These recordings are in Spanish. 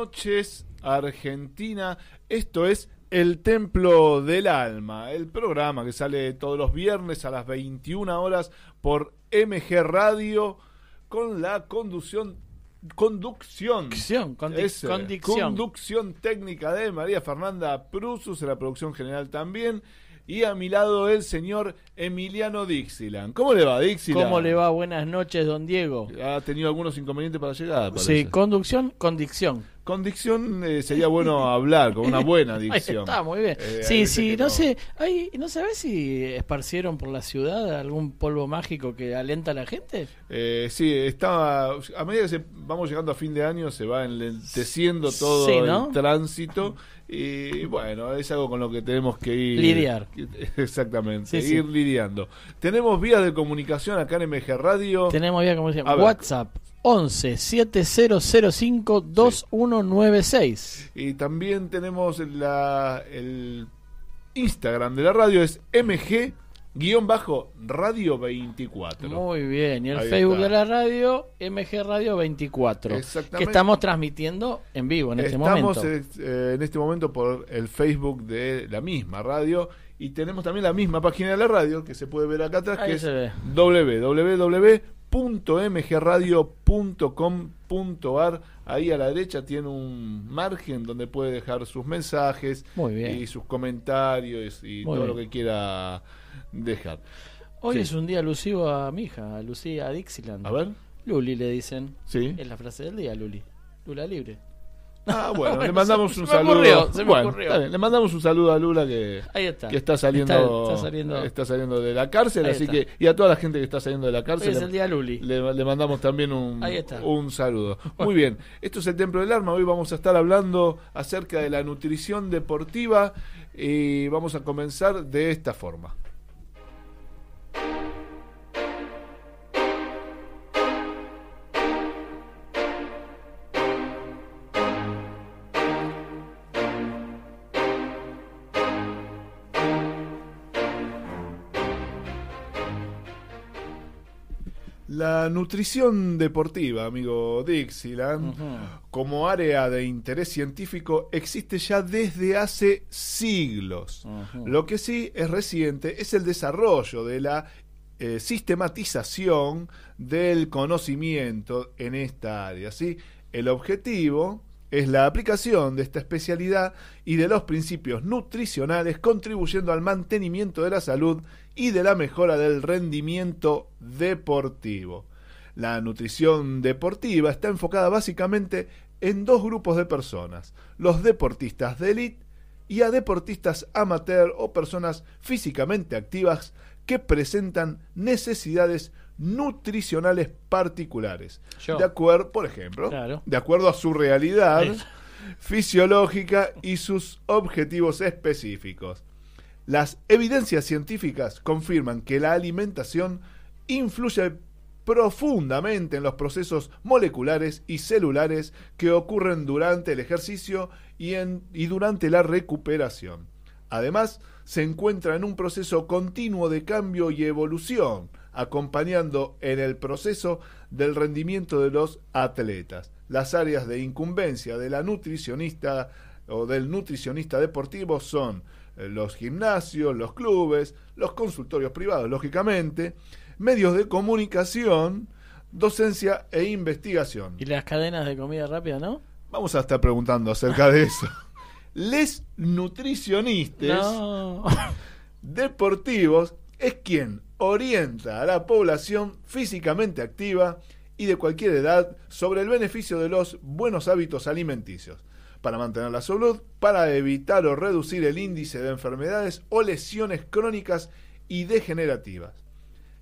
Noches, Argentina. Esto es El Templo del Alma, el programa que sale todos los viernes a las 21 horas por MG Radio con la conducción conducción Conducción, condi- Ese, conducción. conducción técnica de María Fernanda Prusus, en la producción general también. Y a mi lado el señor Emiliano Dixieland. ¿Cómo le va, Dixieland? ¿Cómo le va? Buenas noches, don Diego. Ha tenido algunos inconvenientes para llegar. Sí, conducción, condicción. Con dicción eh, sería bueno hablar, con una buena dicción. está, muy bien. Eh, sí, sí, no, no. sé, hay, no sabes si esparcieron por la ciudad algún polvo mágico que alenta a la gente. Eh, sí, estaba, a medida que se- vamos llegando a fin de año se va enlenteciendo todo Sí, ¿no? el tránsito y bueno, es algo con lo que tenemos que ir Lidiar. Exactamente, Sí, sí. ir lidiando. Tenemos vías de comunicación acá en MG Radio. Tenemos ya, como decía, A ver. WhatsApp 11 7005 2196. Y también tenemos la, el Instagram de la radio, es MG guion bajo radio 24. Muy bien. Y el Ahí Facebook está. de la radio, MG Radio 24. Exactamente. Que estamos transmitiendo en vivo en este Estamos momento. eh, en este momento por el Facebook de la misma radio y tenemos también la misma página de la radio que se puede ver acá atrás Ahí que se ve. Es www.mgradio.com.ar Ahí a la derecha tiene un margen donde puede dejar sus mensajes Muy bien. y sus comentarios y Muy todo bien. lo que quiera dejar. Hoy Sí. es un día alusivo a mi hija, a Lucía Dixieland. A ver, Luli le dicen. sí. Es la frase del día, Luli. Lula libre. Ah, bueno, le mandamos se- un se saludo. ocurrió, se me Bueno, bien, le mandamos un saludo a Lula que Ahí está. que está saliendo, Está- está saliendo- está saliendo de la cárcel, Ahí así que y a toda la gente que está saliendo de la Hoy cárcel es le, el día Luli. le- le mandamos también un, un saludo. Muy bien, esto es el Templo del Arma, hoy vamos a estar hablando acerca de la nutrición deportiva y vamos a comenzar de esta forma. La nutrición deportiva, amigo Dixieland, como área de interés científico existe ya desde hace siglos. Lo que sí es reciente es el desarrollo de la eh, sistematización del conocimiento en esta área. ¿sí? El objetivo es la aplicación de esta especialidad y de los principios nutricionales contribuyendo al mantenimiento de la salud y de la mejora del rendimiento deportivo. La nutrición deportiva está enfocada básicamente en dos grupos de personas, los deportistas de élite y a deportistas amateur o personas físicamente activas que presentan necesidades nutricionales particulares. Yo. De acuerdo, por ejemplo, Claro. de acuerdo a su realidad fisiológica y sus objetivos específicos. Las evidencias científicas confirman que la alimentación influye profundamente en los procesos moleculares y celulares que ocurren durante el ejercicio y, en- y durante la recuperación. Además, se encuentra en un proceso continuo de cambio y evolución, acompañando en el proceso del rendimiento de los atletas. Las áreas de incumbencia de la nutricionista o del nutricionista deportivo son eh, los gimnasios, los clubes, los consultorios privados, lógicamente, medios de comunicación, docencia e investigación. Y las cadenas de comida rápida, ¿no? Vamos a estar preguntando acerca de eso. Les nutricionistas No. deportivos es quien orienta a la población físicamente activa y de cualquier edad sobre el beneficio de los buenos hábitos alimenticios para mantener la salud, para evitar o reducir el índice de enfermedades o lesiones crónicas y degenerativas.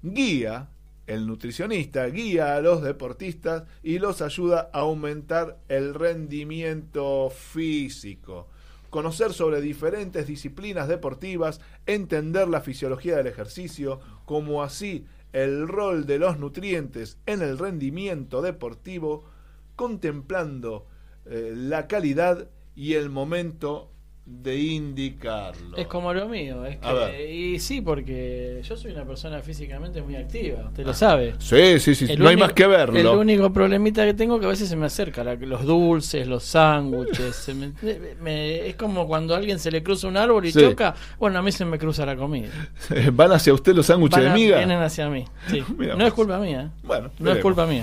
Guía, el nutricionista guía a los deportistas y los ayuda a aumentar el rendimiento físico conocer sobre diferentes disciplinas deportivas, entender la fisiología del ejercicio, como así el rol de los nutrientes en el rendimiento deportivo, contemplando eh, la calidad y el momento de indicarlo. Es como lo mío. Es que, y sí, porque yo soy una persona físicamente muy activa. Usted lo sabe. Sí, sí, sí, El no hay más que verlo. El único problemita que tengo que a veces se me acerca la- los dulces, los sándwiches. me- me- es como cuando a alguien se le cruza un árbol y Sí. choca. Bueno, a mí se me cruza la comida. ¿Van hacia usted los sándwiches de miga? Vienen hacia mí. Sí. No es culpa mía. ¿eh? Bueno, No es culpa mía.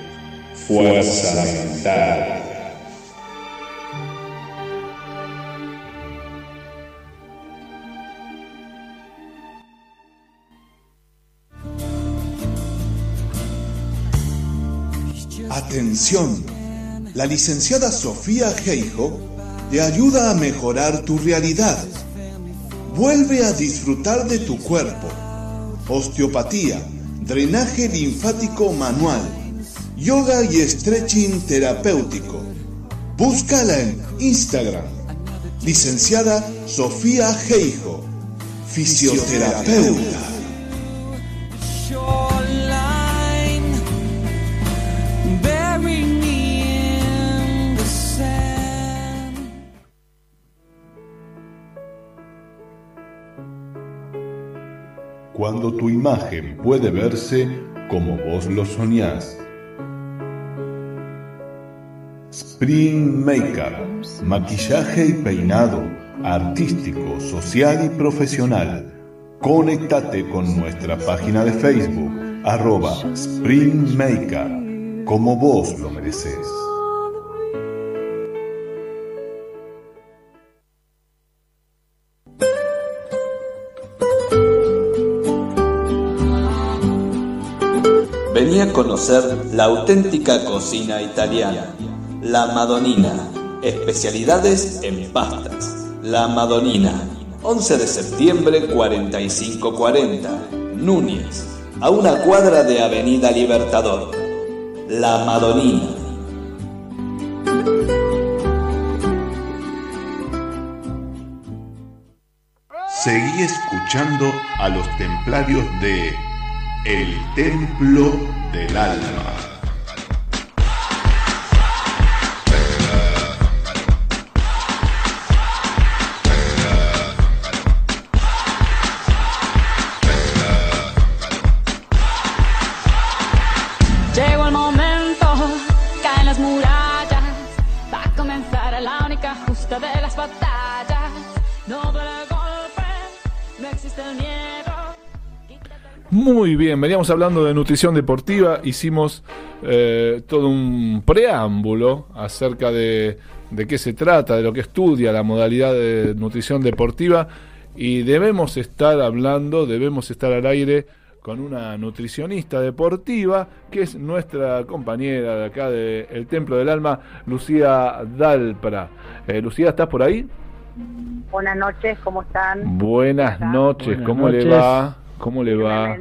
Fuerza Mental. Atención, la licenciada Sofía Geijo te ayuda a mejorar tu realidad. Vuelve a disfrutar de tu cuerpo. Osteopatía, drenaje linfático manual, yoga y stretching terapéutico. Búscala en Instagram. Licenciada Sofía Geijo, fisioterapeuta. Cuando tu imagen puede verse como vos lo soñás. Spring Makeup, maquillaje y peinado, artístico, social y profesional. Conéctate con nuestra página de Facebook, arroba Spring Makeup, como vos lo mereces. Vení a conocer la auténtica cocina italiana, la Madonina, especialidades en pastas. La Madonina, 11 de septiembre 4540, Núñez, a una cuadra de Avenida Libertador. La Madonina. Seguí escuchando a los templarios de El Templo del Alma. Muy bien, veníamos hablando de nutrición deportiva, hicimos eh, todo un preámbulo acerca de, de qué se trata, de lo que estudia la modalidad de nutrición deportiva y debemos estar hablando, debemos estar al aire con una nutricionista deportiva que es nuestra compañera de acá del Templo del Alma, Lucía Dalpra. Eh, Lucía, ¿estás por ahí? Buenas noches, ¿cómo están? Buenas noches, Buenas ¿cómo le va? ¿Cómo le va?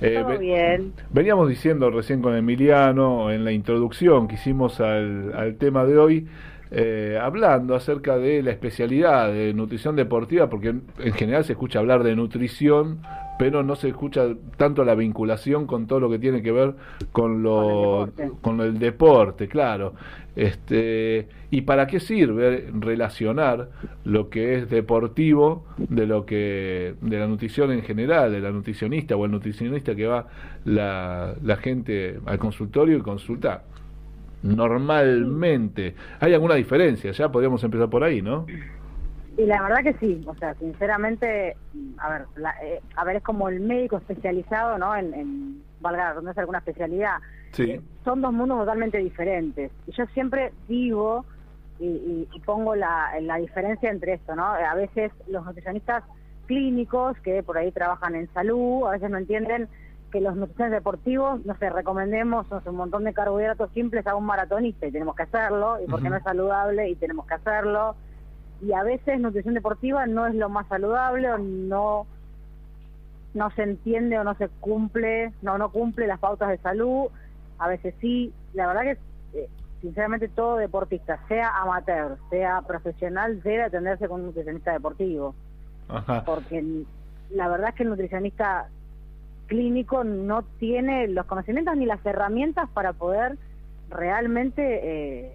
Eh, Todo bien. Veníamos diciendo recién con Emiliano en la introducción que hicimos al, al tema de hoy, eh, hablando acerca de la especialidad de nutrición deportiva, porque en, en general se escucha hablar de nutrición, pero no se escucha tanto la vinculación con todo lo que tiene que ver con lo Con el deporte. con el deporte, claro. Este, ¿Y para qué sirve relacionar lo que es deportivo de lo que de la nutrición en general, de la nutricionista o el nutricionista que va la, la gente al consultorio y consulta? Normalmente. ¿Hay alguna diferencia? Ya podríamos empezar por ahí, ¿no? Y la verdad que sí, o sea, sinceramente, a ver, la- eh, a ver, es como el médico especializado, ¿no? En, en valga es alguna especialidad. Sí. Eh, son dos mundos totalmente diferentes. Y yo siempre digo y, y- y pongo la, la diferencia entre esto, ¿no? A veces los nutricionistas clínicos que por ahí trabajan en salud, a veces no entienden que los nutricionistas deportivos, no sé, recomendemos no sé, un montón de carbohidratos simples a un maratonista y tenemos que hacerlo, y porque Ujú. no es saludable y tenemos que hacerlo. Y a veces nutrición deportiva no es lo más saludable o no no se entiende o no se cumple, no no cumple las pautas de salud, a veces sí. La verdad que, eh, sinceramente, todo deportista, sea amateur, sea profesional, debe atenderse con un nutricionista deportivo, Ajá. porque la verdad es que el nutricionista clínico no tiene los conocimientos ni las herramientas para poder realmente eh,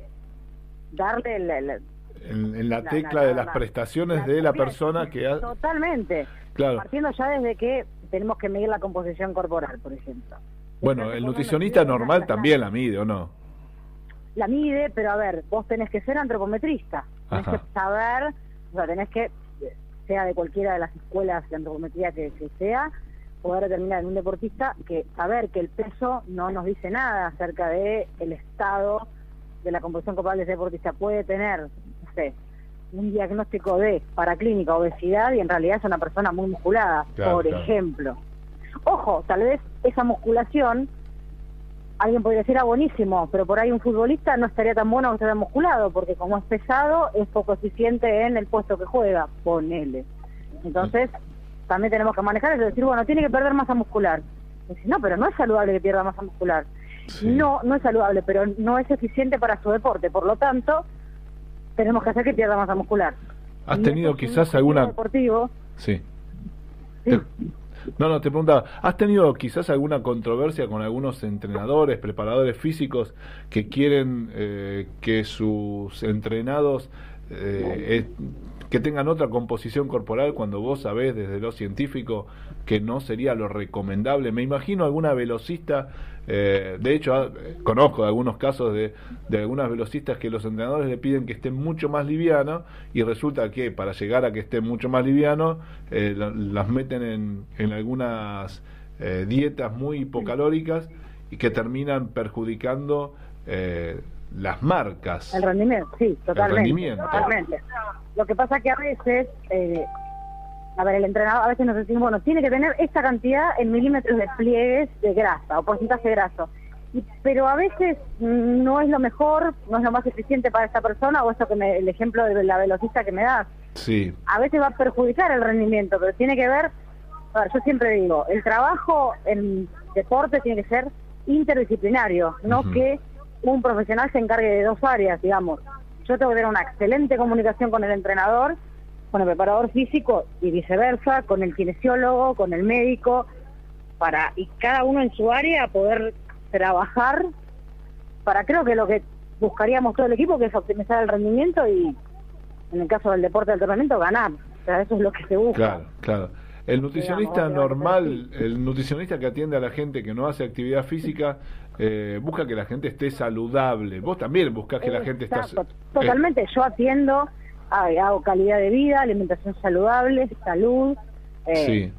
darle la, la- En, en la La- tecla la- de la- las prestaciones de la persona que ha... totalmente. Claro. Partiendo ya desde que tenemos que medir la composición corporal, por ejemplo. Bueno, el nutricionista normal también la mide, ¿o no? La mide, pero a ver, vos tenés que ser antropometrista. Tenés Ajá. que saber, o sea, tenés que, sea de cualquiera de las escuelas de antropometría que, que sea, poder determinar en un deportista que saber que el peso no nos dice nada acerca de el estado de la composición corporal de ese deportista. Puede tener, no sé, un diagnóstico de paraclínica, obesidad, y en realidad es una persona muy musculada, Claro, por claro. ejemplo. Ojo, tal vez esa musculación alguien podría decir, ah, buenísimo, pero por ahí un futbolista no estaría tan bueno que esté musculado, porque como es pesado, es poco eficiente en el puesto que juega, ponele. Entonces, también tenemos que manejar eso, decir, bueno, tiene que perder masa muscular. Dice, no, pero no es saludable que pierda masa muscular. Sí. No, no es saludable, pero no es eficiente para su deporte, por lo tanto, tenemos que hacer que pierda masa muscular. ¿Has Y tenido quizás alguna... deportivo, Sí. sí. Te- No, no, te preguntaba, ¿has tenido quizás alguna controversia con algunos entrenadores, preparadores físicos que quieren eh, que sus entrenados eh, eh, que tengan otra composición corporal cuando vos sabés desde lo científico que no sería lo recomendable? Me imagino alguna velocista, eh, de hecho ah, conozco algunos casos de, de algunas velocistas que los entrenadores le piden que estén mucho más livianos y resulta que para llegar a que estén mucho más livianos eh, la- las meten en, en algunas eh, dietas muy hipocalóricas y que terminan perjudicando las marcas. El rendimiento, sí, totalmente. rendimiento. Totalmente. Lo que pasa que a veces, eh, a ver, el entrenador, a veces nos decimos, bueno, tiene que tener esta cantidad en milímetros de pliegues de grasa o porcentaje de graso. Y- pero a veces no es lo mejor, no es lo más eficiente para esta persona, o esto que me, el ejemplo de la velocista que me das. Sí, A veces va a perjudicar el rendimiento, pero tiene que ver, a ver, yo siempre digo, el trabajo en deporte tiene que ser interdisciplinario, no que un profesional se encargue de dos áreas, digamos. Yo tengo que tener una excelente comunicación con el entrenador, con el preparador físico y viceversa, con el kinesiólogo, con el médico. para, y cada uno en su área, poder trabajar para, creo que lo que buscaríamos todo el equipo, que es optimizar el rendimiento y, en el caso del deporte de entrenamiento, ganar. O sea, eso es lo que se busca. Claro, claro. El nutricionista Digamos, normal, el nutricionista que atiende a la gente que no hace actividad física, eh, busca que la gente esté saludable. Vos también buscas que la gente esté... Exacto, Totalmente, yo atiendo, hago calidad de vida, alimentación saludable, salud. eh,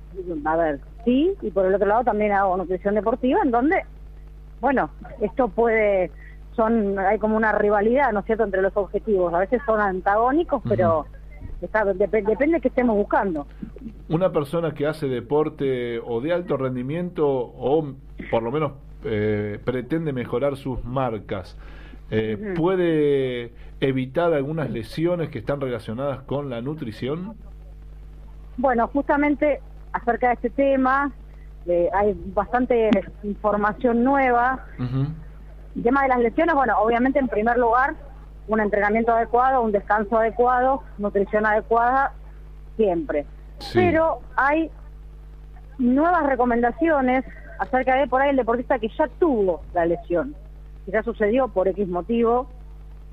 A ver, sí, y por el otro lado también hago nutrición deportiva, en donde, bueno, esto puede, son, hay como una rivalidad, ¿no es cierto?, entre los objetivos. A veces son antagónicos, pero está, dep- depende de qué estemos buscando. una persona que hace deporte o de alto rendimiento o por lo menos eh, pretende mejorar sus marcas, eh. ¿puede evitar algunas lesiones que están relacionadas con la nutrición? Bueno, justamente acerca de este tema, eh, hay bastante información nueva. El tema de las lesiones, bueno, obviamente en primer lugar, un entrenamiento adecuado, un descanso adecuado, nutrición adecuada, siempre. Sí. Pero hay nuevas recomendaciones acerca de por ahí el deportista que ya tuvo la lesión, que ya sucedió por X motivo.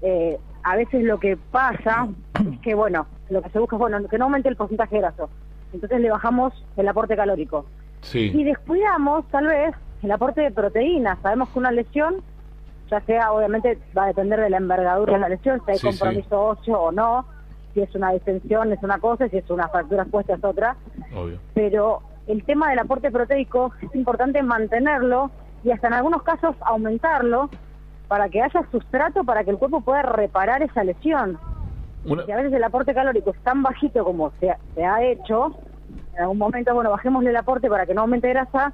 Eh, a veces lo que pasa es que, bueno, lo que se busca es bueno, que no aumente el porcentaje graso. Entonces le bajamos el aporte calórico. Y Sí, descuidamos, tal vez, el aporte de proteínas. Sabemos que una lesión, ya sea, obviamente, va a depender de la envergadura de la lesión, si hay Sí, sí. compromiso óseo o no, si es una distensión es una cosa, si es una fractura expuesta es otra. obvio. Pero el tema del aporte proteico es importante mantenerlo y hasta en algunos casos aumentarlo para que haya sustrato para que el cuerpo pueda reparar esa lesión. Una- Si a veces el aporte calórico es tan bajito como se, ha- se ha hecho, en algún momento, bueno, bajémosle el aporte para que no aumente grasa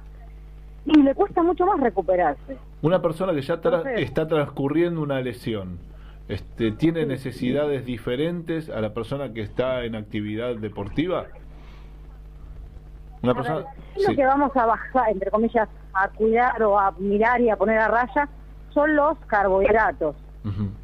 y le cuesta mucho más recuperarse. Una persona que ya tra- Entonces- está transcurriendo una lesión, este, ¿tiene necesidades diferentes a la persona que está en actividad deportiva? Una A ver, persona... lo sí. que vamos a bajar, entre comillas, a cuidar o a mirar y a poner a raya son los carbohidratos.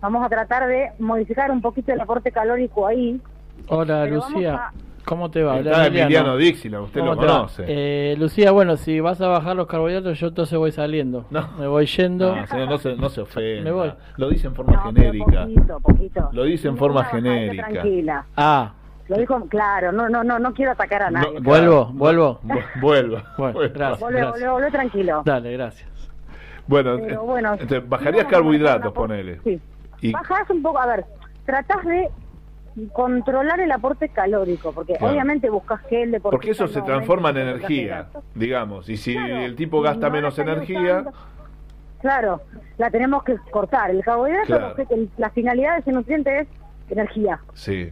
Vamos a tratar de modificar un poquito el aporte calórico ahí. Hola Lucía, ¿cómo te va? Está Emiliano Dixila, usted ¿Cómo lo conoce. Eh, Lucía, bueno, si vas a bajar los carbohidratos, yo entonces voy saliendo. No. Me voy yendo. No, señor, no se, no se ofenda. Me voy. Lo dice en forma No, genérica. poquito, poquito. Lo dice en forma genérica. Tranquila. Ah, Lo dijo claro, no, no, no, no quiero atacar a No, nadie. ¿Vuelvo? claro, ¿Vuelvo? vu- vuelva. Bueno, gracias. Volvé tranquilo. dale, gracias. Bueno, Pero eh, bueno, si bajarías carbohidratos, ponele. Sí. Y- Bajás un poco, a ver, tratás de controlar el aporte calórico, porque Claro. obviamente buscas que el deportista Porque eso se no transforma en energía, digamos. Y si Claro, el tipo gasta no menos energía, usando. Claro, la tenemos que cortar. El carbohidrato, Claro. la finalidad de ese nutriente es energía. sí.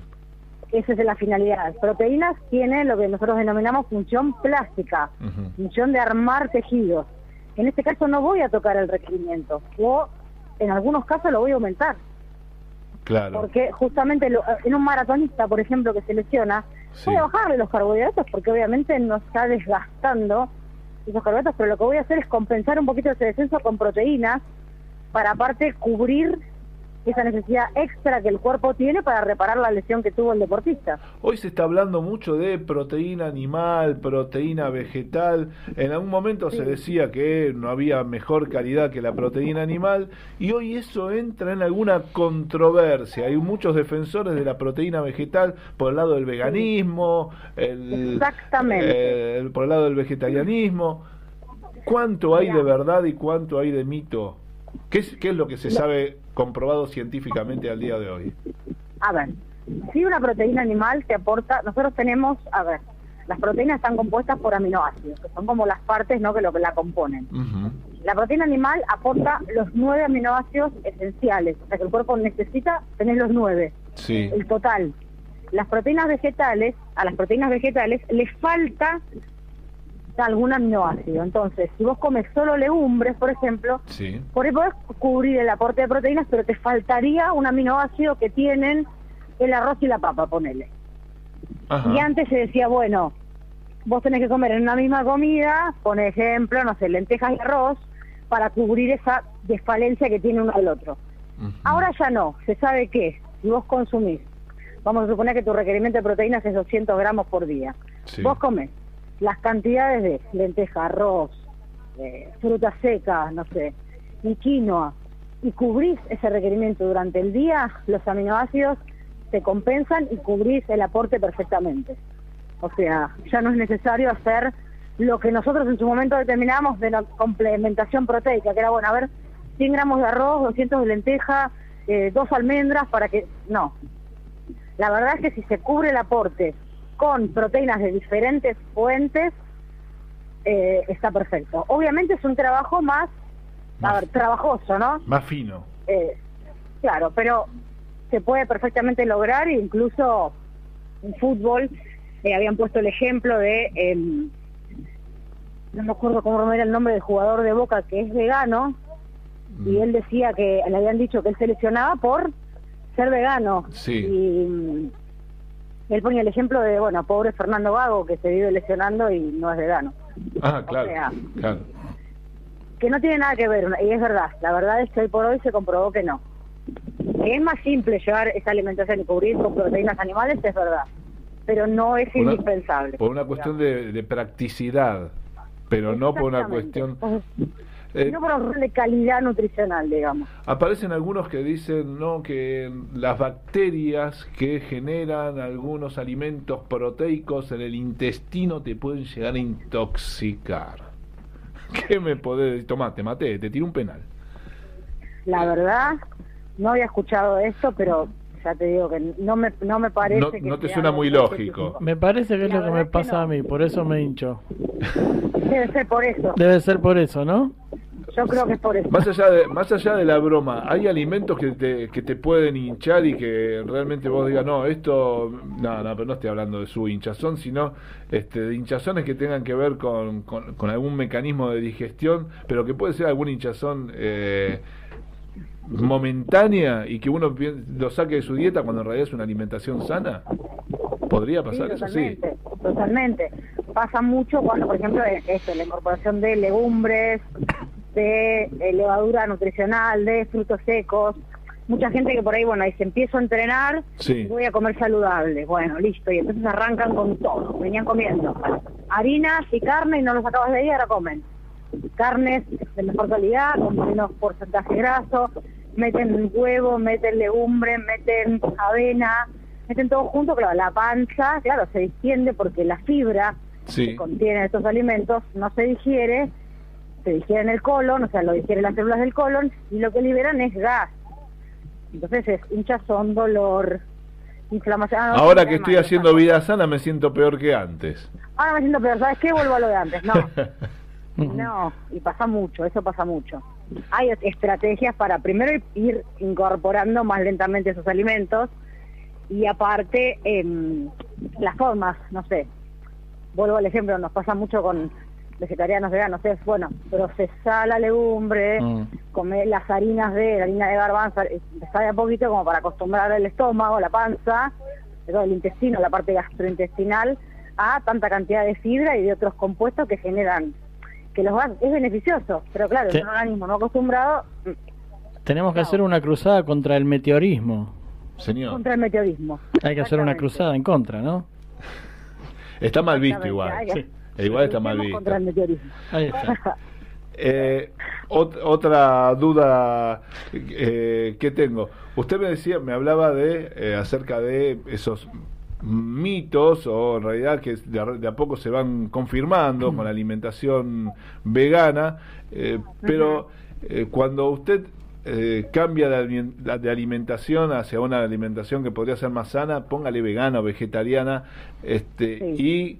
Esa es la finalidad. Proteínas tiene lo que nosotros denominamos función plástica, función de armar tejidos. En este caso no voy a tocar el requerimiento, o en algunos casos lo voy a aumentar, Claro. porque justamente lo- en un maratonista, por ejemplo, que se lesiona, Sí. voy a bajarle los carbohidratos porque obviamente no está desgastando esos carbohidratos, pero lo que voy a hacer es compensar un poquito ese descenso con proteínas para aparte cubrir esa necesidad extra que el cuerpo tiene para reparar la lesión que tuvo el deportista. Hoy se está hablando mucho de proteína animal, proteína vegetal. En algún momento se decía que no había mejor calidad que la proteína animal y hoy eso entra en alguna controversia. Hay muchos defensores de la proteína vegetal por el lado del veganismo, el, Exactamente. eh, por el lado del vegetarianismo. ¿Cuánto hay de verdad y cuánto hay de mito? ¿Qué es, qué es lo que se sabe comprobado científicamente al día de hoy? A ver, si una proteína animal te aporta, nosotros tenemos, a ver, las proteínas están compuestas por aminoácidos, que son como las partes no que lo que la componen. La proteína animal aporta los nueve aminoácidos esenciales, o sea que el cuerpo necesita tener los nueve, Sí. el total. Las proteínas vegetales, a las proteínas vegetales les falta algún aminoácido. Entonces, si vos comes solo legumbres, por ejemplo, Sí. por ahí podés cubrir el aporte de proteínas, pero te faltaría un aminoácido que tienen el arroz y la papa, ponele. Ajá. Y antes se decía, bueno, vos tenés que comer en una misma comida, por ejemplo, no sé, lentejas y arroz, para cubrir esa desfalencia que tiene uno del otro. Ahora ya no, se sabe que si vos consumís, vamos a suponer que tu requerimiento de proteínas es 200 gramos por día, Sí. vos comés las cantidades de lenteja, arroz, eh, frutas secas, no sé, y quinoa, y cubrís ese requerimiento durante el día, los aminoácidos se compensan y cubrís el aporte perfectamente. O sea, ya no es necesario hacer lo que nosotros en su momento determinamos de la complementación proteica, que era, bueno, a ver, 100 gramos de arroz, 200 de lenteja, eh, dos almendras para que... No. La verdad es que si se cubre el aporte con proteínas de diferentes fuentes, eh, está perfecto. Obviamente es un trabajo más, a ver, trabajoso, ¿no? Más fino. Eh, claro, pero se puede perfectamente lograr, e incluso en fútbol eh, habían puesto el ejemplo de, em, no me acuerdo cómo era el nombre del jugador de Boca que es vegano, y él decía que le habían dicho que él se lesionaba por ser vegano. Sí. Y mm, él ponía el ejemplo de, bueno, pobre Fernando Vago que se vive lesionando y no es vegano. Ah, claro. sea, claro. que no tiene nada que ver, y es verdad, la verdad es que hoy por hoy se comprobó que no. Que es más simple llevar esa alimentación y cubrir con proteínas animales, es verdad, pero no es una- indispensable. Por una cuestión de, de practicidad, pero no por una cuestión... eh, no por de calidad nutricional, digamos. Aparecen algunos que dicen no que las bacterias que generan algunos alimentos proteicos en el intestino te pueden llegar a intoxicar. ¿Qué me podés decir? Tomá, te maté, te tiré un penal. La verdad, no había escuchado esto, pero ya te digo que no me, no me parece No- que no te suena muy lógico. Me parece que es lo que me que pasa no. a mí, por eso me hincho. Debe ser por eso. Debe ser por eso, ¿no? Yo creo que es por eso. Más allá de, más allá de la broma, hay alimentos que te, que te pueden hinchar y que realmente vos digas, no, esto, no, no, pero no estoy hablando de su hinchazón, sino este, de hinchazones que tengan que ver con, con, con algún mecanismo de digestión, pero que puede ser algún hinchazón eh, momentánea y que uno lo saque de su dieta cuando en realidad es una alimentación sana. ¿Podría pasar Sí, eso? Sí. totalmente. Pasa mucho cuando, por ejemplo, eh, esto, la incorporación de legumbres, de levadura nutricional, de frutos secos. Mucha gente que por ahí, bueno, dice, empiezo a entrenar Sí. y voy a comer saludable. Bueno, listo. Y entonces arrancan con todo. Venían comiendo harinas y carne y no los acabas de ir, ahora comen. Carnes de mejor calidad, con menos porcentaje graso, meten huevo, meten legumbre, meten avena, meten todo junto, claro, la panza, claro, se distiende porque la fibra Sí. que contienen estos alimentos no se digiere, se digiere en el colon, o sea, lo digieren las células del colon y lo que liberan es gas. Entonces es hinchazón, dolor, inflamación. Ah, no, Ahora que estoy haciendo vida sana me siento peor que antes. Ahora me siento peor, ¿sabes qué? Vuelvo a lo de antes. No, no, y pasa mucho, eso pasa mucho. Hay estrategias para primero ir incorporando más lentamente esos alimentos y aparte em, las formas, no sé, vuelvo al ejemplo, nos pasa mucho con vegetarianos, veganos, es bueno, procesar la legumbre, Mm. comer las harinas de, la harina de garbanzo, eh, empezar de a poquito como para acostumbrar el estómago, la panza, todo el intestino, la parte gastrointestinal, a tanta cantidad de fibra y de otros compuestos que generan, que los gas es beneficioso, pero claro, en un organismo no acostumbrado, mm, Tenemos que hacer una cruzada contra el meteorismo. Señor. contra el meteorismo. Hay que hacer una cruzada en contra, ¿no? Está mal visto igual. Sí. Eh, Igual está mal visto. contra el meteorismo. Ahí está. Eh, ot- otra duda eh, que tengo. Usted me decía, me hablaba de eh, acerca de esos mitos o en realidad que de a, de a poco se van confirmando con la alimentación vegana, eh, pero eh, cuando usted eh, cambia de, aliment- de alimentación hacia una alimentación que podría ser más sana, póngale vegana o vegetariana, este, Sí.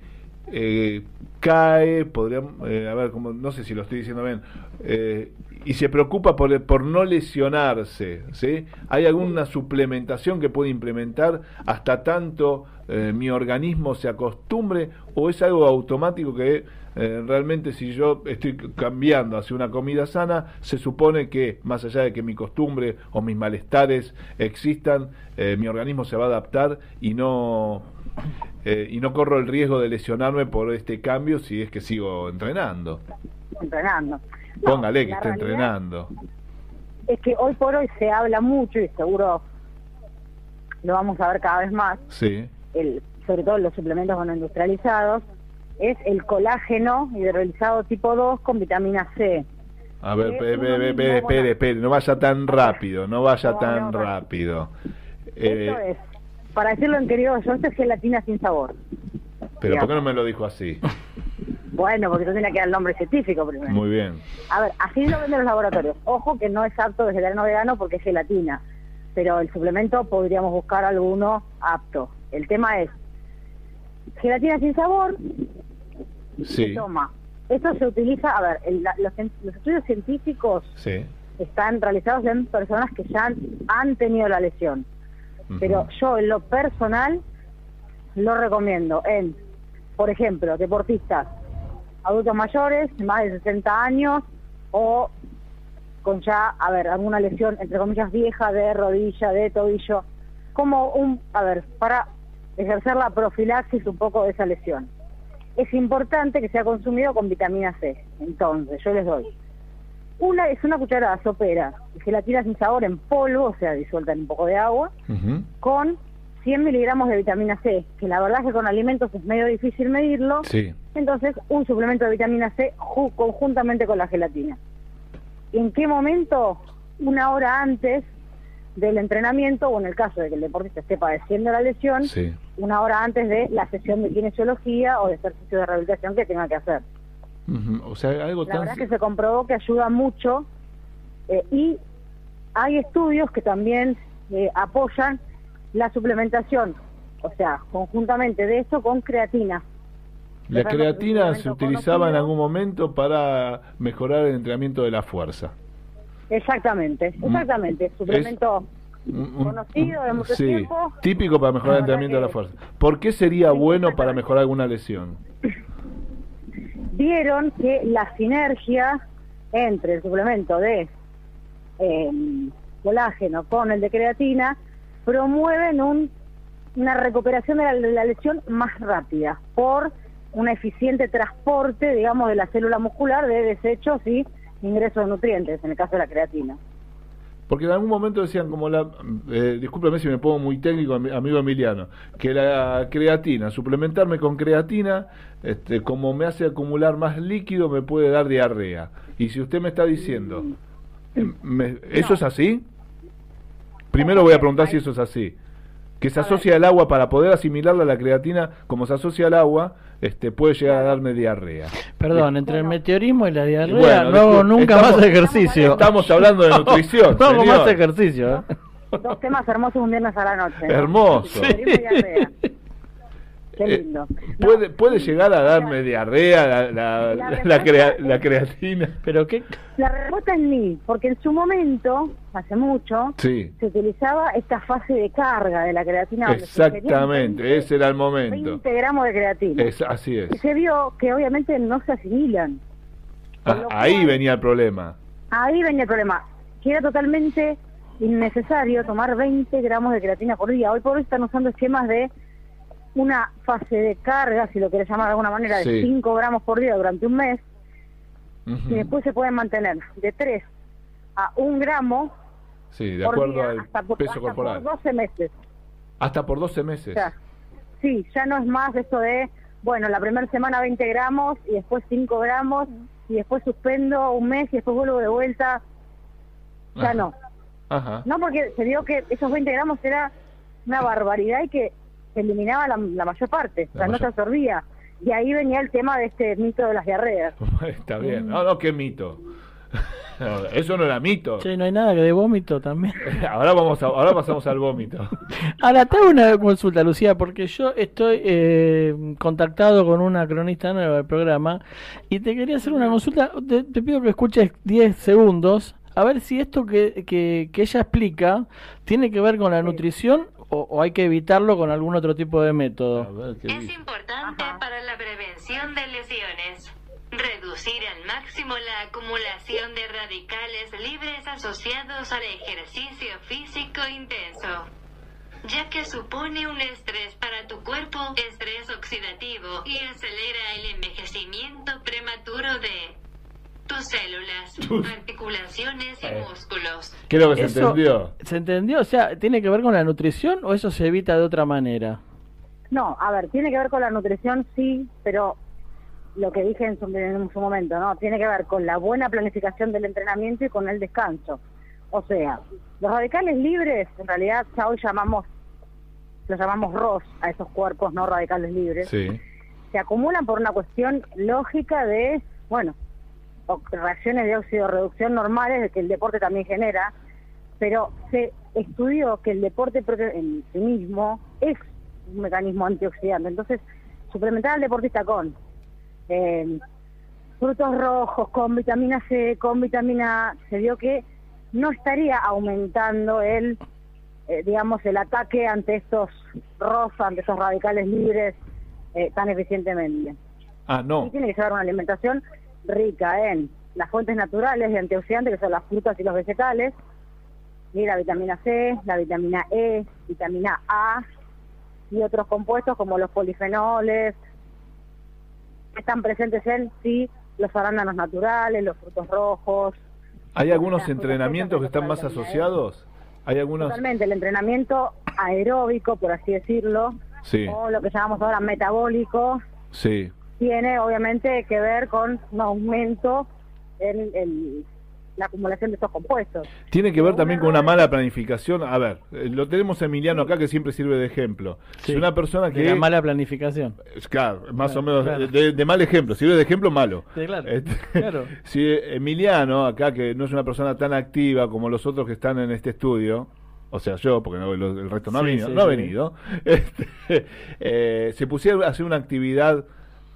y cae, podría, a ver, como, no sé si lo estoy diciendo bien, y se preocupa por, por no lesionarse, ¿sí? ¿Hay alguna suplementación que puede implementar hasta tanto eh, mi organismo se acostumbre o es algo automático que eh, realmente si yo estoy cambiando hacia una comida sana, se supone que más allá de que mi costumbre o mis malestares existan, eh, mi organismo se va a adaptar y no eh, y no corro el riesgo de lesionarme por este cambio si es que sigo entrenando. entrenando. No, Póngale que realidad entrenando. Es que hoy por hoy se habla mucho y seguro lo vamos a ver cada vez más, Sí, el, sobre todo los suplementos no industrializados, es el colágeno hidrolizado tipo 2 con vitamina C. A ver, espere, espere, espere, no vaya tan rápido, no vaya No, tan no. rápido. Esto Eh, es, para decirlo en querido yo, esto es gelatina sin sabor. pero ¿por qué no me lo dijo así? Bueno, porque yo tenía que dar el nombre científico primero. Muy bien. A ver, así lo venden los laboratorios. Ojo que no es apto vegetariano vegano porque es gelatina, pero el suplemento podríamos buscar alguno apto. El tema es gelatina sin sabor, Sí, toma. Esto se utiliza, a ver, el- la- los, los estudios científicos sí. están realizados en personas que ya han, han tenido la lesión, Pero yo en lo personal lo recomiendo en, por ejemplo, deportistas, adultos mayores, más de 60 años o con ya, a ver, alguna lesión, entre comillas, vieja de rodilla, de tobillo, como un, a ver, para ejercer la profilaxis un poco de esa lesión. Es importante que sea consumido con vitamina C. Entonces, yo les doy. Una es una cucharada sopera gelatina sin sabor en polvo, o sea, disuelta en un poco de agua, con 100 miligramos de vitamina C, que la verdad es que con alimentos es medio difícil medirlo. Sí. Entonces, un suplemento de vitamina C ju- conjuntamente con la gelatina. ¿En qué momento? Una hora antes del entrenamiento, o en el caso de que el deportista esté padeciendo la lesión, Sí. una hora antes de la sesión de kinesiología o de ejercicio de rehabilitación que tenga que hacer. O sea, algo La tan... verdad que se comprobó que ayuda mucho eh, y hay estudios que también eh, apoyan la suplementación, o sea, conjuntamente de esto con creatina. La creatina se utilizaba en algún momento para mejorar el entrenamiento de la fuerza. Exactamente, exactamente. Suplemento conocido de mucho sí, tiempo. típico para mejorar el entrenamiento de la fuerza. ¿Por qué sería bueno para mejorar alguna lesión? vieron que la sinergia entre el suplemento de eh, colágeno con el de creatina promueven un- una recuperación de la, de la lesión más rápida por un eficiente transporte, digamos, de la célula muscular de desechos y ingresos de nutrientes, en el caso de la creatina. Porque en algún momento decían como la, eh, discúlpeme si me pongo muy técnico, ami- amigo Emiliano, que la creatina, suplementarme con creatina, este, como me hace acumular más líquido, me puede dar diarrea. Y si usted me está diciendo, eh, me- ¿eso No. es así? Primero voy a preguntar si eso es así. Que se A ver. asocia al agua para poder asimilarla la creatina, como se asocia al agua, este, puede llegar a darme diarrea. Perdón, entre el meteorismo y la diarrea Bueno, no hago nunca estamos- más ejercicio. Estamos hablando de nutrición. No hago más ejercicio. ¿eh? Dos temas hermosos un viernes a la noche. ¿no? Hermoso. Diarrea. Qué Eh, lindo. No, ¿Puede, puede llegar a darme diarrea la, la, La crea- es- la creatina? Pero qué La respuesta es ni, porque en su momento, hace mucho, Sí, se utilizaba esta fase de carga de la creatina. donde se ingerían exactamente, 20 ese era el momento. 20 gramos de creatina. Es, así Y es. se vio que obviamente no se asimilan. Ah, ahí cual- venía el problema. Ahí venía el problema, que era totalmente innecesario tomar 20 gramos de creatina por día. Hoy por hoy están usando esquemas de una fase de carga, si lo querés llamar de alguna manera, Sí. de 5 gramos por día durante un mes, y después se pueden mantener de 3 a 1 gramo Sí, de por acuerdo día al hasta, por, peso hasta corporal. por 12 meses. Hasta por 12 O meses. sea, sí, ya no es más esto de, bueno, la primera semana 20 gramos y después 5 gramos y después suspendo un mes y después vuelvo de vuelta. Ya Ajá. no. Ajá. No, porque se vio que esos 20 gramos era una barbaridad y que se eliminaba la, la mayor parte, o La sea, no se absorbía. Y ahí venía el tema de este mito de las diarreas. Está bien. No, no, qué mito. No, eso no era mito. Che, no hay nada que de vómito también. Ahora vamos a, ahora pasamos al vómito. Ahora, te hago una consulta, Lucía, porque yo estoy eh, contactado con una cronista nueva del programa y te quería hacer una consulta. Te, te pido que escuches 10 segundos a ver si esto que, que, que ella explica tiene que ver con la nutrición o, o hay que evitarlo con algún otro tipo de método. ver, ¿qué Es dice? importante Ajá. para la prevención de lesiones. Reducir al máximo la acumulación de radicales libres asociados al ejercicio físico intenso, ya que supone un estrés para tu cuerpo, estrés oxidativo y acelera el envejecimiento prematuro de tus células, articulaciones y Eh. músculos. Creo que se Eso- entendió. ¿Se entendió? O sea, ¿tiene que ver con la nutrición o eso se evita de otra manera? No, a ver, tiene que ver con la nutrición, sí, pero lo que dije en su, en su momento, ¿no? Tiene que ver con la buena planificación del entrenamiento y con el descanso. O sea, los radicales libres, en realidad ya hoy llamamos, los llamamos ROS a esos cuerpos no radicales libres, Sí. se acumulan por una cuestión lógica de, bueno, reacciones de óxido reducción normales que el deporte también genera, pero se estudió que el deporte en sí mismo es un mecanismo antioxidante. Entonces, suplementar al deportista con eh, frutos rojos, con vitamina C, con vitamina A, se vio que no estaría aumentando el, eh, digamos, el ataque ante estos ROS, ante estos radicales libres eh, tan eficientemente. Ah, Y no. tiene que llevar una alimentación rica en las fuentes naturales de antioxidantes, que son las frutas y los vegetales, y la vitamina C, la vitamina E, vitamina A, y otros compuestos como los polifenoles, que están presentes en sí los arándanos naturales, los frutos rojos. ¿Hay algunos entrenamientos que están más E. asociados? ¿Hay algunos? Totalmente, el entrenamiento aeróbico, por así decirlo, Sí, o lo que llamamos ahora metabólico, sí. Tiene obviamente que ver con un aumento en, en la acumulación de estos compuestos. Tiene que ver también con una mala planificación. A ver, eh, lo tenemos a Emiliano acá que siempre sirve de ejemplo. Sí. Si una persona que... De la mala planificación. Es Claro, más Claro, o menos claro. de, de mal ejemplo, sirve de ejemplo malo. Sí, claro, Este, claro. Si Emiliano, acá que no es una persona tan activa como los otros que están en este estudio, o sea, yo, porque no- el resto no ha venido, sí, no ha venido, este, eh, se pusiera a hacer una actividad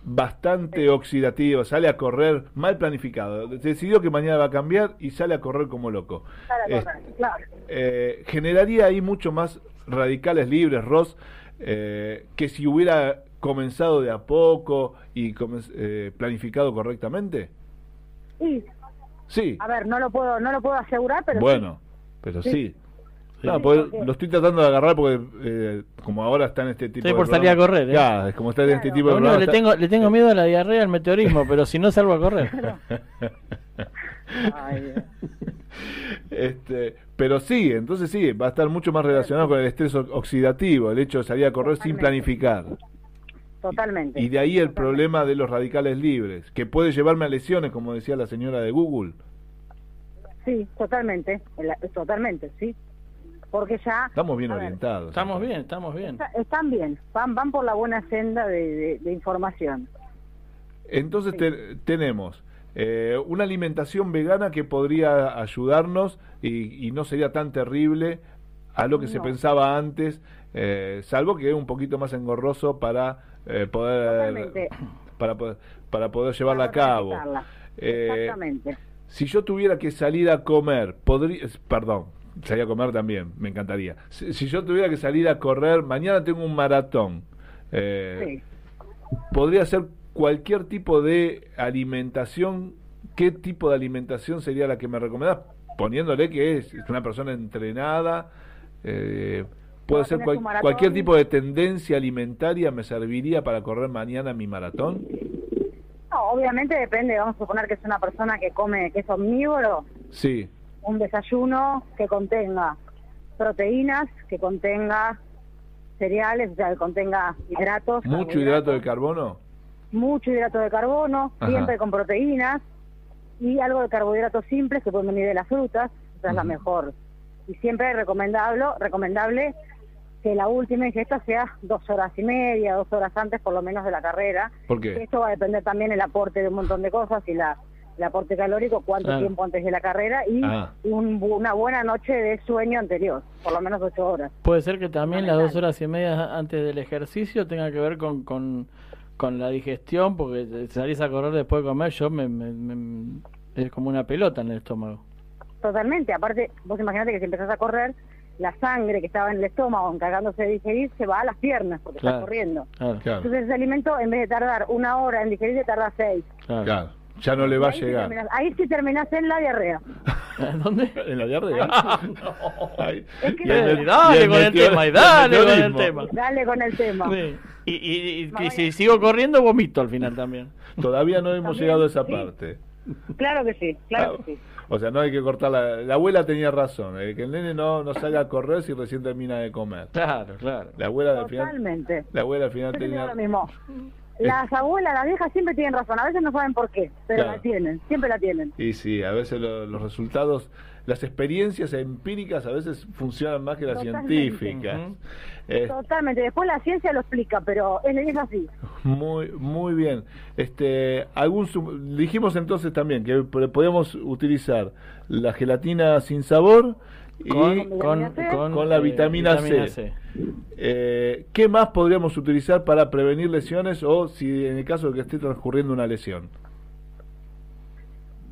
bastante oxidativa, sale a correr mal planificado, decidió que mañana va a cambiar y sale a correr como loco. Para Eh, correr, claro. eh, generaría ahí mucho más radicales libres, Ross, eh, que si hubiera comenzado de a poco y eh, planificado correctamente. Y, Sí, a ver, no lo puedo no lo puedo asegurar, pero bueno, pero Sí. sí. Sí. No, porque porque- lo estoy tratando de agarrar porque eh, como ahora está en este tipo Estoy de por salir a correr, ¿eh? Ya, es como está en este Claro. tipo de Bueno, le está- tengo, le tengo miedo a la diarrea al meteorismo, pero si no salgo a correr. Ay. Este, pero sí, entonces sí, va a estar mucho más relacionado con el estrés oxidativo, el hecho de salir a correr sin planificar. totalmente. Y de ahí el Totalmente. problema de los radicales libres, que puede llevarme a lesiones, como decía la señora de Google. Sí, totalmente, totalmente, sí. Porque ya Estamos bien ver, orientados. Estamos bien, estamos bien. está- están bien, van van por la buena senda de, de- de información. Entonces Sí. te- tenemos eh, una alimentación vegana que podría ayudarnos y, y no sería tan terrible a lo que se pensaba antes, eh, salvo que es un poquito más engorroso para eh, poder Totalmente. para poder para poder llevarla a cabo. Eh, Exactamente. Si yo tuviera que salir a comer, podría, perdón, salir a comer también, me encantaría. Si, si yo tuviera que salir a correr, mañana tengo un maratón. eh, Sí. podría ser cualquier tipo de alimentación. ¿Qué tipo de alimentación sería la que me recomendás? Poniéndole que es, es una persona entrenada. eh, puede ser cual- cualquier tipo de tendencia alimentaria me serviría para correr mañana mi maratón. No, obviamente depende, vamos a suponer que es una persona que come, que es omnívoro, Sí, un desayuno que contenga proteínas, que contenga cereales, o sea, que contenga hidratos. mucho hidrato de carbono. mucho hidrato de carbono, Ajá. siempre con proteínas y algo de carbohidratos simples que pueden venir de las frutas, esa es la mejor. Y siempre es recomendable, recomendable que la última ingesta sea dos horas y media, dos horas antes por lo menos de la carrera. ¿Por qué? Esto va a depender también el aporte de un montón de cosas y la el aporte calórico, cuánto Claro. tiempo antes de la carrera y Ah. un una buena noche de sueño anterior, por lo menos ocho horas. Puede ser que también las dos horas y media antes del ejercicio tenga que ver con, con, con la digestión, porque salís a correr después de comer, yo me, me- me- es como una pelota en el estómago. Totalmente, aparte, vos imaginate que si empezás a correr, la sangre que estaba en el estómago encargándose de digerir se va a las piernas porque Claro. estás corriendo. Claro, Entonces ese alimento, en vez de tardar una hora en digerirse, tarda seis. claro. Ya no le va a llegar. terminás- ahí sí terminás en la diarrea. ¿Dónde? ¿En la diarrea? Es que Dale con el tema, dale con el tema. Dale con el tema. Sí. Y, y- y- si sigo corriendo, vomito al final también. Todavía no hemos También, llegado a esa sí. parte. Claro que sí, claro Ah, que sí. O sea, no hay que cortar la... La abuela tenía razón, eh, que el nene no, no salga a correr si recién termina de comer. Claro, claro. La abuela al final... Totalmente. La abuela al final Yo tenía... lo mismo. Las abuelas, las viejas siempre tienen razón, a veces no saben por qué, pero Claro. la tienen, siempre la tienen. Y sí, a veces lo- los resultados, las experiencias empíricas a veces funcionan más que las Totalmente. científicas. Eh, Totalmente, después la ciencia lo explica, pero es, es así. muy, muy bien. Este, algún dijimos entonces también que podemos utilizar la gelatina sin sabor y Con, con- con, con la eh, vitamina, C. Eh, ¿Qué más podríamos utilizar para prevenir lesiones o si en el caso de que esté transcurriendo una lesión?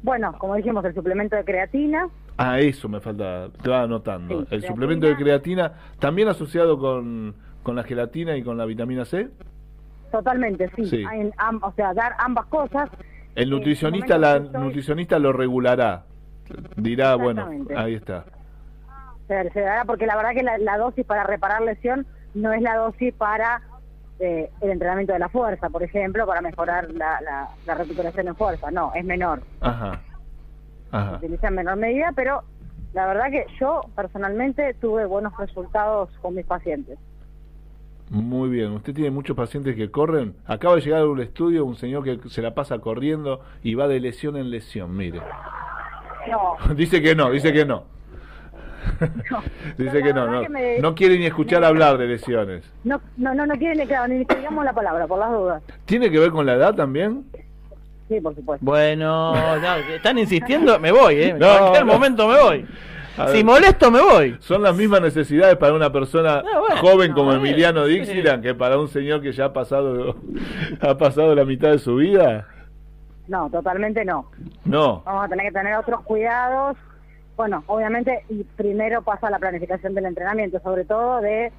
Bueno, como dijimos, el suplemento de creatina, Ah, eso me falta, te va anotando. Sí, el creatina. suplemento de creatina, también asociado con, con la gelatina y con la vitamina C. totalmente, sí. Sí. En am- o sea, dar ambas cosas. El Eh, nutricionista, la estoy- nutricionista lo regulará. Dirá, bueno, ahí está. Se, se dará porque la verdad que la, la dosis para reparar lesión no es la dosis para eh, el entrenamiento de la fuerza, por ejemplo, para mejorar la, la, la recuperación en fuerza. No, es menor. Ajá. Se Ajá. utiliza en menor medida, pero la verdad que yo personalmente tuve buenos resultados con mis pacientes. Muy bien. Usted tiene muchos pacientes que corren. Acaba de llegar a un estudio un señor que se la pasa corriendo y va de lesión en lesión. Mire. No, dice que no, dice que no. dice que no, no, que me- no quiere ni escuchar me- hablar de lesiones. no, no, no, no quieren ni, claro, ni que digamos la palabra, por las dudas. ¿Tiene que ver con la edad también? Sí, por supuesto. Bueno, no, están insistiendo, me voy, ¿eh? En No, cualquier no. momento me voy. A Si ver. molesto, me voy. Son las mismas necesidades para una persona No, bueno, joven no, como Emiliano sí. Dixieland que para un señor que ya ha pasado ha pasado la mitad de su vida. No, totalmente no. No. Vamos a tener que tener otros cuidados. Bueno, obviamente, y primero pasa la planificación del entrenamiento, sobre todo de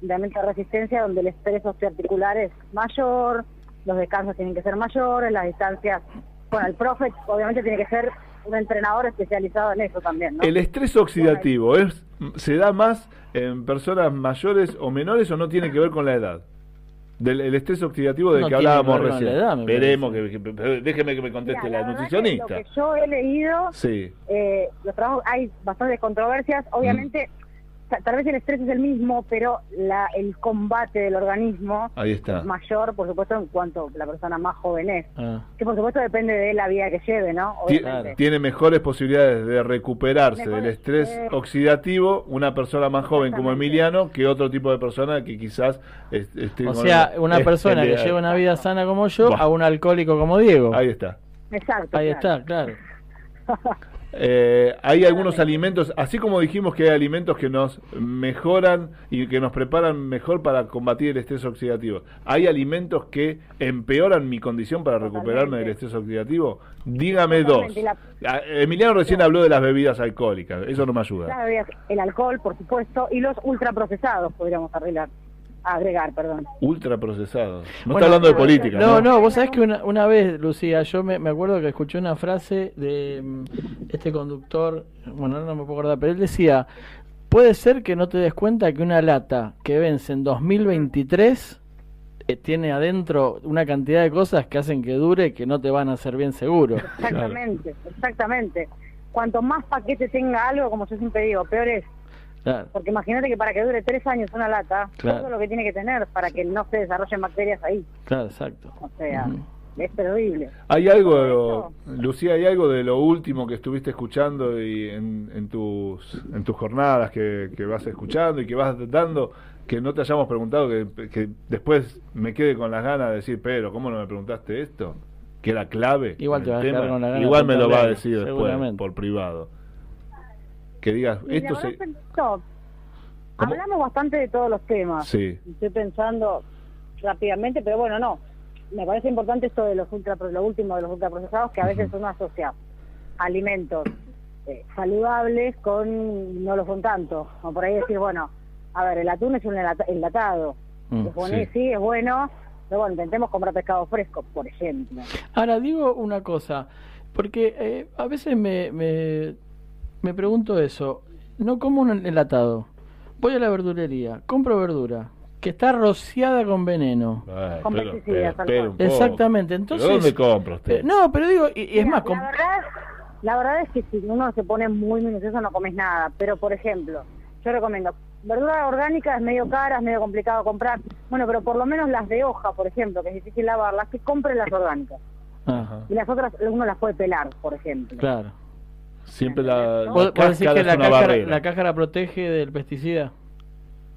entrenamiento de resistencia, donde el estrés osteoarticular es mayor, los descansos tienen que ser mayores, las distancias. Bueno, el profe obviamente tiene que ser un entrenador especializado en eso también, ¿no? ¿El estrés oxidativo es se da más en personas mayores o menores o no tiene que ver con la edad? Del el estrés oxidativo del No que hablábamos recién. edad, Veremos que, déjeme que me conteste Mira, la, nutricionista. Lo que yo he leído, Sí. eh, los trabajos, hay bastantes controversias. Obviamente, ta- tal vez el estrés es el mismo, pero la, el combate del organismo Ahí está. es mayor, por supuesto, en cuanto la persona más joven es. Ah, Que por supuesto depende de la vida que lleve, ¿no? Ti- Obviamente. Tiene mejores posibilidades de recuperarse del estrés eh, oxidativo una persona más joven como. Emiliano que otro tipo de persona que quizás est- esté o sea, una persona que lleva una vida sana como yo a un alcohólico como Diego. Ahí está. Exacto. Ahí claro. está, claro. Eh, hay algunos alimentos, así como dijimos que hay alimentos que nos mejoran y que nos preparan mejor para combatir el estrés oxidativo. ¿Hay alimentos que empeoran mi condición para recuperarme del estrés oxidativo? Dígame dos. La- Ah, Emiliano recién habló de las bebidas alcohólicas, eso no me ayuda. El alcohol, por supuesto, y los ultraprocesados podríamos arreglar, agregar, perdón. Ultraprocesados. No Bueno, está hablando de política, No, ¿no? no, vos sabés que una, una vez, Lucía, yo me, me acuerdo que escuché una frase de mm, este conductor, bueno, ahora no me puedo acordar, pero él decía, puede ser que no te des cuenta que una lata que vence en 2023 eh, tiene adentro una cantidad de cosas que hacen que dure que no te van a hacer bien seguro. Exactamente, exactamente. Cuanto más paquete tenga algo, como yo siempre digo, peor es. Claro. Porque imagínate que para que dure tres años una lata, Claro. todo lo que tiene que tener para que no se desarrollen bacterias ahí. Claro, exacto. O sea, es terrible. Hay algo, Lucía, hay algo de lo último que estuviste escuchando y en, en tus en tus jornadas que, que vas escuchando y que vas dando que no te hayamos preguntado que, que después me quede con las ganas de decir, pero ¿cómo no me preguntaste esto? Que era clave. Igual te vas a quedar con la gana Igual me lo va a decir después por privado. Que digas, Y esto se... ¿Cómo? hablamos bastante de todos los temas. Sí. Estoy pensando rápidamente, pero bueno, no. Me parece importante esto de los ultra, lo último de los ultraprocesados, que a veces uno asocia alimentos eh, saludables con no lo son tanto. O por ahí decir, bueno, a ver, el atún es un enlata- enlatado. Mm, es bueno, sí. sí. es bueno, pero bueno, intentemos comprar pescado fresco, por ejemplo. Ahora digo una cosa, porque eh, a veces me, me, me pregunto eso, no como un enlatado, voy a la verdulería, compro verdura, que está rociada con veneno. Ay, Con pero- pesticidas, pero- tal pero cual. un poco. Exactamente, ¿Pero entonces... ¿Dónde compra usted? Eh, no, pero digo, y, y es Mira, más... la verdad, la verdad es que si uno se pone muy minucioso no comes nada. Pero, por ejemplo, yo recomiendo, verdura orgánica es medio cara, es medio complicado comprar. Bueno, pero por lo menos las de hoja, por ejemplo, que es difícil lavarlas, que compre las orgánicas. Ajá. Y las otras uno las puede pelar, por ejemplo. Claro. Siempre la, la ¿Vos, vos decís cáscara que es la una cáscara, barrera. la cáscara protege del pesticida?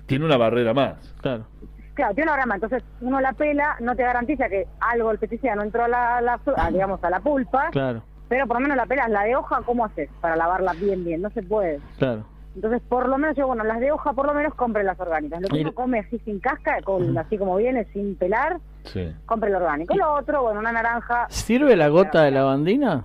Tiene una barrera más. Claro. Claro, tiene una grama, entonces uno la pela, no te garantiza que algo del pesticida no entró a la, la fru- a, digamos, a la pulpa, Claro, pero por lo menos la pelas. La de hoja, ¿cómo haces para lavarla bien, bien? No se puede. claro. Entonces, por lo menos yo, bueno, las de hoja, por lo menos compre las orgánicas. Lo que uno come así sin casca, con, así como viene, sin pelar, Sí. compre el orgánico. Lo otro, bueno, una naranja. ¿Sirve la gota de lavandina?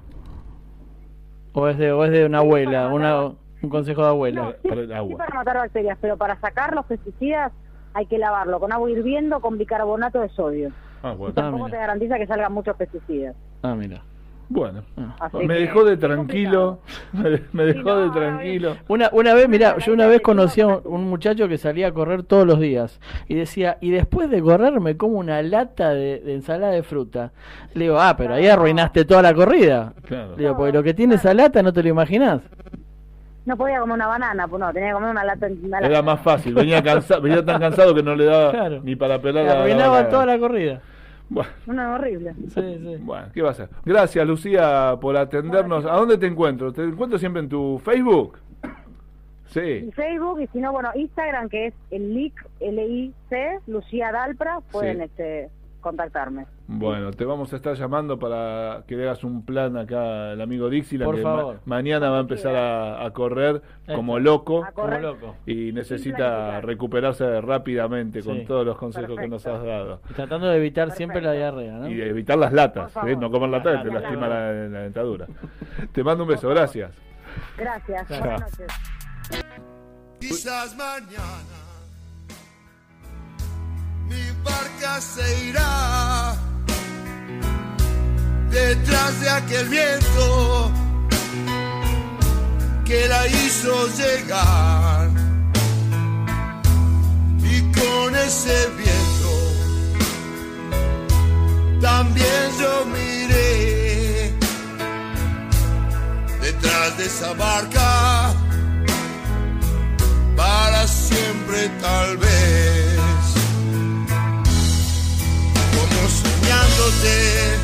¿O es de, o es de una abuela? Una, un consejo de abuela. No, sí, para el sí agua. para matar bacterias, pero para sacar los pesticidas hay que lavarlo con agua hirviendo con bicarbonato de sodio. Ah, bueno. Ah, Tampoco te mira. garantiza que salgan muchos pesticidas. Ah, mira. Bueno. Así Me que dejó de tranquilo. Me, me dejó no, de tranquilo. Una, una vez, mira, yo una vez conocí a un, un muchacho que salía a correr todos los días y decía, y después de correr me como una lata de, de ensalada de fruta. Le digo, ah, pero ahí arruinaste toda la corrida. Claro. Le digo, porque lo que tiene esa lata no te lo imaginás. No podía comer una banana, pues no, tenía que comer una lata. Una Era más fácil. Venía, cansa- venía tan cansado que no le daba Claro. ni para pelar la- arruinaba toda la corrida. Bueno, Una horrible. Sí, sí. bueno, ¿qué va a hacer? Gracias, Lucía, por atendernos. ¿A dónde te encuentro? ¿Te encuentro siempre en tu Facebook? Sí. Y Facebook, y si no, bueno, Instagram, que es el LIC, L-I-C, Lucía Dalpra, pueden Sí. este, contactarme. Bueno, te vamos a estar llamando para que le hagas un plan acá al amigo Dixieland, Por que favor. mañana va a empezar a, a correr como loco A correr. Como loco. y necesita recuperarse rápidamente con todos los consejos que nos has dado. Y Tratando de evitar siempre la diarrea, ¿no? Y evitar las latas. ¿eh? no comer latas, te lastima la, la dentadura. Te mando un beso, gracias. Gracias. Buenas noches. Quizás mañana mi barca se irá detrás de aquel viento que la hizo llegar y con ese viento también yo miré detrás de esa barca para siempre tal vez. Soñándote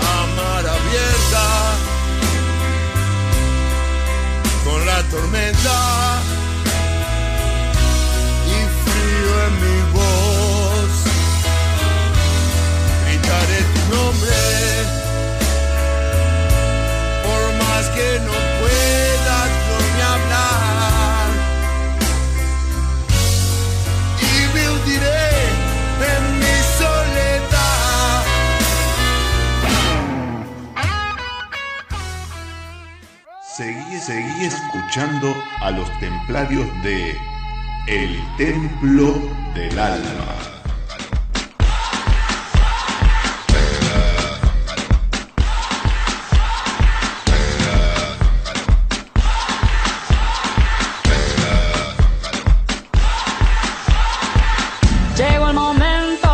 a abierta con la tormenta y frío en mi voz. Gritaré tu nombre por más que no Seguí, seguí escuchando a los templarios de El Templo del Alma. Llegó el momento,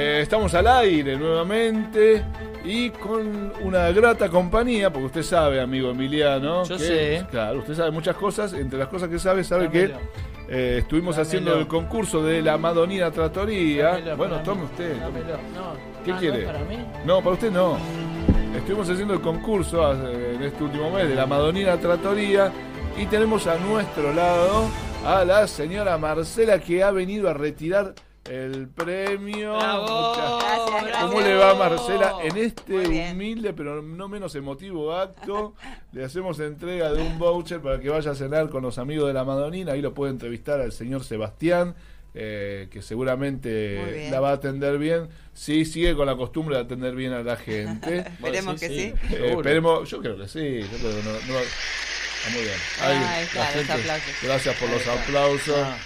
eh, estamos al aire nuevamente y con una grata compañía, porque usted sabe, amigo Emiliano, Yo que- sé. claro, usted sabe muchas cosas, entre las cosas que sabe, sabe que eh, estuvimos Dámelo. haciendo el concurso de la Madonina Tratoría. Dámelo bueno, tome mí, usted. tome. No. ¿Qué Ah, ¿no quiere? para mí? No, para usted no. Estuvimos haciendo el concurso eh, en este último mes de la Madonina Tratoría y tenemos a nuestro lado a la señora Marcela que ha venido a retirar el premio. Bravo. Muchas- Gracias, gracias. ¿Cómo le va Marcela? En este humilde pero no menos emotivo acto le hacemos entrega de un voucher para que vaya a cenar con los amigos de la Madonina. Ahí lo puede entrevistar al señor Sebastián. eh, que seguramente la va a atender bien. Sí, sigue con la costumbre de atender bien a la gente. Esperemos que sí. Eh, esperemos, yo creo que sí. Yo creo que no, no- ah, muy bien. Ahí está, la los aplausos. Gracias por Ahí los está. aplausos. Ah.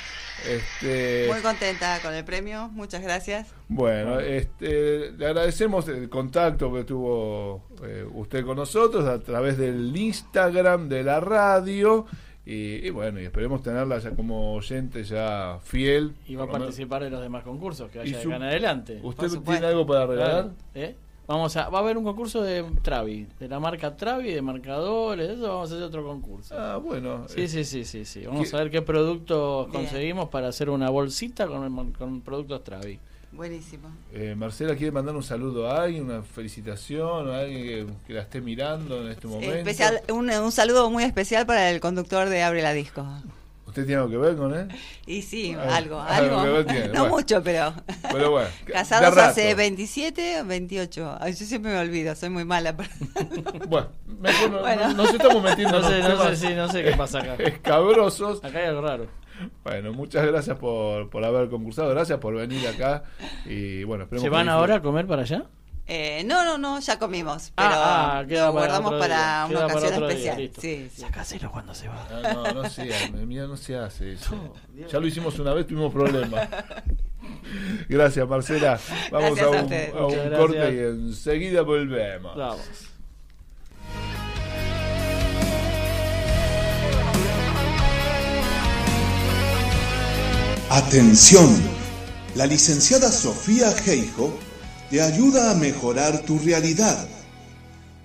Este, Muy contenta con el premio, muchas gracias. Bueno, este, le agradecemos el contacto que tuvo eh, usted con nosotros a través del Instagram de la radio. Y, y bueno, y esperemos tenerla ya como oyente ya fiel. Y va a participar en los demás concursos que haya de su- acá en adelante. ¿Usted tiene algo para regalar? ¿eh? Vamos a, va a haber un concurso de Travi, de la marca Travi, de marcadores, eso vamos a hacer otro concurso. Ah, bueno. Sí, eh, sí, sí, sí, sí. Vamos ¿Qué- a ver qué productos Bien. conseguimos para hacer una bolsita con, con productos Travi. Buenísimo. eh, Marcela quiere mandar un saludo a alguien, una felicitación, a alguien que, que la esté mirando en este momento. Especial, un, un saludo muy especial para el conductor de Abre la Disco. ¿Usted tiene algo que ver con él? Y sí, Ah, algo, algo algo. tiene, no bueno. mucho, pero. Pero bueno, Casados hace 27 o 28. Ay, yo siempre me olvido, soy muy mala. para- Bueno, mejor no, Bueno. no- nos estamos metiendo No sé, en no sé, sí, no sé qué pasa acá. escabrosos. Acá hay algo raro. Bueno, muchas gracias por, por haber concursado, gracias por venir acá y bueno, esperemos ¿Se van ahora a comer para allá? Eh, no, no, no, ya comimos. Pero Ah, ah, queda lo para guardamos otro para día, una queda para ocasión otro día, especial. listo. sí, sí. Sacáselo cuando se va. Ah, No, no se hace, mira, no se hace eso. Ya lo hicimos una vez, tuvimos problemas. Gracias, Marcela. Vamos Gracias a a un, ustedes. a un corte y enseguida volvemos. Vamos. Atención, la licenciada Sofía Geijo te ayuda a mejorar tu realidad.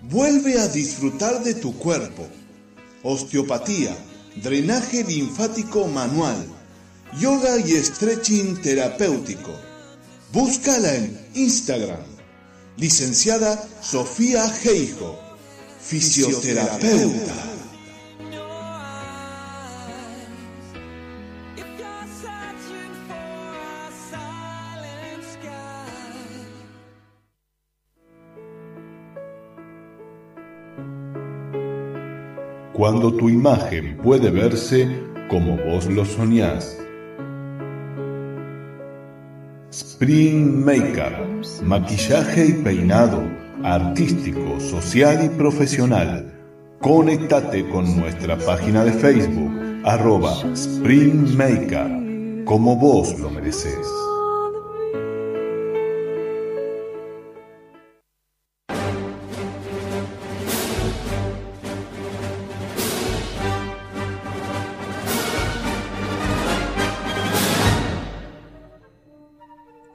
Vuelve a disfrutar de tu cuerpo. Osteopatía, drenaje linfático manual, yoga y stretching terapéutico. Búscala en Instagram. Licenciada Sofía Geijo, fisioterapeuta. Cuando tu imagen puede verse como vos lo soñás. Spring Makeup, maquillaje y peinado, artístico, social y profesional. Conéctate con nuestra página de Facebook, arroba Spring Makeup, como vos lo mereces.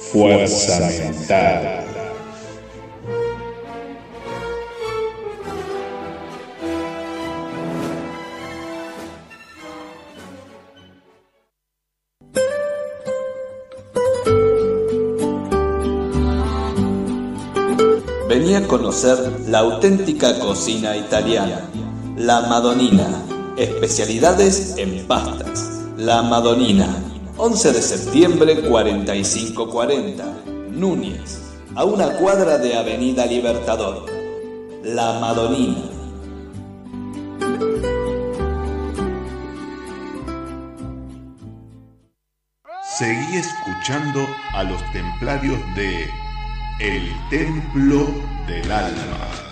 Fuerza mental. Vení a conocer la auténtica cocina italiana, la Madonina, especialidades en pastas. La Madonina, 11 de septiembre 4540, Núñez, a una cuadra de Avenida Libertador. La Madonina. Seguí escuchando a los templarios de El Templo del Alma.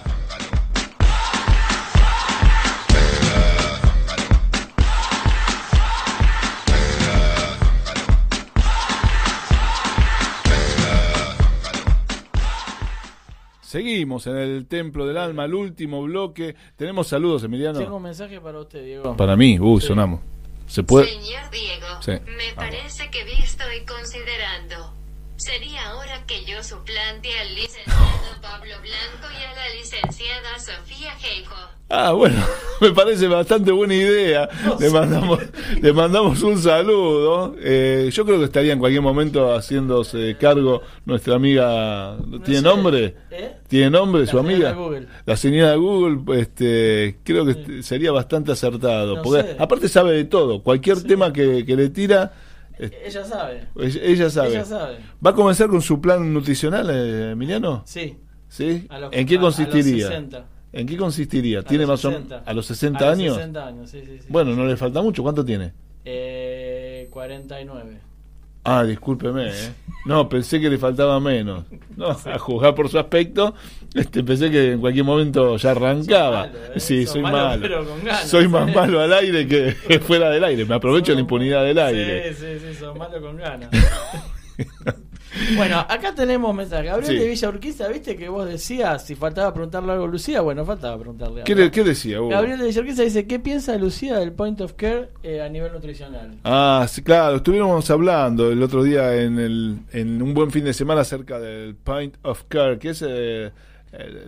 Seguimos en el Templo del Alma, el último bloque. Tenemos saludos, Emiliano. Tengo un mensaje para usted, Diego. Para mí, uy, Sí. sonamos. ¿Se puede? Señor Diego, Sí. me parece que visto y considerando, sería hora que yo suplante al licenciado Pablo Blanco y a la licenciada Sofía Geijo. Ah, bueno, me parece bastante buena idea. Le mandamos, le mandamos un saludo. Eh, yo creo que estaría en cualquier momento haciéndose cargo nuestra amiga. ¿Tiene sé. nombre? ¿Eh? ¿Tiene nombre su La señora amiga? de Google. La señora de Google, este, creo que sería bastante acertado. No porque sé. aparte sabe de todo. Cualquier tema que, que le tira, Ella sabe. Ella, sabe. Ella sabe. ¿Va a comenzar con su plan nutricional, eh, Emiliano? Sí. ¿Sí? A los- ¿En qué a- a los consistiría? 60. ¿En qué consistiría? ¿Tiene los más o 60. a los 60 A los años? 60 años, sí, sí, sí. Bueno, no le falta mucho. ¿Cuánto tiene? Eh, 49. Ah, discúlpeme, ¿eh? No, pensé que le faltaba menos. No, a juzgar por su aspecto, este, pensé que en cualquier momento ya arrancaba. Malo, ¿eh? Sí, Sos soy malo, malo. pero con ganas, soy más malo al aire que fuera del aire. Me aprovecho de la impunidad del aire. Sí, sí, sí, son malos con ganas. bueno, acá tenemos mensaje. Gabriel Sí. de Villa Urquiza, ¿viste que vos decías si faltaba preguntarle algo a Lucía? Bueno, faltaba preguntarle ¿Qué, algo. le- qué decía? Hugo? Gabriel de Villa Urquiza dice, ¿qué piensa Lucía del point of care eh, a nivel nutricional? Ah, sí, claro, estuvimos hablando el otro día en, el, en un buen fin de semana acerca del Pint of Care, que es eh,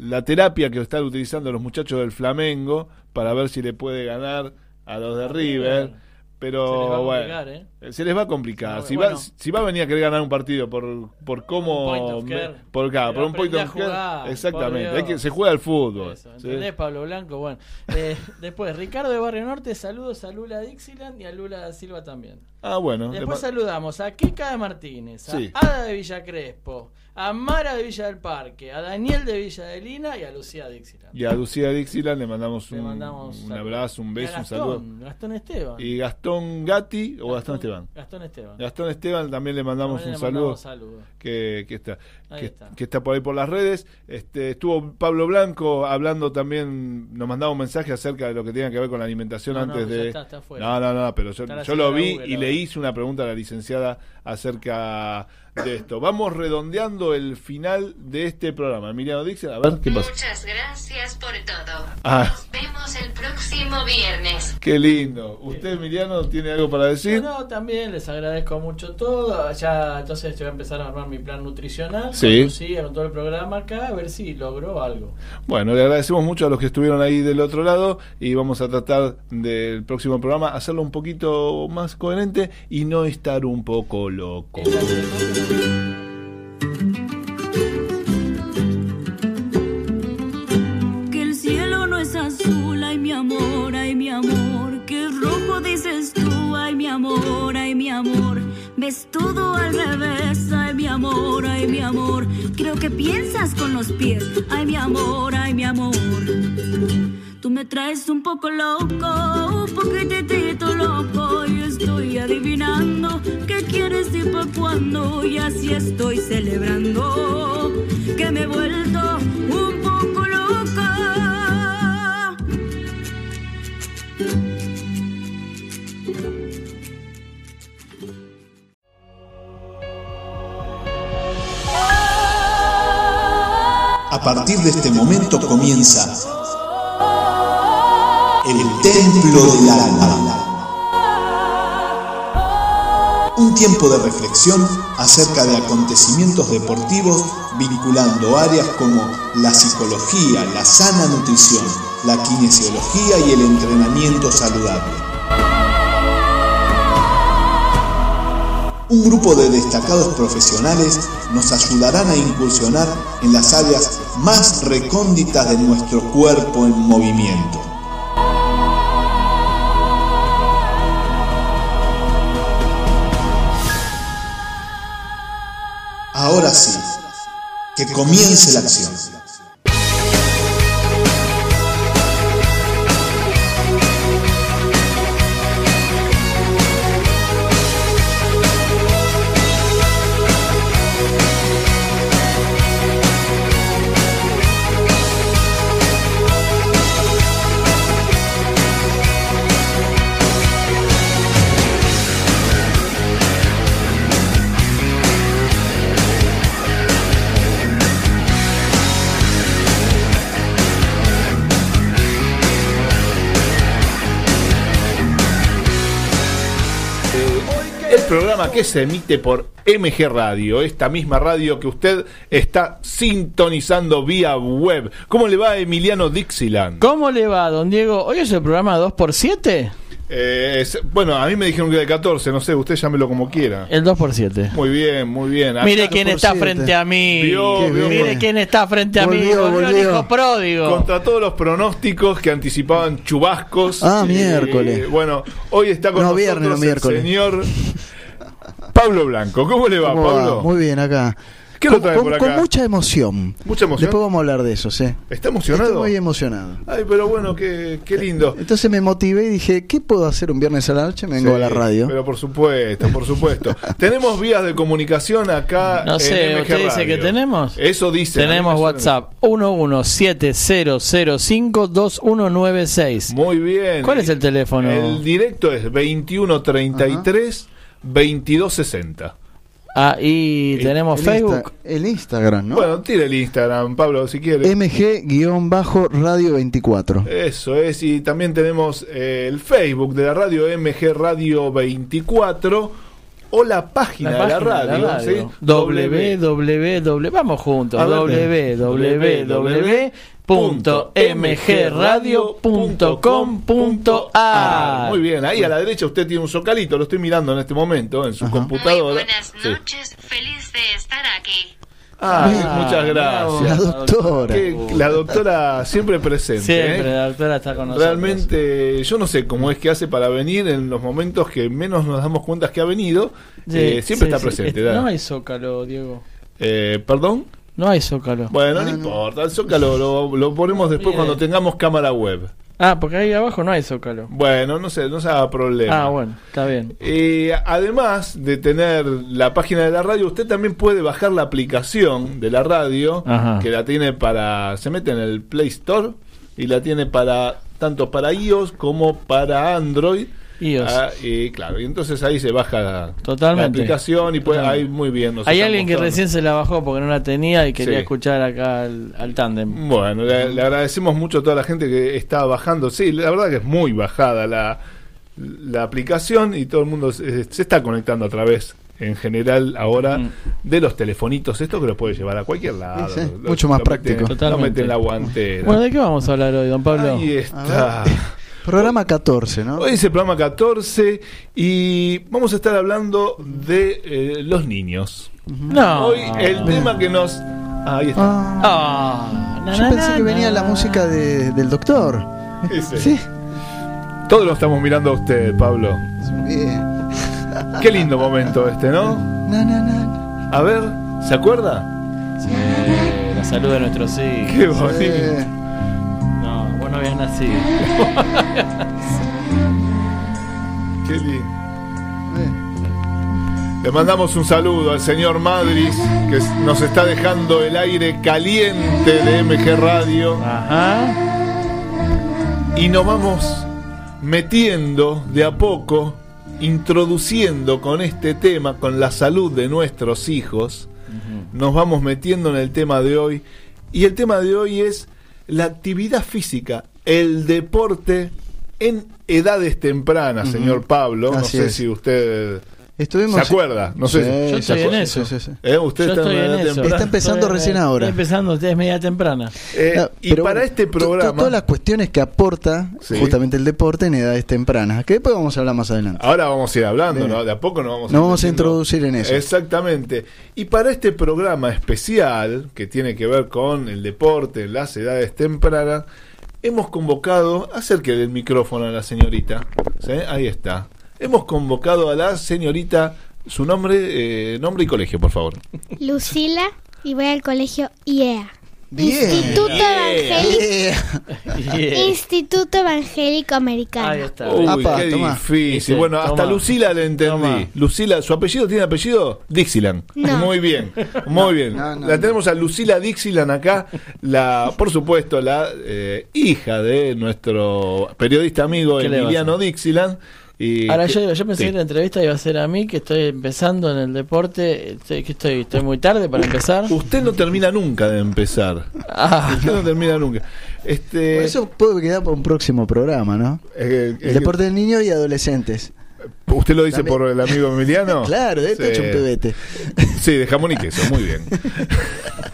la terapia que están utilizando los muchachos del Flamengo para ver si le puede ganar a los de River. Pero Se les va a bueno, complicar, ¿eh? Eh, se les va a complicar. Si, bueno. va, si va a venir a querer ganar un partido por, por cómo. Un point of care. por, Pero por un point of jugar, Exactamente. Hay que, se juega al fútbol. Eso, ¿sí? ¿Entendés, Pablo Blanco? Bueno, eh, después, Ricardo de Barrio Norte, saludos a Lula Dixieland y a Lula da Silva también. Ah, bueno. Después saludamos a Kika de Martínez, a Sí. Ada de Villa Crespo, a Mara de Villa del Parque, a Daniel de Villa de Lina y a Lucía Dixieland. Y a Lucía Dixieland le mandamos, Le un, mandamos un abrazo, un beso, un Gastón, saludo. Gastón Esteban. Y Gastón Gatti o Gastón Esteban. Gastón Esteban. Gastón Esteban también le mandamos También un le saludo. saludos. Que, que está, que, está. que está por ahí por las redes. Este, estuvo Pablo Blanco hablando también, nos mandaba un mensaje acerca de lo que tenía que ver con la alimentación No, antes de. está, no, no, no, pero yo, lo vi Google y le hice una pregunta a la licenciada acerca de esto. Vamos redondeando el final de este programa. Emiliano Dixon, a ver qué pasa. Muchas gracias por todo. Ah. Nos vemos el próximo viernes. Qué lindo. ¿Usted, Emiliano, tiene algo para decir? No, también les agradezco mucho todo. Ya, entonces yo voy a empezar a armar mi plan nutricional. Sí. Con todo el programa acá, a ver si logró algo. Bueno, le agradecemos mucho a los que estuvieron ahí del otro lado y vamos a tratar del próximo programa hacerlo un poquito más coherente y no estar un poco loco. Que el cielo no es azul, ay mi amor, ay mi amor. Que es rojo dices tú, ay mi amor, ay mi amor. Ves todo al revés, ay mi amor, ay mi amor. Creo que piensas con los pies, ay mi amor, ay mi amor. Tú me traes un poco loco, un poquitito loco. Y estoy adivinando qué quieres y pa' cuándo. Y así estoy celebrando que me he vuelto un poco loca. A partir de este momento comienza el templo del alma. Un tiempo de reflexión acerca de acontecimientos deportivos vinculando áreas como la psicología, la sana nutrición, la kinesiología y el entrenamiento saludable. Un grupo de destacados profesionales nos ayudarán a incursionar en las áreas más recónditas de nuestro cuerpo en movimiento. Ahora sí, que comience la acción. Programa que se emite por MG Radio, esta misma radio que usted está sintonizando vía web. ¿Cómo le va a Emiliano Dixieland? ¿Cómo le va, don Diego? ¿Hoy es el programa 2x7? Eh, es- bueno, a mí me dijeron que de 14, no sé, usted llámelo como quiera. El 2x7. Muy bien, muy bien. Acá- Mire quién está frente a mí. Vio, vio, Mire quién está frente a mí. Volvió, Volvió el volvió. hijo pródigo. Contra todos los pronósticos que anticipaban chubascos. Ah, Eh, miércoles. bueno, hoy está con No, nosotros viernes, no el miércoles. señor Pablo Blanco, ¿cómo le va, ¿Cómo va? Pablo? Muy bien, acá. ¿Qué lo con, trae con- por acá? con mucha emoción. ¿Mucha emoción? Después vamos a hablar de eso, ¿sí? ¿Está emocionado? Estoy muy emocionado. Ay, pero bueno, qué, qué lindo. Entonces me motivé y dije, ¿qué puedo hacer un viernes a la noche? Me vengo Sí, a la radio. Pero por supuesto, por supuesto. tenemos vías de comunicación acá. No sé, en MG ¿usted dice que tenemos? Eso dice. Tenemos. WhatsApp 1170052196. Muy bien. ¿Cuál es el teléfono? El directo es 2133 2260. Ah, y tenemos El Facebook. Insta- el Instagram, ¿no? Bueno, tire el Instagram, Pablo, si quiere. MG-Radio 24. Eso es, y también tenemos eh, el Facebook de la radio MG Radio 24 o la página, La de la página de radio, la radio. ¿sí? www, vamos juntos, ver, www.mgradio.com.ar Muy bien, ahí a la derecha usted tiene un socalito, lo estoy mirando en este momento en su computadora. Buenas Sí. noches, feliz de estar aquí. Ay, Ah, muchas gracias. La doctora. Que la doctora siempre presente. Siempre, ¿eh? la doctora está con nosotros. Realmente, yo no sé cómo es que hace para venir en los momentos que menos nos damos cuenta que ha venido. Sí, Eh, siempre sí, está presente. No hay zócalo, Diego. Eh, ¿Perdón? No hay zócalo. Bueno, no, importa. El Zócalo lo, lo ponemos después Bien. cuando tengamos cámara web. Ah, porque ahí abajo no hay zócalo. Bueno, no sé, no se haga problema. Ah, bueno, está bien. Eh, además de tener la página de la radio, usted también puede bajar la aplicación de la radio, Ajá. que la tiene para, se mete en el Play Store y la tiene para tanto para iOS como para Android. iOS. Ah, y claro, y entonces ahí se baja la, Totalmente. la aplicación y puede, ahí muy bien. nos Hay alguien que recién se la bajó porque no la tenía y quería Sí. escuchar acá al, al tándem. Bueno, le, le agradecemos mucho a toda la gente que está bajando. Sí, la verdad que es muy bajada la, la aplicación y todo el mundo se, se está conectando a través, en general, ahora Mm. de los telefonitos. Esto que lo puede llevar a cualquier lado. Sí, sí, Lo- mucho más lo práctico. Mete, lo Totalmente. mete en la guantera. Bueno, ¿de qué vamos a hablar hoy, don Pablo? Ahí está. Programa 14, ¿no? Hoy es el programa 14 y vamos a estar hablando de eh, los niños. No. Hoy el tema que nos... Ahí está. Ah, na, Yo na, pensé na, que venía na. la música de- del doctor. Ese. Sí. Todos lo estamos mirando a usted, Pablo. Bien. Qué lindo momento este, ¿no? Na, na, na. A ver, ¿se acuerda? Sí, la salud de nuestros hijos. Qué bonito. Eh, Habías nacido. Qué lindo. eh. Le mandamos un saludo al señor Madris, que nos está dejando el aire caliente de MG Radio. Ajá. Y nos vamos metiendo de a poco, introduciendo con este tema, con la salud de nuestros hijos. Nos vamos metiendo en el tema de hoy. Y el tema de hoy es la actividad física, el deporte en edades tempranas, señor Pablo. Así no sé es. si usted Estuvimos. se acuerda. No sé Sí, si- Yo estoy en eso. sí, sí, sí. ¿Eh? Usted Yo está estoy en eso. Está empezando Estoy- recién ahora. Estoy empezando, usted es media temprana. Eh, No, y pero para bueno, este programa. Todas las cuestiones que aporta Sí. justamente el deporte en edades tempranas, que después vamos a hablar más adelante. Ahora vamos a ir hablando. ¿no? De a poco nos vamos Nos vamos a introducir en eso. Exactamente. Y para este programa especial, que tiene que ver con el deporte en las edades tempranas, hemos convocado, acerque del micrófono a la señorita. Ahí está. Hemos convocado a la señorita, su nombre, eh, nombre y colegio, por favor. Lucila y voy al colegio IEA. Bien. Instituto Evangélico, Yeah. Yeah. Instituto Evangélico Americano. Ahí está. Uy, Apa, qué toma. difícil. Bueno, hasta. Lucila le entendí. Toma. Lucila, ¿su apellido tiene apellido? Dixieland. No. Muy bien, muy bien. No, no, la tenemos a Lucila Dixieland acá, la, por supuesto, la eh, hija de nuestro periodista amigo ¿Qué le va a Emiliano Dixieland. Y Ahora que- yo, yo pensé sí. que la entrevista iba a ser a mí, que estoy empezando en el deporte. Estoy, que estoy, estoy muy tarde para empezar. Usted no termina nunca de empezar. Ah, Usted no termina nunca. Este, Por eso puede quedar para un próximo programa, ¿no? eh, eh, El deporte de niños y adolescentes. ¿Usted lo dice También- por el amigo Emiliano? Claro, de hecho Sí. hecho un pebete. Sí, de jamón y queso, muy bien.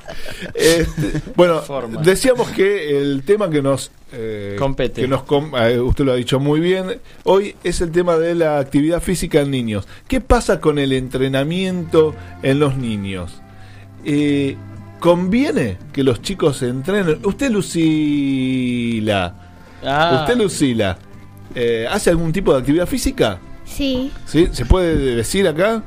Este, bueno, Forma. decíamos que el tema que nos eh, Compete. que nos com- eh, usted lo ha dicho muy bien, hoy es el tema de la actividad física en niños. ¿Qué pasa con el entrenamiento en los niños? Eh, ¿Conviene que los chicos entrenen? Usted, Lucila, ah, usted, Lucila, eh, ¿hace algún tipo de actividad física? Sí, ¿Sí? ¿Se puede decir acá?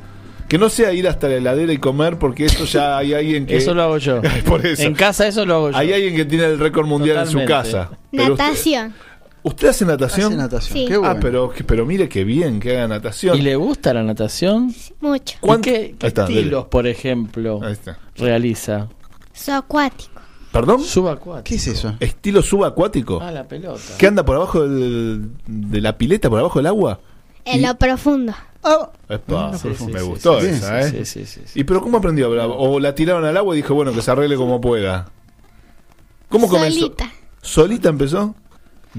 Que no sea ir hasta la heladera y comer, porque eso ya hay alguien que. Eso lo hago yo. Por eso. En casa eso lo hago yo. Hay alguien que tiene el récord mundial en su Totalmente. casa. Natación. ¿Usted hace natación? Hace natación, Sí. qué Ah, bueno. pero, pero mire qué bien que haga natación. ¿Y le gusta la natación? Mucho. ¿Y ¿Cuánto- qué, qué está, dele. estilos, por ejemplo, realiza? Subacuático. ¿Perdón? Subacuático. ¿Qué es eso? ¿Estilo subacuático? Ah, la pelota. ¿Qué anda por abajo del- de la pileta, por abajo del agua? En lo profundo. Ah, Epa, Sí, sí, me sí, gustó sí, esa, sí, ¿eh? sí, sí, sí. ¿Y pero cómo aprendió? ¿O la tiraron al agua y dijo, bueno, que se arregle como pueda? ¿Cómo comenzó? Solita. ¿Solita empezó?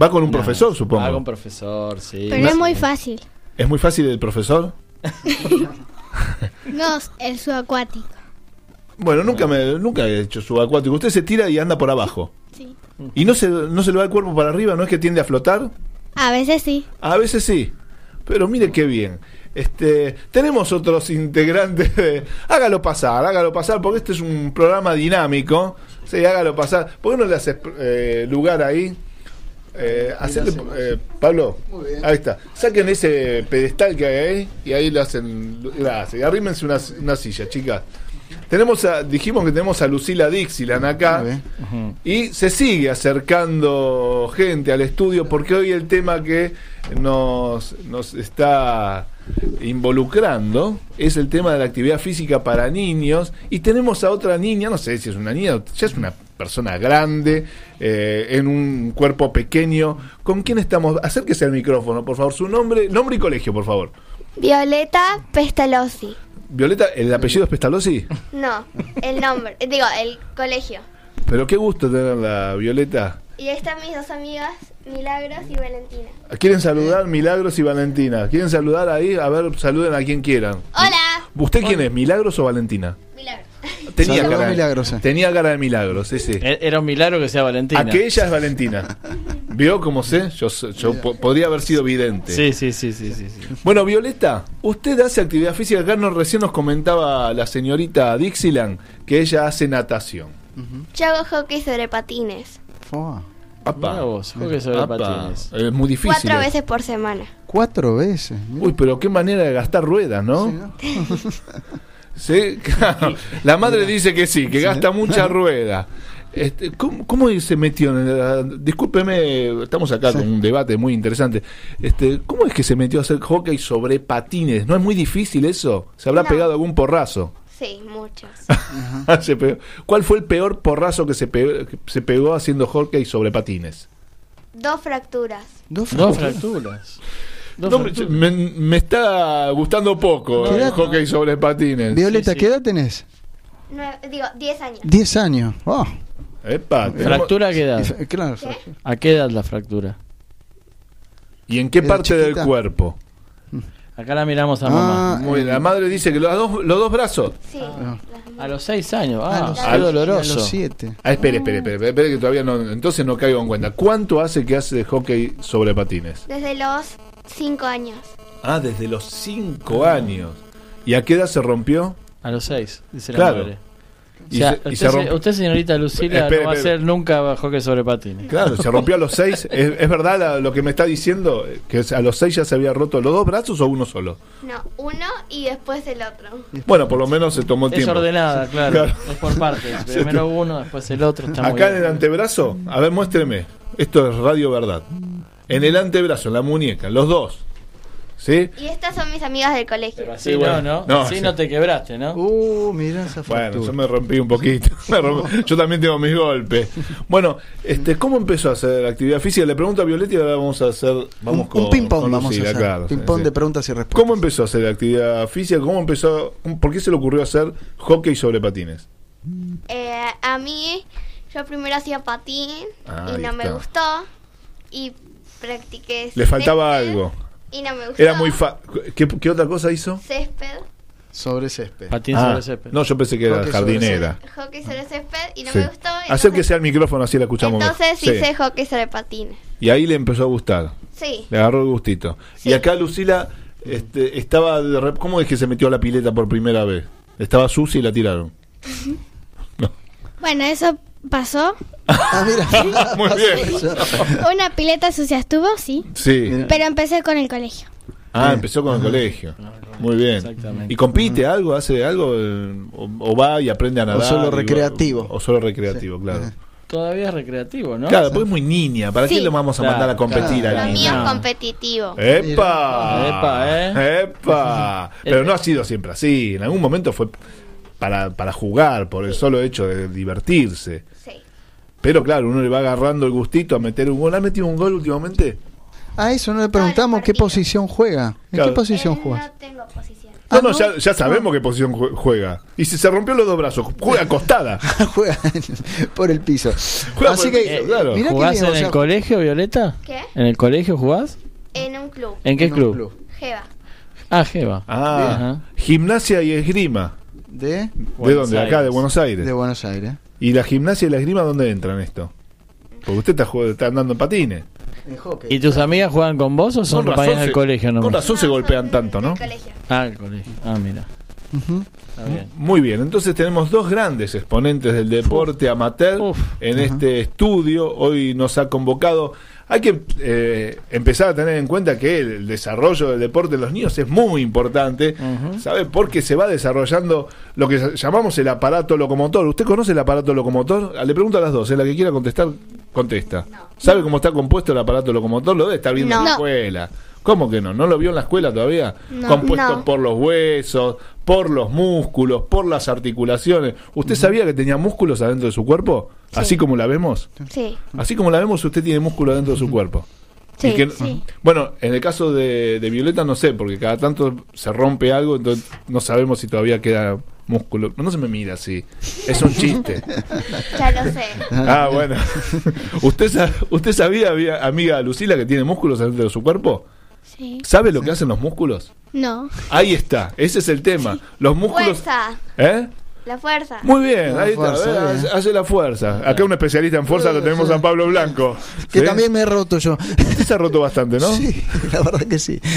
Va con un No. profesor, supongo. Ah, con profesor, sí. Pero es muy fácil. ¿Es muy fácil el profesor? No, el subacuático. Bueno, nunca me nunca he hecho subacuático. Usted se tira y anda por abajo. Sí. ¿Y no se, no se le va el cuerpo para arriba? ¿No es que tiende a flotar? A veces sí. A veces sí. Pero mire qué bien. Este, tenemos otros integrantes de... Hágalo pasar, hágalo pasar, porque este es un programa dinámico. Sí, hágalo pasar. ¿Por qué no le haces eh, lugar ahí? Eh, hacerle- eh, Pablo, ahí está. Saquen ese pedestal que hay ahí y ahí lo hacen. Gracias. Y arrímense una, una silla, chicas. Tenemos a, dijimos que tenemos a Lucila Dixieland acá y se sigue acercando gente al estudio porque hoy el tema que nos, nos está involucrando es el tema de la actividad física para niños y tenemos a otra niña, no sé si es una niña, ya es una persona grande, eh, en un cuerpo pequeño. ¿Con quién estamos? Acérquese al micrófono, por favor. Su nombre, nombre y colegio, por favor. Violeta Pestalozzi. Violeta, ¿el apellido es Pestalozzi? No, el nombre, digo, el colegio. Pero qué gusto tenerla, Violeta. Y ahí están mis dos amigas, Milagros y Valentina. ¿Quieren saludar Milagros y Valentina? ¿Quieren saludar ahí? A ver, saluden a quien quieran. Hola. ¿Usted quién es, Milagros o Valentina? Milagros. Tenía Saludos, cara, de- Milagros, eh. tenía cara de Milagros, sí, sí. E- Era un milagro que sea Valentina. A que ella es Valentina. ¿Vio cómo sé? Yo, yo po- podría haber sido vidente. Sí, sí, sí, sí, sí. sí. Bueno, Violeta, usted hace actividad física. Acá nos, recién nos comentaba la señorita Dixieland que ella hace natación. Yo hago hockey sobre patines. Fua. Apa. Vos, hockey sobre Apa. patines. Es muy difícil. Cuatro eh. veces por semana. Cuatro veces. mira. Uy, pero qué manera de gastar ruedas, ¿no? Sí, claro. La madre dice que sí, que gasta mucha rueda. Este, ¿cómo, cómo se metió en la- discúlpeme, estamos acá con un debate muy interesante. Este, ¿cómo es que se metió a hacer hockey sobre patines? ¿No es muy difícil eso? ¿Se habrá No. pegado algún porrazo? Sí, muchos. Se pegó. ¿Cuál fue el peor porrazo que se pegó, que se pegó haciendo hockey sobre patines? Dos fracturas. Dos Dos fracturas. No, me, está gustando poco ¿Qué el edad? hockey sobre patines. Violeta, Sí, sí. ¿qué edad tenés? Nueve- digo, diez años. Diez años. Oh, Epa, tenemos- ¿Fractura a qué edad? claro. ¿A qué edad la fractura? ¿Y en qué parte del cuerpo? Acá la miramos a Ah, mamá. Muy bien, la madre dice que los dos, los dos brazos. Sí. A los seis años. A Ah, los, qué a los- a doloroso. los siete. Ah, espere, espere, espere, espere, espere, que todavía no, entonces no caigo en cuenta. ¿Cuánto hace que hace hockey sobre patines? Desde los cinco años. Ah, desde los 5 años. ¿Y a qué edad se rompió? A los seis, dice la Claro. madre. O Y sea, se- y usted, se señorita Lucila, Espere, no va a hacer nunca hockey sobre patines. Claro, se rompió a los 6. ¿Es, es verdad la- lo que me está diciendo? ¿Que a los 6 ya se había roto los dos brazos o uno solo? No, uno y después el otro. Bueno, por lo menos se tomó el Es tiempo. ordenada, claro. Claro. Es por partes. Primero uno, después el otro. Está muy Acá en bien. el antebrazo, a ver, muéstreme. Esto es radio verdad. En el antebrazo, en la muñeca, los dos. ¿Sí? Y estas son mis amigas del colegio. Pero así Sí, bueno. no, ¿no? No, así sí. no te quebraste, ¿no? Uh, mirá esa Bueno, fractura. yo me rompí un poquito. Rompí- Yo también tengo mis golpes. Bueno, este, ¿cómo empezó a hacer actividad física? Le pregunto a Violeta y ahora vamos a hacer. Vamos un, con, un ping-pong con vamos a hacer. claro, ping-pong sí. de preguntas y respuestas. ¿Cómo empezó a hacer actividad física? ¿Cómo empezó? ¿Por qué se le ocurrió hacer hockey sobre patines? Eh, a mí, yo primero hacía patín Ah, y no me gustó. Y practiqué Le faltaba algo. Y no me gustó. Era muy fa ¿Qué, qué otra cosa hizo? Césped, Sobre césped. Patín Ah, sobre césped. no, yo pensé que era Hockey sobre jardinera. hockey sobre césped y no Sí. me gustó. y Acérquese al micrófono, así la escuchamos. mejor. Entonces Sí. hice hockey sobre patines. Y ahí le empezó a gustar. Sí. Le agarró el gustito. Y acá Lucila este, estaba. de ¿Cómo es que se metió a la pileta por primera vez? Estaba sucia y la tiraron. Bueno, eso pasó. Ah, mira. Muy bien. Una pileta sucia estuvo, sí. Sí. Pero empecé con el colegio. Ah, empezó con el colegio. Muy bien. Exactamente. ¿Y compite algo? ¿Hace algo? O, o va y aprende a nadar? solo y va- recreativo. o solo recreativo, claro. Todavía es recreativo, ¿no? Claro, porque es muy niña. ¿Para Sí. qué le vamos a Claro, mandar a competir claro. a Lo la mío niña? es competitivo. ¡Epa! Epa, ¿eh? ¡Epa! Pero no ha sido siempre así. En algún momento fue para, para jugar, por el solo hecho de divertirse. Sí. Pero claro, uno le va agarrando el gustito a meter un gol. ¿Ha metido un gol últimamente? A eso no le preguntamos qué posición juega. ¿En Claro. qué posición Eh, juegas? No tengo posición. No, no, ya, ya sabemos qué posición jue- juega. Y si se rompió los dos brazos, juega acostada. juega por el piso. Juega Así por el que, piso, claro. ¿Jugás bien, en o sea, el colegio, Violeta? ¿Qué? ¿En el colegio jugás? En un club. ¿En qué en un club? Jeva. Ah, Jeva. Ah, Ajá. gimnasia y esgrima. ¿De? ¿De dónde? Acá, de. Buenos Aires. De Buenos Aires. ¿Y la gimnasia y la esgrima dónde entran en esto? Porque usted está, jugando- está andando en patines. En hockey. ¿Y tus amigas juegan con vos o son compañeras del se, colegio con nomás? razón se golpean tanto, ¿no? Colegio. Ah, el colegio. Ah, mira. Está bien. Muy bien, entonces tenemos dos grandes exponentes del deporte amateur Uf. en este estudio. Hoy nos ha convocado. Hay que eh, empezar a tener en cuenta que el desarrollo del deporte de los niños es muy importante. ¿sabe? Porque se va desarrollando lo que llamamos el aparato locomotor. ¿Usted conoce el aparato locomotor? Ah, Le pregunto a las dos, en la que quiera contestar, contesta. ¿Sabe cómo está compuesto el aparato locomotor? Lo debe estar viendo en la No. escuela. ¿Cómo que no? ¿No lo vio en la escuela todavía? No. Compuesto No. por los huesos, por los músculos, por las articulaciones. ¿Usted sabía que tenía músculos adentro de su cuerpo? Así como la vemos. Sí. Así como la vemos, usted tiene músculo adentro de su cuerpo. Sí, Y que- sí. Bueno, en el caso de, de Violeta no sé, porque cada tanto se rompe algo, entonces no sabemos si todavía queda músculo. No se me mira así. Es un chiste. Ya lo sé. Ah, bueno. ¿Usted, ¿Usted sabía, amiga Lucila, que tiene músculos adentro de su cuerpo? Sí. ¿Sabe lo que hacen los músculos? No. Ahí está, ese es el tema. Los músculos... Fuerza. ¿Eh? La fuerza. Muy bien, La ahí está, ¿eh? hace, hace la fuerza. Acá un especialista en fuerza lo tenemos a Pablo Blanco. Que ¿Sí? también me he roto yo. Usted se ha roto bastante, ¿no? Sí, la verdad que sí.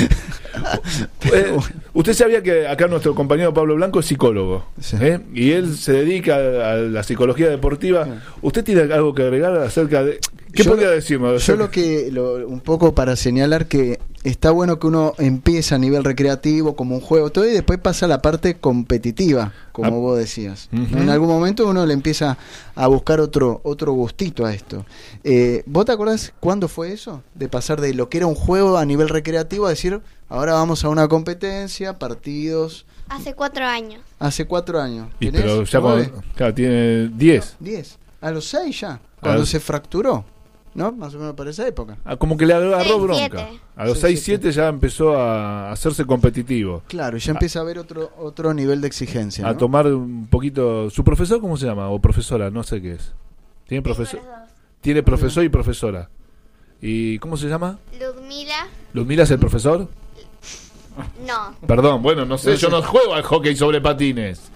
Eh, usted sabía que acá nuestro compañero Pablo Blanco es psicólogo Sí. ¿eh? y él se dedica a la psicología deportiva. ¿Usted tiene algo que agregar acerca de qué Yo podría lo- decirnos? Yo lo que, lo- un poco para señalar que está bueno que uno empieza a nivel recreativo, como un juego, todo, y después pasa a la parte competitiva, como Ah. vos decías. En algún momento uno le empieza a buscar otro, otro gustito a esto. Eh, ¿Vos te acordás cuándo fue eso? De pasar de lo que era un juego a nivel recreativo a decir, ahora vamos a una competencia, partidos, Hace cuatro años. hace cuatro años. Y ¿Tenés? pero ya ¿Nueve? cuando, claro, tiene 10. Diez. A los seis ya, cuando los- se fracturó, ¿no? Más o menos para esa época. Ah, como que le agarró Seis, bronca. siete. A los Seis, 6-7 ya empezó a hacerse competitivo. Claro, y ya empieza a haber otro otro nivel de exigencia. A ¿no? tomar un poquito. ¿Su profesor cómo se llama? O profesora, no sé qué es. ¿Tiene profesor? Tiene profesor y profesora. ¿Y cómo se llama? Ludmila, ¿Ludmila es el profesor? No. Perdón, bueno, no sé, yo no juego al hockey sobre patines.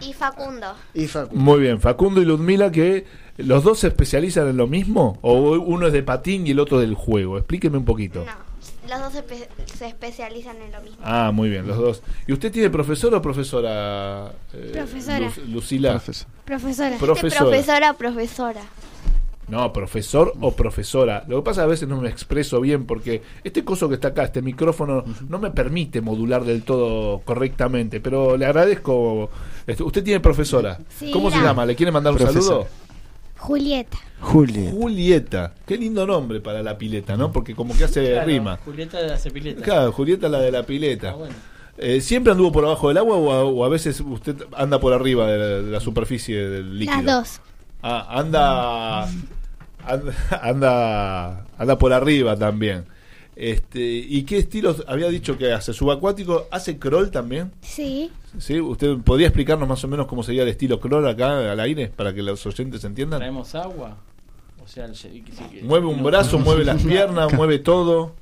Y Facundo. Y. Muy bien, Facundo y Ludmila, que los dos se especializan en lo mismo, o uno es de patín y el otro del juego. Explíqueme un poquito. No. Los dos se, espe- se especializan en lo mismo. Ah, muy bien, los dos. ¿Y usted tiene profesor o profesora? eh, Profesora. Lu- Lucila. Profesora. Profesora. Profesora, profesora. No, profesor o profesora. Lo que pasa es que a veces no me expreso bien porque este coso que está acá, este micrófono, no me permite modular del todo correctamente. Pero le agradezco. Este, Usted tiene profesora. Sí. ¿Cómo se llama? ¿Le quiere mandar un Profesora. saludo? Julieta. Julia. Julieta. Qué lindo nombre para la pileta, ¿no? Porque como que hace Claro, rima. Julieta de la Cepileta. Claro, Julieta la de la pileta. Ah, bueno. Eh, ¿Siempre anduvo por abajo del agua o a, o a veces usted anda por arriba de la, de la superficie del líquido? Las dos. Ah, anda, anda, anda, anda por arriba también. Este, ¿Y qué estilos había dicho que hace? ¿Subacuático? ¿Hace crawl también? Sí. ¿Sí? ¿Usted podría explicarnos más o menos cómo sería el estilo crawl acá al aire para que los oyentes entiendan? ¿Traemos agua? O sea, el- Mueve un no- brazo, mueve las piernas, mueve todo.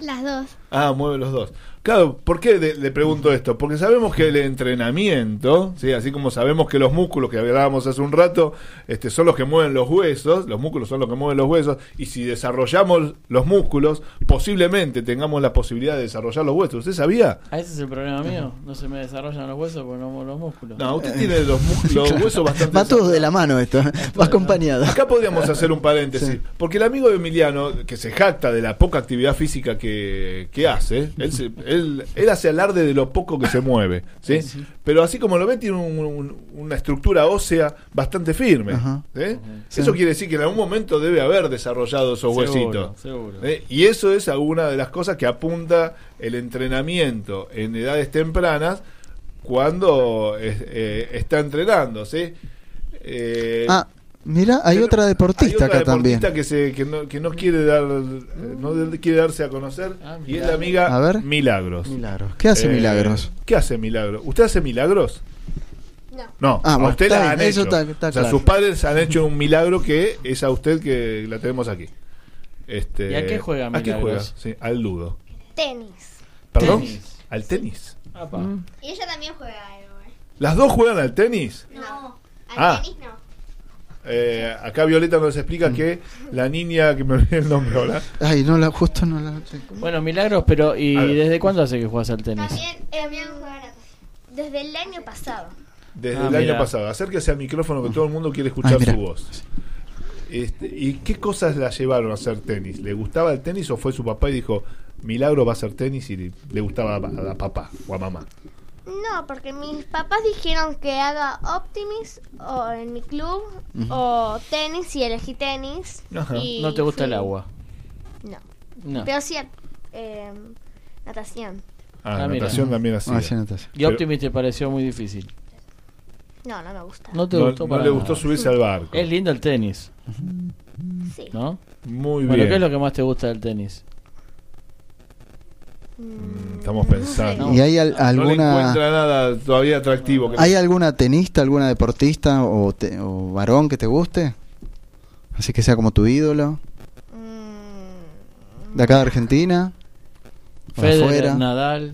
Las dos. Ah, mueve los dos. Claro, ¿por qué le pregunto esto? Porque sabemos que el entrenamiento, ¿sí? así como sabemos que los músculos que hablábamos hace un rato este, son los que mueven los huesos, los músculos son los que mueven los huesos, y si desarrollamos los músculos, posiblemente tengamos la posibilidad de desarrollar los huesos. ¿Usted sabía? Ah, ese es el problema mío. No se me desarrollan los huesos porque no muevo los músculos. No, usted tiene los, los huesos bastante... Va todo de la mano esto, ¿eh? va acompañado. Acá podríamos hacer un paréntesis, porque el amigo de Emiliano, que se jacta de la poca actividad física que, que hace, él, se- él Él, él hace alarde de lo poco que se mueve, ¿sí? Pero así como lo ven, tiene un- un- una estructura ósea bastante firme. Ajá. ¿sí? Sí. Eso quiere decir que en algún momento debe haber desarrollado esos Seguro, huesitos. seguro. ¿eh? Y eso es alguna de las cosas que apunta el entrenamiento en edades tempranas cuando es- eh, está entrenando, ¿sí? Eh, Ah, mira, hay otra deportista hay otra acá también. deportista que, se, que, no, que no quiere dar eh, no de- quiere darse a conocer y es la amiga A ver. Milagros. Eh, Milagros. ¿Qué hace Milagros? ¿Qué hace Milagros? ¿Usted hace milagros? No. Ah, a bueno, usted está la bien, han eso hecho. está- está o sea, claro. sus padres han hecho un milagro que es a usted que la tenemos aquí. Este, ¿Y a qué juega ¿A qué juega? Milagros? Sí, al ludo. Tenis. ¿Perdón? Tenis. ¿Al tenis? Y ella también juega algo, ¿eh? ¿Las dos juegan al tenis? No. Al Ah. tenis no. Eh, acá Violeta nos Mm. explica que la niña, que me olvidé el nombre ahora, Ay, no la, justo no la. Bueno, Milagros, pero ¿y desde cuándo hace que juegas al tenis? También, natación. Desde el año pasado. desde Ah, el año pasado. Acérquese al micrófono que todo el mundo quiere escuchar Ay, su voz. Este, ¿Y qué cosas la llevaron a hacer tenis? ¿Le gustaba el tenis o fue su papá y dijo, Milagro va a hacer tenis y le, le gustaba a, a papá o a mamá? No, porque mis papás dijeron que haga Optimis o en mi club o tenis y elegí tenis. Ajá. y ¿No te gusta fui- el agua? No. No. Pero sí eh, natación. Ah, Ah, natación también hacía. Ah, sí, natación. ¿Y Optimis te pareció muy difícil? No, no me gusta. No te No- gustó no para le nada. gustó subirse al barco. Es lindo el tenis. Sí. ¿No? Muy bueno, bien. ¿qué es lo que más te gusta del tenis? Estamos pensando. ¿Y hay al- No alguna- encuentra nada todavía atractivo. ¿Hay alguna tenista, alguna deportista o, te- o varón que te guste? Así que sea como tu ídolo. De acá de Argentina. Federer, afuera. Nadal.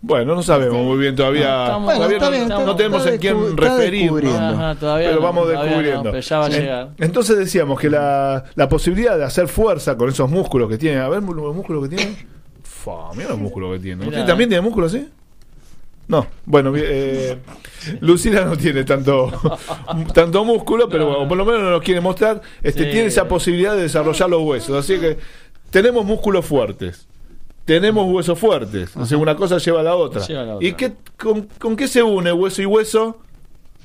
Bueno, no sabemos muy bien todavía. No, estamos- todavía Bueno, no, bien, no está- tenemos en quién referirnos. descubriendo. Ajá, todavía pero no, vamos todavía no, descubriendo. pero ya va a En- llegar. Entonces decíamos que la, la posibilidad de hacer fuerza con esos músculos que tiene. A ver los músculos que tiene. Mira los músculos que tiene. ¿Usted también tiene músculos así? No, bueno, eh, Lucila no tiene tanto tanto músculo, pero bueno, por lo menos nos quiere mostrar, este Sí. tiene esa posibilidad de desarrollar los huesos, así que tenemos músculos fuertes. Tenemos huesos fuertes, o sea, una cosa lleva a la otra. Lleva a la otra. ¿Y qué, con, con qué se une hueso y hueso?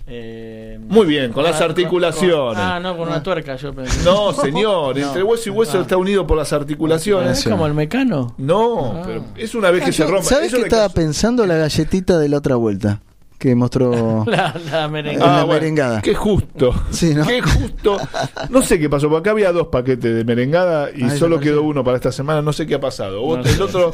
Eh, Muy bien, con las articulaciones. ah, no, con una tuerca yo pensé. No, señor, No. entre hueso y hueso Ah. está unido por las articulaciones. ¿Es como el mecano? No, Ah. pero es una vez que se rompe. ¿Sabes qué estaba pensando la galletita de la otra vuelta? Que mostró La, la en merengue. la Ah, bueno, merengada. Qué justo. Sí, ¿no? Qué justo. No sé qué pasó, porque acá había dos paquetes de merengada y solo quedó uno para esta semana. No sé qué ha pasado. No el sé. otro.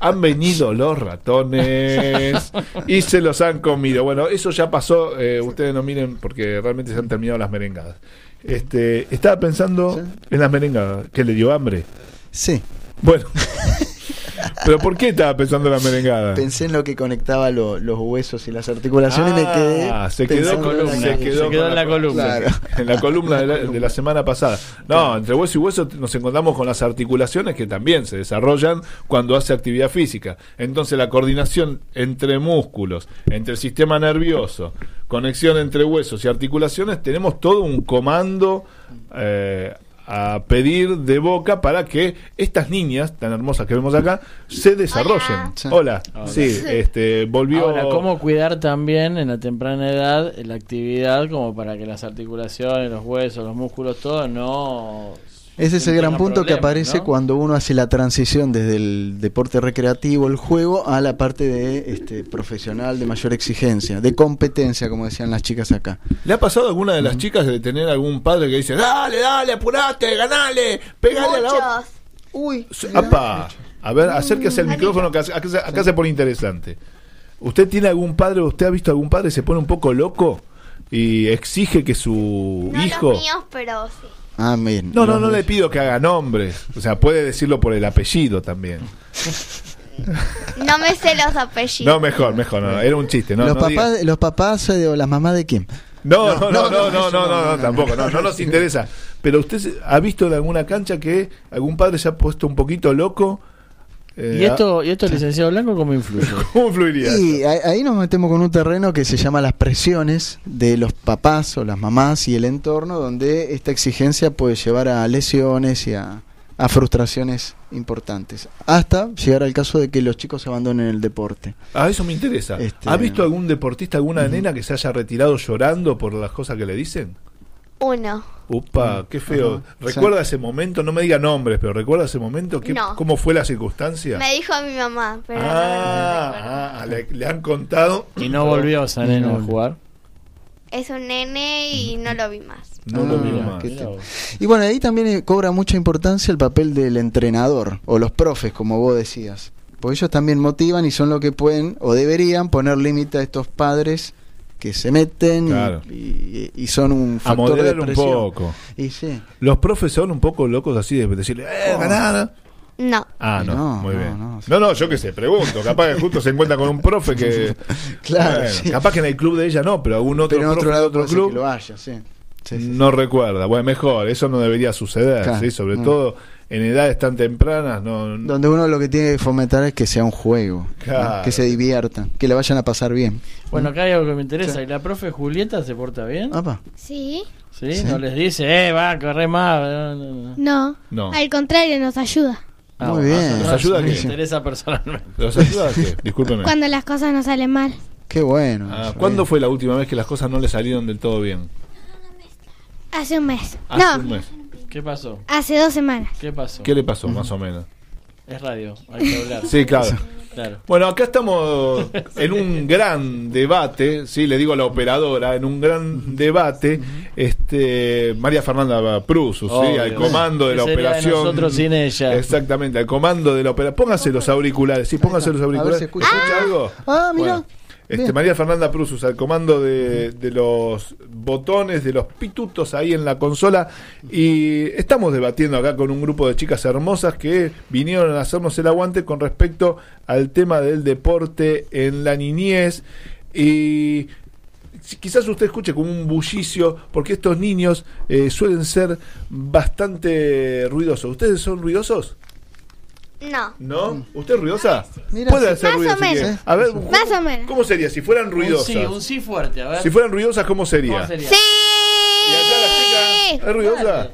Han venido los ratones y se los han comido. Bueno, eso ya pasó. eh, ustedes no miren porque realmente se han terminado las merengadas. Este, estaba pensando en las merengadas. ¿Que le dio hambre? Sí. Bueno. ¿Pero por qué estaba pensando en las merengadas? Pensé en lo que conectaba lo- los huesos y las articulaciones y me quedé. Ah, se quedó, con- en la se quedó en la columna. Claro. En la columna de la, de la semana pasada. No, entre hueso y hueso nos encontramos con las articulaciones que también se desarrollan cuando hace actividad física. Entonces la coordinación entre músculos, entre el sistema nervioso, conexión entre huesos y articulaciones, tenemos todo un comando eh, a pedir de boca para que estas niñas tan hermosas que vemos acá se desarrollen. Hola. Hola. Sí, este volvió Ahora, ¿cómo cuidar también en la temprana edad la actividad como para que las articulaciones, los huesos, los músculos, todo no... Ese es el gran punto que aparece ¿no? cuando uno hace la transición desde el deporte recreativo, el juego, a la parte de este profesional de mayor exigencia, de competencia, como decían las chicas acá. ¿Le ha pasado a alguna de las chicas de tener algún padre que dice, dale, dale, apurate, ganale, pegale a la otra? Uy, Apa, a ver, acérquese al micrófono que acá, se- acá se pone interesante. ¿Usted tiene algún padre, usted ha visto algún padre que se pone un poco loco y exige que su No hijo... los míos, pero sí. Ah. No, no, no le pido que haga nombres. O sea, puede decirlo por el apellido también. No me sé los apellidos. No, mejor, mejor, no, era un chiste. No, los, no papás, los papás eh, o las mamás de quién? No, no, no, no, no, no, no, no, tampoco, no, no nos interesa. Pero usted ha visto en alguna cancha que algún padre se ha puesto un poquito loco. Eh, ¿Y esto, ¿Y esto, licenciado Blanco, cómo influye? ¿Cómo fluiría? Y ahí nos metemos con un terreno que se llama las presiones de los papás o las mamás y el entorno, donde esta exigencia puede llevar a lesiones y a a frustraciones importantes. Hasta llegar al caso de que los chicos abandonen el deporte. Ah, eso me interesa. Este- ¿Has visto algún deportista, alguna nena que se haya retirado llorando por las cosas que le dicen? Uno. Upa, qué feo. Ajá. ¿Recuerda ese momento? No me diga nombres, pero ¿recuerda ese momento? ¿Qué- No. ¿Cómo fue la circunstancia? Me dijo mi mamá, pero Ah, ah, le, le han contado. Y no volvió esa nena a jugar. es un nene y no lo vi más. No lo Ah, vi más. te- Y bueno, ahí también eh, cobra mucha importancia el papel del entrenador o los profes, como vos decías. Porque ellos también motivan y son lo que pueden o deberían poner límite a estos padres que se meten y- Claro. y, y son un A factor de moderar un poco. Y sí. Los profes son un poco locos así de decirle, ¡eh, Oh. ganada! No. Ah, no, No, muy no, bien. no. No, no, yo qué sé, pregunto. Capaz que justo se encuentra con un profe que. Claro, Bueno, sí. Capaz que en el club de ella no, pero algún otro Pero en otro profe de lado otro club que lo haya, sí. Sí, sí, no recuerda. Bueno, mejor, eso no debería suceder, Claro. ¿sí? Sobre todo en edades tan tempranas. No, no- Donde uno lo que tiene que fomentar es que sea un juego, ¿no? Claro. que se diviertan, que le vayan a pasar bien. Bueno, acá hay algo que me interesa. Sí. ¿Y la profe Julieta se porta bien? Apa. Sí. ¿Sí? Sí. No les dice, eh, va, corre más. No, no, no. No. No. Al contrario, nos ayuda. Ah, Muy bueno, bien. ¿Nos no- ayuda qué? Me interesa personalmente. ¿Los ayuda a qué? Discúlpeme. Cuando las cosas nos salen mal. Qué bueno. Ah, ¿Cuándo bien. fue la última vez que las cosas no le salieron del todo bien? Hace un mes. Hace no, un mes. ¿Qué pasó? hace dos semanas. ¿Qué pasó? ¿Qué le pasó, más o menos? Es radio, hay que hablar. Sí, claro. Claro. Bueno, acá estamos en un gran debate, sí, le digo a la operadora, en un gran debate, este María Fernanda Prusus, sí, Obvio. al comando de ¿Qué la sería de operación. nosotros sin ella? Exactamente, al comando de la operación. Póngase los auriculares, sí, póngase los A ver si auriculares. escucha. ¿Escucha algo? Ah, mira. Bueno, este. María Fernanda Prusus al comando de, de los botones, de los pitutos ahí en la consola. Y estamos debatiendo acá con un grupo de chicas hermosas que vinieron a hacernos el aguante con respecto al tema del deporte en la niñez. Y quizás usted escuche como un bullicio, porque estos niños eh, suelen ser bastante ruidosos. ¿Ustedes son ruidosos? No. ¿No? ¿Usted es ruidosa? Mira, Puede sí. ser Más ruido o si quiere. menos. A ver, Más o menos. ¿cómo sería? Si fueran Un ruidosas. sí, un sí fuerte, a ver. Si fueran ruidosas, ¿cómo sería? ¿Cómo sería? ¡Sí! ¿Y la chica es ruidosa?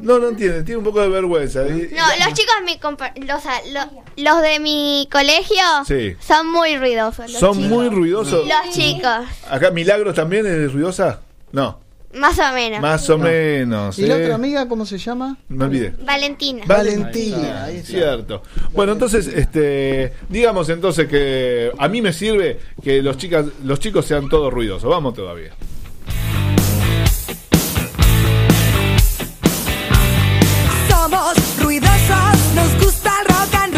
No, no entiende, tiene un poco de vergüenza. Y- No, los chicos, mi compa- los, a- lo- los de mi colegio Sí. son muy ruidosos. Los Son chicos. muy ruidosos. Los chicos, Acá, ¿Milagros también es ruidosa? No, más o menos. más o menos. ¿Y la ¿eh? otra amiga cómo se llama? Me olvidé. Valentina. Valentina. ahí está. Cierto. Bueno, entonces, este, digamos entonces que a mí me sirve que los chicas, los chicos sean todos ruidosos. Vamos todavía. Somos ruidosos, nos gusta el rock and roll.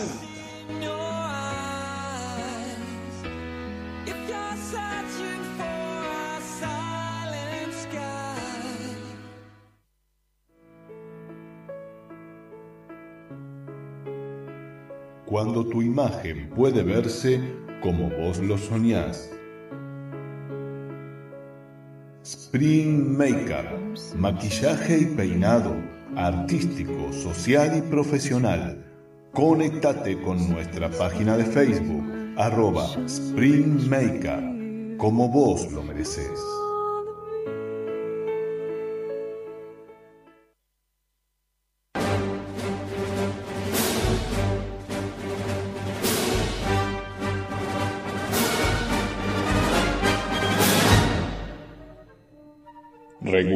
Tu imagen puede verse como vos lo soñás. Spring Makeup, maquillaje y peinado, artístico, social y profesional. Conéctate con nuestra página de Facebook, arroba Spring Makeup, como vos lo mereces.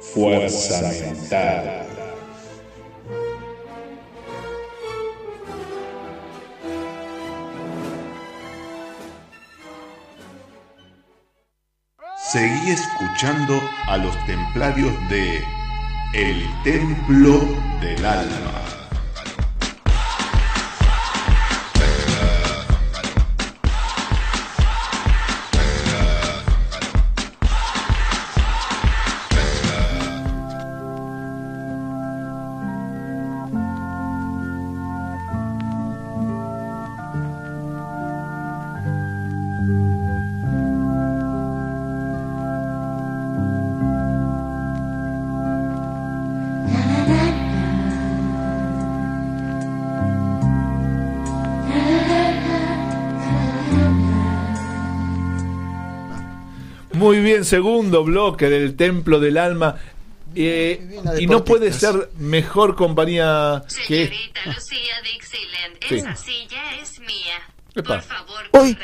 Fuerza mental. Seguí escuchando a los templarios de El Templo del Alma. Bien, segundo bloque del Templo del Alma. Eh, y no puede ser mejor compañía que... Señorita Lucía Dixieland, Sí. esa silla es mía. Epa. Por favor, Uy.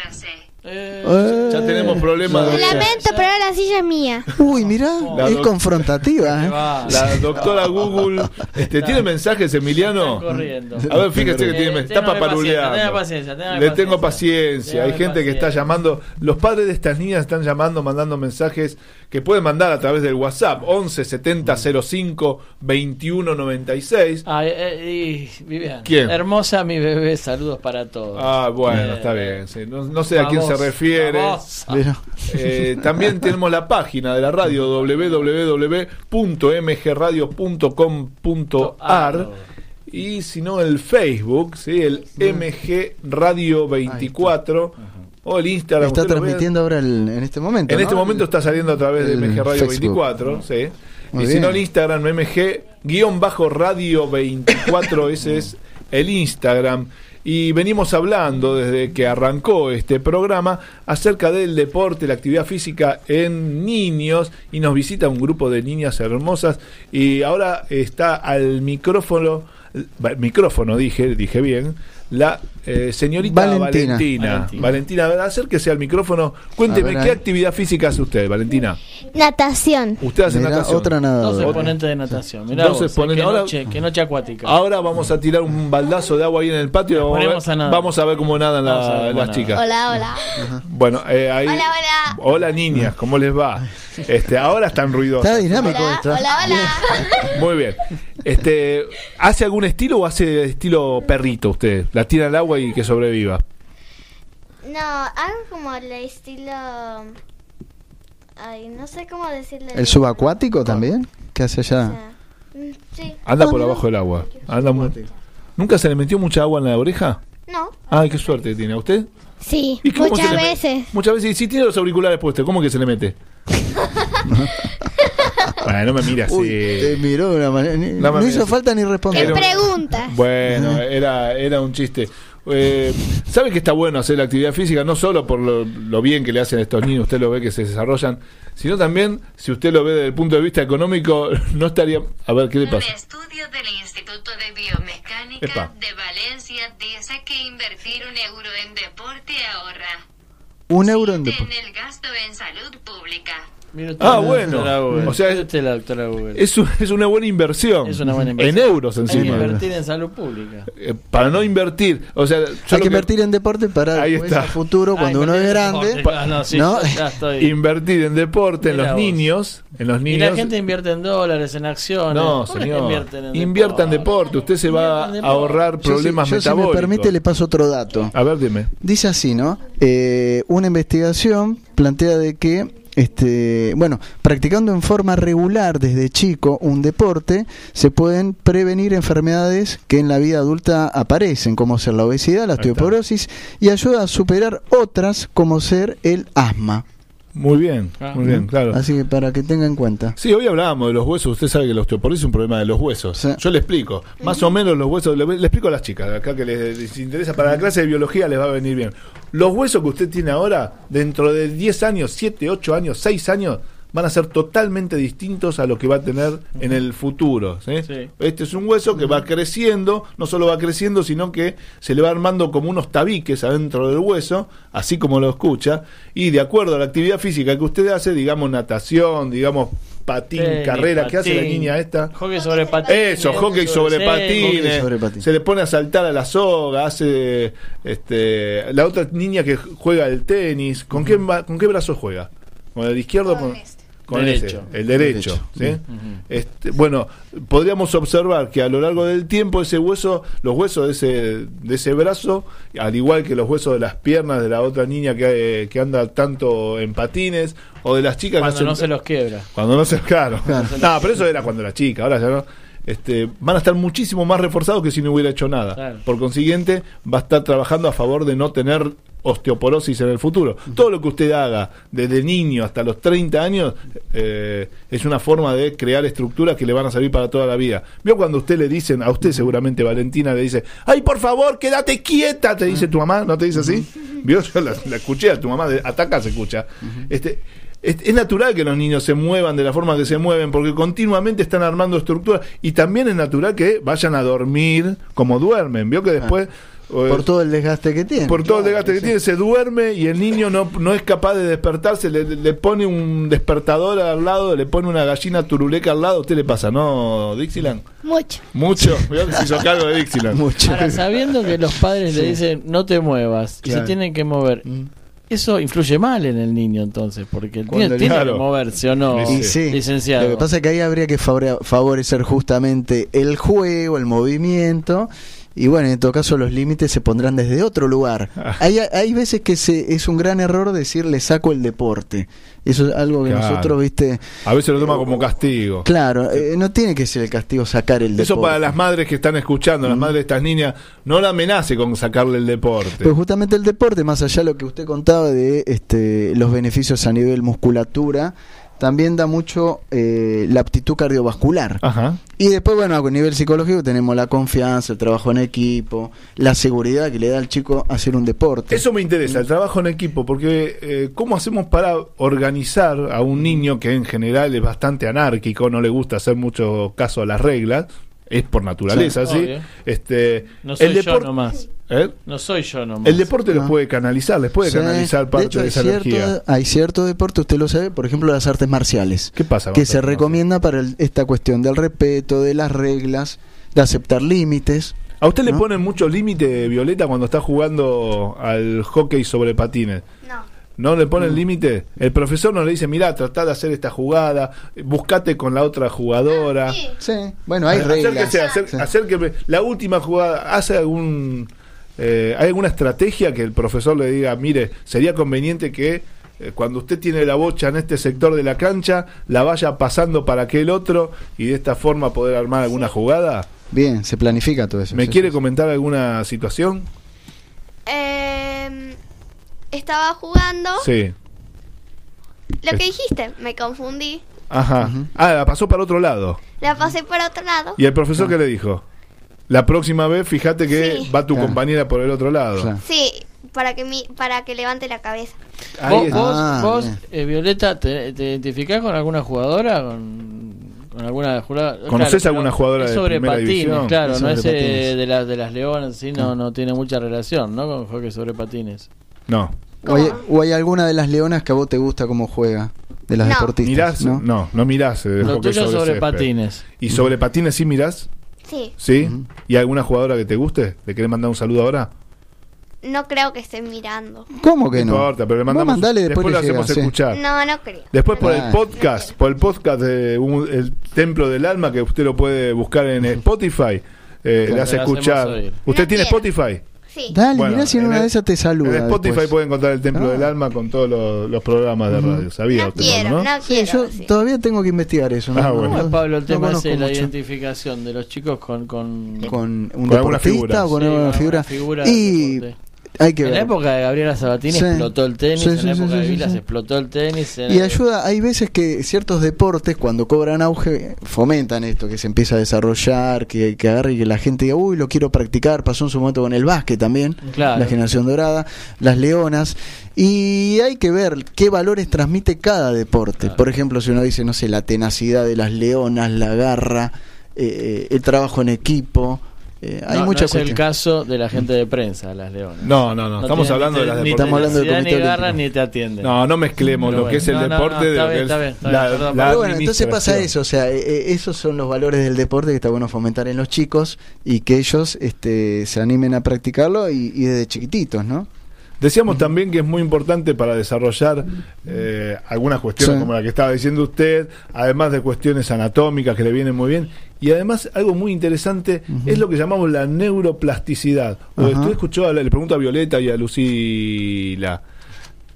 Cúbrase. Ya tenemos problemas. de- Lamento, pero la silla es mía. Uy, mirá, La es doc- confrontativa. ¿eh? La doctora Google este, tiene mensajes, Emiliano. corriendo. A ver, fíjese que Eh, tiene está téngame paparuleando. paciencia, tenga paciencia, tenga Le paciencia. tengo paciencia. Hay Téngame gente que está paciencia. llamando. Los padres de estas niñas están llamando, mandando mensajes que pueden mandar a través del WhatsApp 11 70 05 21 96. Ay, eh, y, Vivian. ¿Quién? Hermosa mi bebé, saludos para todos. Ah, bueno, Eh, está bien. sí. No, no sé a quién se refiere. Eh, también tenemos la página de la radio www.mgradio.com.ar y si no el Facebook, ¿sí? el MG Radio 24 o el Instagram. Está transmitiendo ahora el- en este momento. En ¿no? este momento está saliendo a través de MG Radio Facebook. 24, sí. Muy y si no el Instagram, MG-Radio 24, ese es el Instagram. Y venimos hablando desde que arrancó este programa acerca del deporte, la actividad física en niños y nos visita un grupo de niñas hermosas y ahora está al micrófono, micrófono dije, dije bien, la eh, señorita Valentina. Valentina. Valentina. Valentina, ver, acérquese al micrófono. Cuénteme, ver, ¿qué ahí. actividad física hace usted, Valentina? Natación. Usted hace Mirá, natación. otra Dos nadadora. exponentes de natación. Mirá Dos vos, eh, exponentes. qué, Ahora- noche, qué noche acuática. Ahora vamos a tirar un baldazo de agua ahí en el patio vamos a, ver, a nadar. vamos a ver cómo nadan la- ver las chicas. Hola, hola. Bueno, eh, ahí. Hola, hola. Hola, niñas, ¿cómo les va? Este, ahora están ruidosas. Está dinámico Hola, esto. hola, hola. Muy bien. Este, ¿hace algún estilo o hace estilo perrito usted? La tira al agua y que sobreviva. No, algo como el estilo. Ay, no sé cómo decirle. ¿El subacuático también? ¿Qué hace allá? Mm, Sí. Anda por abajo del agua. Anda ¿Nunca se le metió mucha agua en la oreja? No. Ay, qué suerte tiene. ¿A usted? Sí, ¿Y cómo muchas veces. Muchas veces. Y si tiene los auriculares puestos, ¿cómo que se le mete? Bueno, no me mire así. Uy, te miró de una manera. ni- No No, hizo mires. falta ni ¿Qué responder. pregunta? Bueno, era, era un chiste. Eh, ¿Sabe que está bueno hacer la actividad física? No solo por lo, lo bien que le hacen a estos niños, usted lo ve que se desarrollan, sino también, si usted lo ve desde el punto de vista económico, no estaría... A ver, ¿qué le Un pasa? estudio del Instituto de Biomecánica Epa. de Valencia dice que invertir un euro en deporte ahorra Un euro en en deporte. el gasto en salud pública. Mira usted Ah, bueno. doctora Google. O sea, Mira usted la doctora Google. Es, un- es una buena inversión. Es una buena inversión. En euros Hay que encima. invertir en salud pública. Eh, para no invertir. O sea, yo Hay que invertir en deporte para Ahí después, está. a futuro, cuando uno es grande. Ah, no, sí, ¿no? yo ya estoy. Invertir en deporte, en los vos. niños. En los Y niños. la gente invierte en dólares, en acciones. No, ¿Cómo señor. invierten en Invierta en deporte. Usted se va a ahorrar Yo, problemas yo, si me metabólicos. permite, le paso otro dato. A ver, dime. Dice así, ¿no? Eh, una investigación plantea de que, este, bueno, practicando en forma regular desde chico un deporte, se pueden prevenir enfermedades que en la vida adulta aparecen, como ser la obesidad, la osteoporosis, y ayuda a superar otras, como ser el asma. Muy bien, Ah. muy bien, claro. Así que para que tenga en cuenta. Sí, hoy hablábamos de los huesos. Usted sabe que la osteoporosis es un problema de los huesos. Sí. Yo le explico. Más o menos los huesos, le, le explico a las chicas acá que les, les interesa. Para la clase de biología les va a venir bien. Los huesos que usted tiene ahora, dentro de 10 años, 7, 8 años, 6 años, van a ser totalmente distintos a lo que va a tener en el futuro. ¿sí? Sí. Este es un hueso que va creciendo, no solo va creciendo, sino que se le va armando como unos tabiques adentro del hueso, así como lo escucha, y de acuerdo a la actividad física que usted hace, digamos natación, digamos patín, carrera, ¿qué hace la niña esta? Hockey sobre patines. Eso, hockey sobre Sí, patines, hockey sobre patines. se le pone a saltar a la soga, hace este la otra niña que juega el tenis, ¿con qué ba- con qué brazo juega? ¿Con el izquierdo o con, con Derecho. ese? El derecho, Derecho. ¿sí? Este, bueno, podríamos observar que a lo largo del tiempo ese hueso, los huesos de ese de ese brazo, al igual que los huesos de las piernas de la otra niña que, que anda tanto en patines o de las chicas que Cuando no se los quiebra. cuando no se claro. No, pero eso era cuando era chica, ahora ya no. Este, van a estar muchísimo más reforzados que si no hubiera hecho nada. Claro. Por consiguiente, va a estar trabajando a favor de no tener osteoporosis en el futuro. Todo lo que usted haga desde niño hasta los 30 años eh, es una forma de crear estructuras que le van a servir para toda la vida. ¿Vio cuando usted le dicen, a usted seguramente Valentina le dice, ay por favor, quédate quieta, te dice tu mamá, ¿no te dice así? ¿Vio? Yo la, la escuché a tu mamá, acá se escucha. Este, es, natural que los niños se muevan de la forma que se mueven porque continuamente están armando estructuras y también es natural que vayan a dormir como duermen. Vio que después... eh, Por todo el desgaste que tiene. por todo el desgaste que tiene, se duerme y el niño no, no es capaz de despertarse, le, le pone un despertador al lado, le pone una gallina turuleca al lado. ¿A usted le pasa, no, Dixieland? Mucho. Mucho. Veo que se hizo cargo de Dixieland. Mucho. Ahora, sabiendo que los padres le dicen no te muevas y se tienen que mover, eso influye mal en el niño entonces, porque el niño tiene Claro. que moverse o no, Y sí, licenciado. Lo que pasa es que ahí habría que favore- favorecer justamente el juego, el movimiento. Y bueno, en todo caso los límites se pondrán desde otro lugar. Ah. Hay, hay veces que se, es un gran error decir le saco el deporte. Eso es algo que Claro. nosotros, viste, A veces lo toma como castigo. claro, eh, no tiene que ser el castigo sacar el deporte. Eso para las madres que están escuchando, las madres de estas niñas, no la amenace con sacarle el deporte. Pues justamente el deporte, más allá de lo que usted contaba de este, los beneficios a nivel musculatura, también da mucho eh, la aptitud cardiovascular. Ajá. Y después, bueno, a nivel psicológico tenemos la confianza, el trabajo en equipo, la seguridad que le da al chico hacer un deporte. Eso me interesa, el trabajo en equipo, porque eh, ¿cómo hacemos para organizar a un niño que en general es bastante anárquico, no le gusta hacer mucho caso a las reglas? Es por naturaleza, Sí. Este, no soy el yo deporte, nomás. ¿Eh? No soy yo nomás. El deporte lo Ah. puede canalizar, les puede Sí, canalizar parte de, hecho, esa cierto, energía. hay cierto deporte, usted lo sabe, por ejemplo, las artes marciales. ¿Qué pasa? que se recomienda para el- esta cuestión del respeto, de las reglas, de aceptar límites. ¿A usted le ¿no? ponen mucho límite, Violeta, cuando está jugando al hockey sobre patines? No. ¿No le ponen límite? El profesor no le dice, mira, tratá de hacer esta jugada, buscate con la otra jugadora. Sí, bueno, hay reglas. Acérquese, Sí. acérqueme. La última jugada, ¿hace algún... eh, ¿Hay alguna estrategia que el profesor le diga, mire, sería conveniente que eh, cuando usted tiene la bocha en este sector de la cancha, la vaya pasando para aquel otro y de esta forma poder armar alguna jugada? Bien, se planifica todo eso. ¿Me sí, quiere sí. comentar alguna situación? Em, estaba jugando Sí. Lo que dijiste, me confundí. Ajá. Ah, la pasó para otro lado. La pasé por otro lado. ¿Y el profesor qué le dijo? La próxima vez, fíjate que Sí. va tu Claro. compañera por el otro lado. Sí, para que mi, para que levante la cabeza. ¿Vos, vos, Ah, vos, eh, Violeta, te, te identificás con alguna jugadora? ¿Con, con alguna jugadora? ¿Conocés pero alguna jugadora es de sobre primera patines, división? claro, Es no es eh, patines. de, las de las leonas, sí, no, no tiene mucha relación, ¿no? Con hockey sobre patines. No. O hay, o hay alguna de las leonas que a vos te gusta cómo juega? De las No. deportistas. ¿Mirás? ¿no? No, no, mirás. eh, Lo tuyo sobre patines. ¿Y sobre patines sí mirás? Sí, ¿Sí? ¿Y alguna jugadora que te guste? ¿Le querés mandar un saludo ahora? no creo que estén mirando. ¿Cómo que no? importa, pero le mandamos. mandale, después lo le hacemos llega, sí. escuchar. No, no creo. Después por el Ah. podcast, por el podcast de un- el Templo del Alma que usted lo puede buscar en Spotify, eh, le hace hacemos escuchar. ¿Usted No tiene quiero. Spotify? Sí. Dale, Bueno, mirá si en una el- de esas te saluda. En Spotify después. puede encontrar el Templo Ah. del Alma con todos los, los programas de radio. ¿Sabía No usted, quiero, no? no Sí, quiero. yo sí. todavía tengo que investigar eso. ¿no? Ah, No- bueno. ¿Cómo es, Pablo, el no tema de la mucho. identificación de los chicos con... con... Con un Con deportista figura. o con Sí, con figura. figura y deporte. Hay que En la época de Gabriela Sabatini Sí. explotó el tenis, Sí, en sí, la época de Vilas explotó el tenis. en Y el- ayuda, hay veces que ciertos deportes cuando cobran auge fomentan esto, que se empieza a desarrollar, que, que agarre y que la gente diga, uy, lo quiero practicar, pasó en su momento con el básquet también, Claro. la generación dorada, las leonas, y hay que ver qué valores transmite cada deporte. Por ejemplo, si uno dice, no sé, la tenacidad de las leonas, la garra, eh, el trabajo en equipo, eh, hay no, no muchas es el caso de la gente de prensa, las leonas. No, no, no. Estamos hablando de las deportistas. Estamos hablando Comité ni te atienden. No, no mezclemos Pero lo que es el deporte de lo que es Pero bueno, entonces pasa eso, o sea, eh, eh, esos son los valores del deporte que está bueno fomentar en los chicos y que ellos este, se animen a practicarlo y, y desde chiquititos, ¿no? Decíamos también que es muy importante para desarrollar eh, algunas cuestiones Sí. como la que estaba diciendo usted, además de cuestiones anatómicas que le vienen muy bien, y además algo muy interesante es lo que llamamos la neuroplasticidad. ¿Usted escuchó, hablar- le pregunto a Violeta y a Lucila,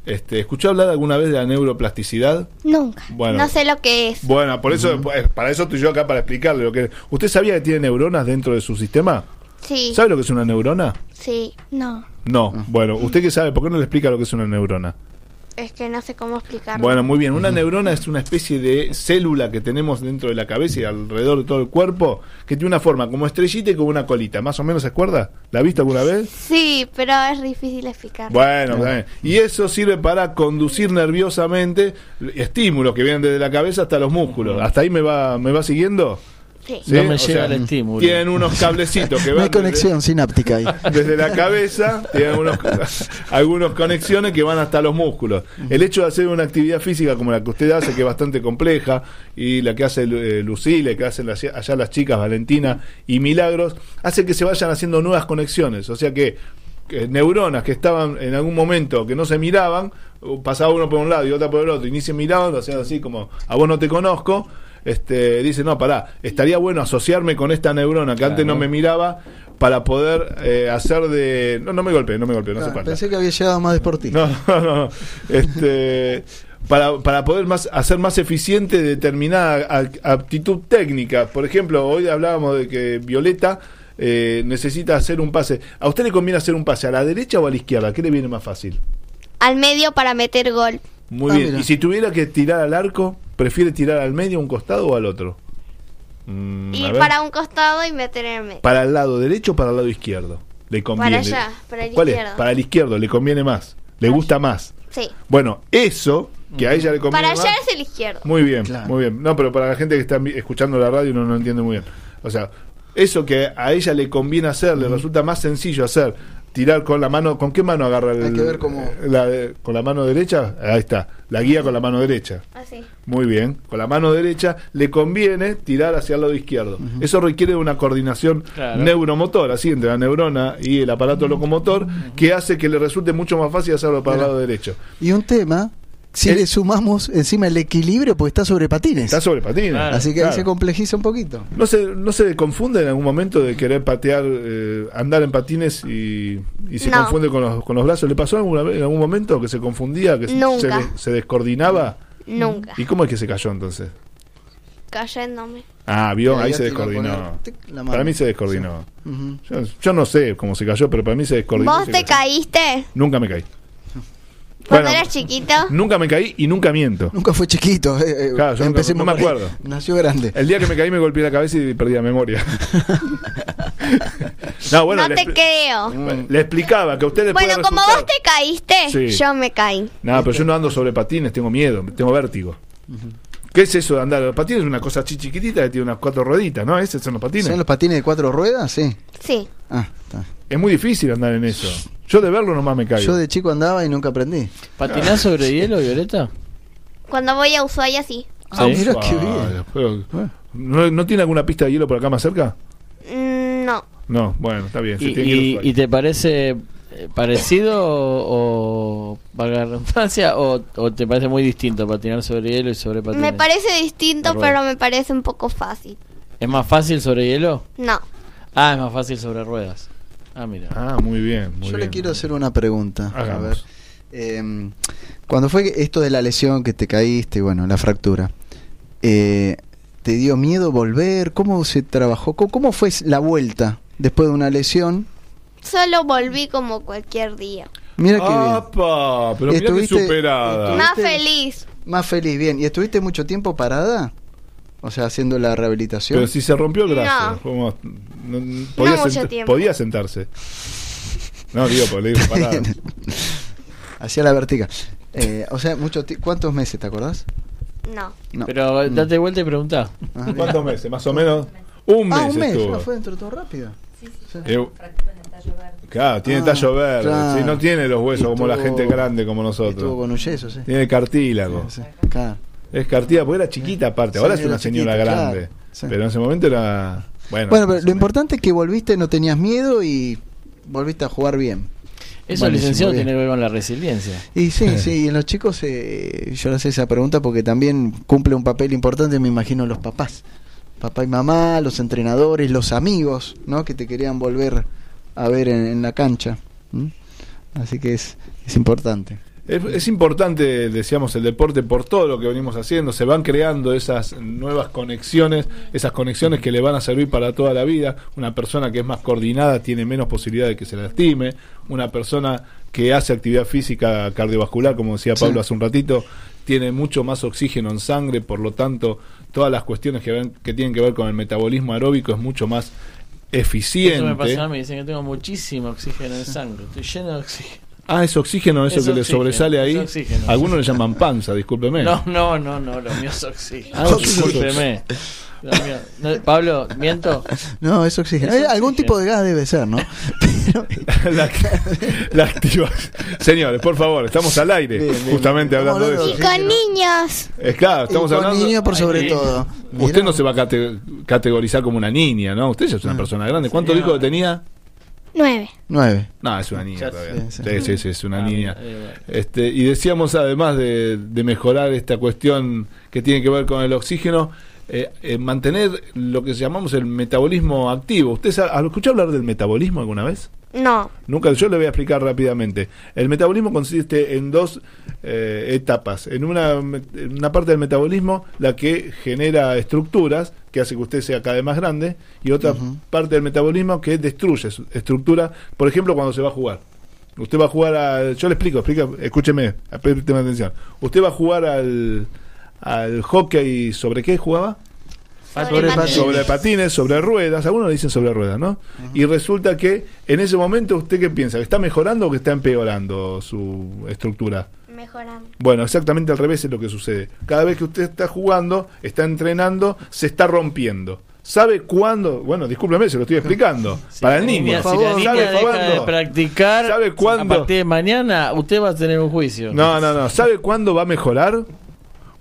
este, ¿escuchó hablar alguna vez de la neuroplasticidad? Nunca. Bueno, No sé lo que es. bueno por eso, pues, para eso estoy yo acá para explicarle lo que ¿Usted sabía que tiene neuronas dentro de su sistema? Sí, ¿Sabe lo que es una neurona? sí. No. No. Bueno, ¿usted qué sabe? ¿Por qué no le explica lo que es una neurona? Es que no sé cómo explicarlo. Bueno, muy bien. Una neurona es una especie de célula que tenemos dentro de la cabeza y alrededor de todo el cuerpo que tiene una forma como estrellita y como una colita. ¿Más o menos se acuerda? ¿La ha visto alguna vez? Sí, pero es difícil explicarlo. Bueno, está bien. y eso sirve para conducir nerviosamente estímulos que vienen desde la cabeza hasta los músculos. ¿Hasta ahí me va, me va siguiendo? Sí. ¿Sí? No me O llega sea, el estímulo. Tienen unos cablecitos que No van hay desde- conexión sináptica ahí. desde la cabeza, tienen unos, algunas conexiones que van hasta los músculos. El hecho de hacer una actividad física como la que usted hace, que es bastante compleja, y la que hace eh, Lucile, que hacen las- allá las chicas Valentina y Milagros, hace que se vayan haciendo nuevas conexiones. O sea que, que neuronas que estaban en algún momento que no se miraban, uh, pasaba uno por un lado y otra por el otro, y ni se miraban, o sea, así como a vos no te conozco. Este, dice, no, pará, estaría bueno asociarme con esta neurona que antes no me miraba para poder eh, hacer de... No, no me golpeé, no me golpeé, no Ah, se falta. pensé que había llegado más deportista. No, no, no. Este, para, para poder más, hacer más eficiente determinada a- aptitud técnica. Por ejemplo, hoy hablábamos de que Violeta eh, necesita hacer un pase. ¿A usted le conviene hacer un pase a la derecha o a la izquierda? ¿Qué le viene más fácil? Al medio para meter gol. Muy Ah, bien. mira. ¿Y si tuviera que tirar al arco, prefiere tirar al medio, a un costado o al otro? Mm, Ir ver. para un costado y meter en el medio. ¿Para el lado derecho o para el lado izquierdo? Le conviene. allá, para el ¿Cuál izquierdo. es? Para el izquierdo, le conviene más. Le gusta más. Sí. Bueno, eso que a ella le conviene Para allá es el izquierdo. Muy bien, Claro. muy bien. No, pero para la gente que está escuchando la radio no, no entiende muy bien. O sea, eso que a ella le conviene hacer, le resulta más sencillo hacer, tirar con la mano, ¿con qué mano agarra el, Hay que ver cómo- la de- con la mano derecha? Ahí está, la guía con la mano derecha. Así. Muy bien, con la mano derecha le conviene tirar hacia el lado izquierdo. Eso requiere una coordinación Claro. neuromotora, así entre la neurona y el aparato locomotor, que hace que le resulte mucho más fácil hacerlo para el lado derecho. Y un tema, si El- le sumamos encima el equilibrio, pues está sobre patines. Está sobre patines. Claro. Así que Claro. ahí se complejiza un poquito. ¿No se, ¿No se confunde en algún momento de querer patear, eh, andar en patines y, y se No. confunde con los, con los brazos? ¿Le pasó alguna vez, en algún momento que se confundía, que se- Nunca. se, de- se descoordinaba? Nunca. ¿Y cómo es que se cayó entonces? Cayéndome. Ah, vio, Ahí se descoordinó. Para mí se descoordinó. Yo, yo no sé cómo se cayó, pero para mí se descoordinó. ¿Vos se te cayó. caíste? Nunca me caí. Cuando Bueno, eras chiquito. Nunca me caí y nunca miento. Nunca fue chiquito. eh, eh, Claro, yo nunca- empecemos no me acuerdo. Nació grande. El día que me caí me golpeé la cabeza y perdí la memoria. no, bueno, no te creo. le explicaba que a usted le puede Bueno, como resultar- vos te caíste, Sí. yo me caí. No, pero yo no ando sobre patines, tengo miedo, tengo vértigo. ¿Qué es eso de andar? Los patines es una cosa chi- chiquitita que tiene unas cuatro rueditas, ¿no? ¿Esos son los patines? ¿Son los patines de cuatro ruedas? Sí. Sí. Ah, está. Es muy difícil andar en eso. Yo de verlo nomás me caigo. Yo de chico andaba y nunca aprendí. ¿Patinás sobre hielo, Violeta? Cuando voy a Ushuaia, sí. Ah, Sí. mira qué Ah, bien. pero- ¿no, no tiene alguna pista de hielo por acá más cerca? Mm, no. No, bueno, está bien. se ¿Y, tiene te parece parecido o, o valga la redundancia o, o te parece muy distinto patinar sobre hielo y sobre patines? Me parece distinto, pero me parece un poco fácil. ¿Es más fácil sobre hielo? No. Ah, es más fácil sobre ruedas. Ah, mira. Ah, muy bien. Muy Yo bien. le quiero hacer una pregunta. A ver. Eh, cuando fue esto de la lesión que te caíste, bueno, la fractura, eh, ¿te dio miedo volver? ¿Cómo se trabajó? ¿Cómo, cómo fue la vuelta después de una lesión? Solo volví como cualquier día. Mira qué bien. ¡Apa! Pero mira qué Estuviste- superada. Más feliz. Más feliz, bien. ¿Y estuviste mucho tiempo parada? O sea, haciendo la rehabilitación. Pero si se rompió el brazo, No. ¿cómo? No- no- podía, mucho sent- tiempo. podía sentarse. No, digo, por le digo parado. Hacía la vertical. Eh, o sea, mucho ¿cuántos meses te acordás? No. No. Pero Mm. date vuelta y pregunta. Ah. ¿Cuántos meses? Más o menos. Un mes Ah, un mes. estuvo. Ah, fue dentro de todo rápido. Eh, Claro, tiene Ah, tallo verde. claro. sí, no tiene los huesos como la gente grande como Estuvo nosotros. con un yeso, sí. Tiene cartílago. Sí, claro. Es cartílago, porque era chiquita aparte. Ahora Sí, es una señora chiquita, grande. claro, sí. Pero en ese momento era. Bueno, Bueno, pero lo importante es que volviste, no tenías miedo y volviste a jugar bien. Eso, Buenísimo, licenciado, tiene que ver con la resiliencia. Y sí, sí, y en los chicos eh, yo le hacía esa pregunta porque también cumple un papel importante, me imagino, los papás. Papá y mamá, los entrenadores, los amigos, ¿no? Que te querían volver a ver en, en la cancha. Así que es, es importante. Es, es importante, decíamos, el deporte por todo lo que venimos haciendo. Se van creando esas nuevas conexiones, esas conexiones que le van a servir para toda la vida. Una persona que es más coordinada tiene menos posibilidad de que se lastime. Una persona que hace actividad física cardiovascular, como decía Sí. Pablo hace un ratito, tiene mucho más oxígeno en sangre, por lo tanto, todas las cuestiones que, ven- que tienen que ver con el metabolismo aeróbico es mucho más eficiente. Eso me pasa, me dicen que tengo muchísimo oxígeno en sangre. Estoy lleno de oxígeno. Ah, es oxígeno eso Es que le oxígeno, sobresale ahí. Algunos le llaman panza, discúlpeme. No, no, no, no, lo mío es oxígeno. Ah, Discúlpeme. No, Pablo, miento. No, es oxígeno. Es Algún oxígeno. tipo de gas debe ser, ¿no? la, la activa. Señores, por favor, estamos al aire, Bien, bien. justamente Estamos hablando de eso. de Con niños. Es claro, estamos Y con hablando. niños por sobre Ay, todo. Usted Mirá. no se va a cate- categorizar como una niña, ¿no? Usted ya es una persona grande. ¿Cuánto dijo que tenía? Nueve. Nueve. No, es una niña Ya todavía. Sí, sí. sí, sí, es una Ah, niña. Este, y decíamos además de, de mejorar esta cuestión que tiene que ver con el oxígeno, eh, eh, mantener lo que llamamos el metabolismo activo. ¿Usted ha escuchado hablar del metabolismo alguna vez? No. Nunca, yo le voy a explicar rápidamente. El metabolismo consiste en dos eh, etapas. En una, en una parte del metabolismo, la que genera estructuras, que hace que usted sea cada vez más grande, y otra parte del metabolismo que destruye su estructura, por ejemplo, cuando se va a jugar. Usted va a jugar al... Yo le explico, explica, escúcheme, présteme atención. Usted va a jugar al, al hockey, ¿sobre qué jugaba? Sobre patines. sobre patines, sobre ruedas, algunos le dicen sobre ruedas, ¿no? Y resulta que en ese momento usted qué piensa, que está mejorando o que está empeorando su estructura. Mejorando. Bueno, exactamente al revés es lo que sucede. Cada vez que usted está jugando, está entrenando, se está rompiendo. ¿Sabe cuándo? Bueno, discúlpeme, se lo estoy explicando. Para el niño. Niña, si la niña ¿Sabe deja de cuándo? practicar ¿Sabe cuándo? a partir de mañana, usted va a tener un juicio. No, no, no. ¿Sabe cuándo va a mejorar?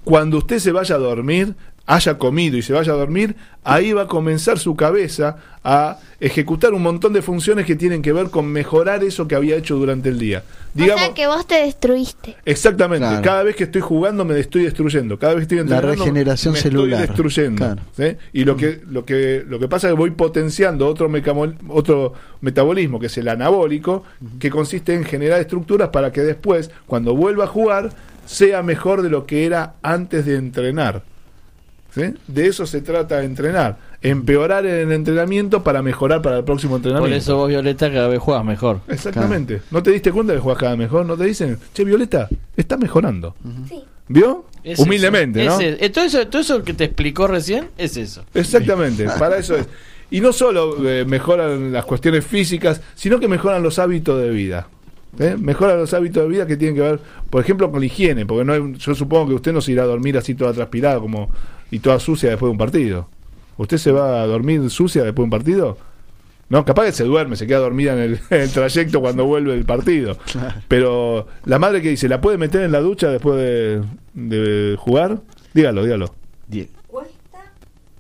Cuando usted se vaya a dormir, haya comido y se vaya a dormir, ahí va a comenzar su cabeza a ejecutar un montón de funciones que tienen que ver con mejorar eso que había hecho durante el día. Digamos, o sea que vos te destruiste. exactamente, Claro. cada vez que estoy jugando me estoy destruyendo, cada vez que estoy La regeneración me celular. estoy destruyendo. Claro. ¿sí? Y lo que lo que lo que pasa es que voy potenciando otro otro metabolismo que es el anabólico, que consiste en generar estructuras para que después cuando vuelva a jugar sea mejor de lo que era antes de entrenar. ¿sí? De eso se trata de entrenar. Empeorar en el entrenamiento para mejorar para el próximo Por entrenamiento. eso vos, Violeta, cada vez juegas mejor. Exactamente. ¿No te diste cuenta que juegas cada vez mejor? ¿No te dicen, che, Violeta, está mejorando? Sí. ¿Vio? Es Humildemente, eso. ¿no? Es todo, eso, todo eso que te explicó recién es eso. Exactamente, para eso es. Y no solo eh, mejoran las cuestiones físicas, sino que mejoran los hábitos de vida. ¿Eh? Mejoran los hábitos de vida que tienen que ver, por ejemplo, con la higiene, porque no hay- yo supongo que usted no se irá a dormir así toda transpirada como y toda sucia después de un partido. ¿Usted se va a dormir sucia después de un partido? No, capaz que se duerme, se queda dormida en el, en el trayecto cuando vuelve el partido. Pero la madre que dice, ¿la puede meter en la ducha después de, de jugar? Dígalo, dígalo. Cuesta,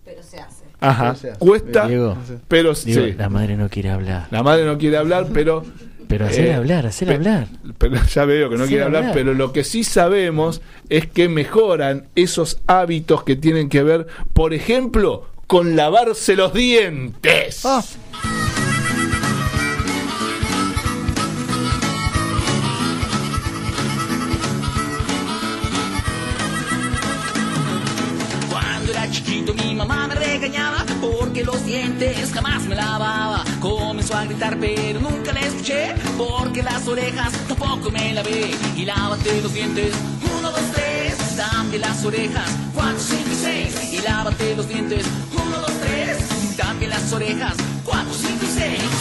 pero se hace. Ajá, se hace. cuesta, Diego, pero sí. La madre no quiere hablar. La madre no quiere hablar, pero. Pero hacer eh, hablar, hacer pe- hablar. Pero ya veo que no Hacer quiere hablar, hablar. pero lo que sí sabemos es que mejoran esos hábitos que tienen que ver, por ejemplo, con lavarse los dientes. Ah. Cuando era chiquito mi mamá me regañaba porque los dientes jamás me lavaba. Comenzó a gritar pero nunca la escuché porque las orejas tampoco me lavé. Y lávate los dientes, uno, dos, tres. También las orejas, cuatro, cinco y seis. Y lávate los dientes, uno, dos, tres. También las orejas, cuatro, cinco y seis.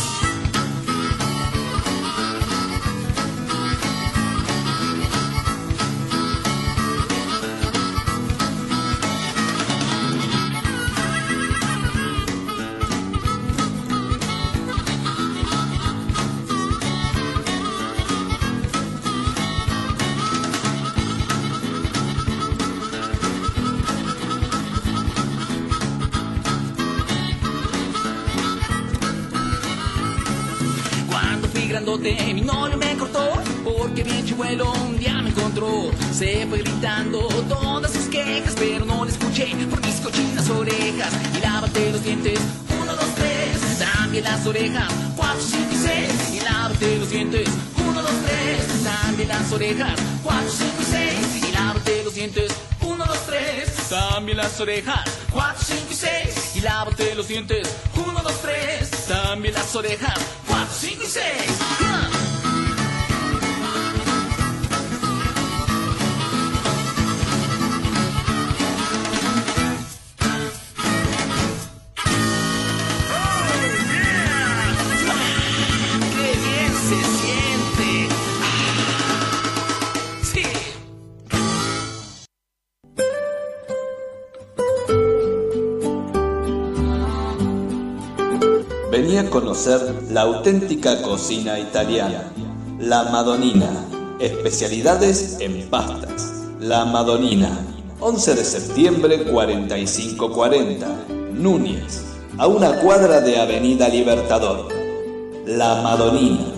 Grandote, mi novio me cortó. Porque bien chivuelo un día me encontró. Se fue gritando todas sus quejas, pero no le escuché por mis cochinas orejas. Y lávate los dientes, uno, dos, tres. También las orejas, cuatro, cinco y seis. Y lávate los dientes, uno, dos, tres. También las orejas, cuatro, cinco y seis. Y lávate los dientes, uno, dos, tres. También las orejas, cuatro, cinco y seis. Y lávate los dientes, uno, dos, tres. También las orejas, 5 e 6. Conocer la auténtica cocina italiana, la Madonina, especialidades en pastas. La Madonina, 11 de septiembre 4540, Núñez, a una cuadra de Avenida Libertador. La Madonina.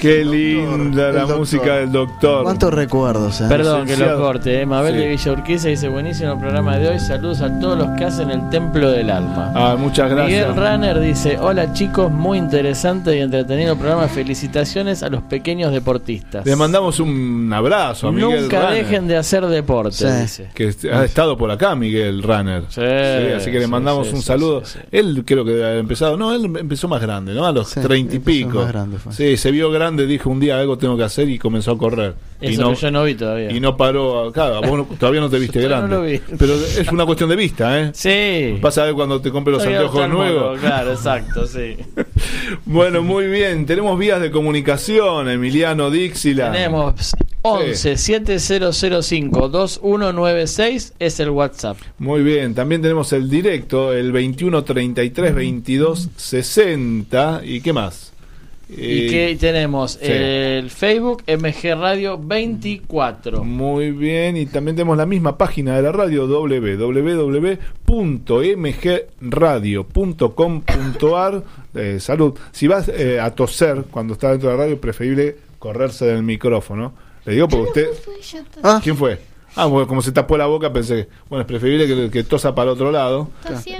Qué linda la doctor. música del doctor. ¿Cuántos recuerdos? eh? Perdón que lo corte, ¿eh? Mabel Sí. de Villa Urquiza dice buenísimo el programa de hoy, saludos a todos los que hacen el Templo del Alma. Ah, muchas gracias. Miguel Runner dice, hola chicos, muy interesante y entretenido programa, felicitaciones a los pequeños deportistas. Le mandamos un abrazo a Miguel Nunca Runner, dejen de hacer deporte, Sí. dice. que est- ha estado por acá Miguel Runner. Sí, así que le sí, mandamos sí, un sí, saludo. sí, sí. Él creo que debe haber empezado, no, él empezó más grande, ¿no? A los Sí, treinta y empezó pico. más grande fue. Sí, se vio grande, dijo un día algo tengo que hacer y comenzó a correr. y Eso no, que yo no vi todavía. y no paró, claro, vos no- todavía no te viste Yo no grande. lo vi. Pero es una cuestión de vista, ¿eh? Sí. Vas a ver cuando te compre los Todavía anteojos nuevos. Claro, exacto, sí. Bueno, muy bien. Tenemos vías de comunicación, Emiliano Dixila. Tenemos 11 7005 2196 es el WhatsApp. Muy bien, también tenemos el directo, el 21 33 22 60. ¿Y qué más? Y Eh, que tenemos sí. el Facebook MG Radio 24. Muy bien, y también tenemos la misma página de la radio www.mgradio.com.ar. Eh, salud. Si vas eh, a toser cuando está dentro de la radio, es preferible correrse del micrófono. Le digo porque usted. Ah. ¿Quién fue? Ah, bueno, como se tapó la boca, pensé. Bueno, es preferible que, que tosa para el otro lado.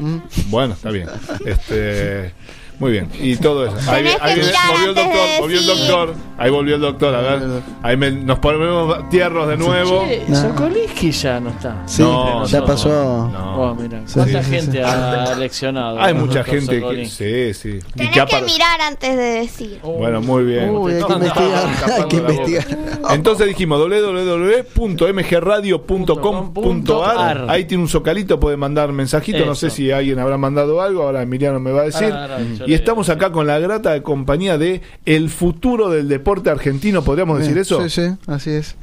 Mm. Bueno, está bien. Este. Muy bien, y todo eso. Ahí, viene- volvió el de doctor, volvió el decir. doctor. Ahí volvió el doctor, a ver. Ahí me- nos ponemos tierros de nuevo. Che, No. Sokolinsky ya no está. Sí, No, ya pasó. no. Oh, mira, ¿Cuánta sí, sí, gente sí. ha leccionado? Hay mucha gente que. Sí, sí. Tenés que mirar antes de decir. Bueno, muy bien. Uy, hay que investigar, hay que investigar. Entonces dijimos www.mgradio.com.ar. Ahí tiene un socalito, puede mandar mensajitos. No sé si alguien habrá mandado algo. Ahora Emiliano me va a decir. Y estamos acá con la grata compañía de El futuro del deporte argentino. ¿Podríamos decir eso? Sí, sí, así es.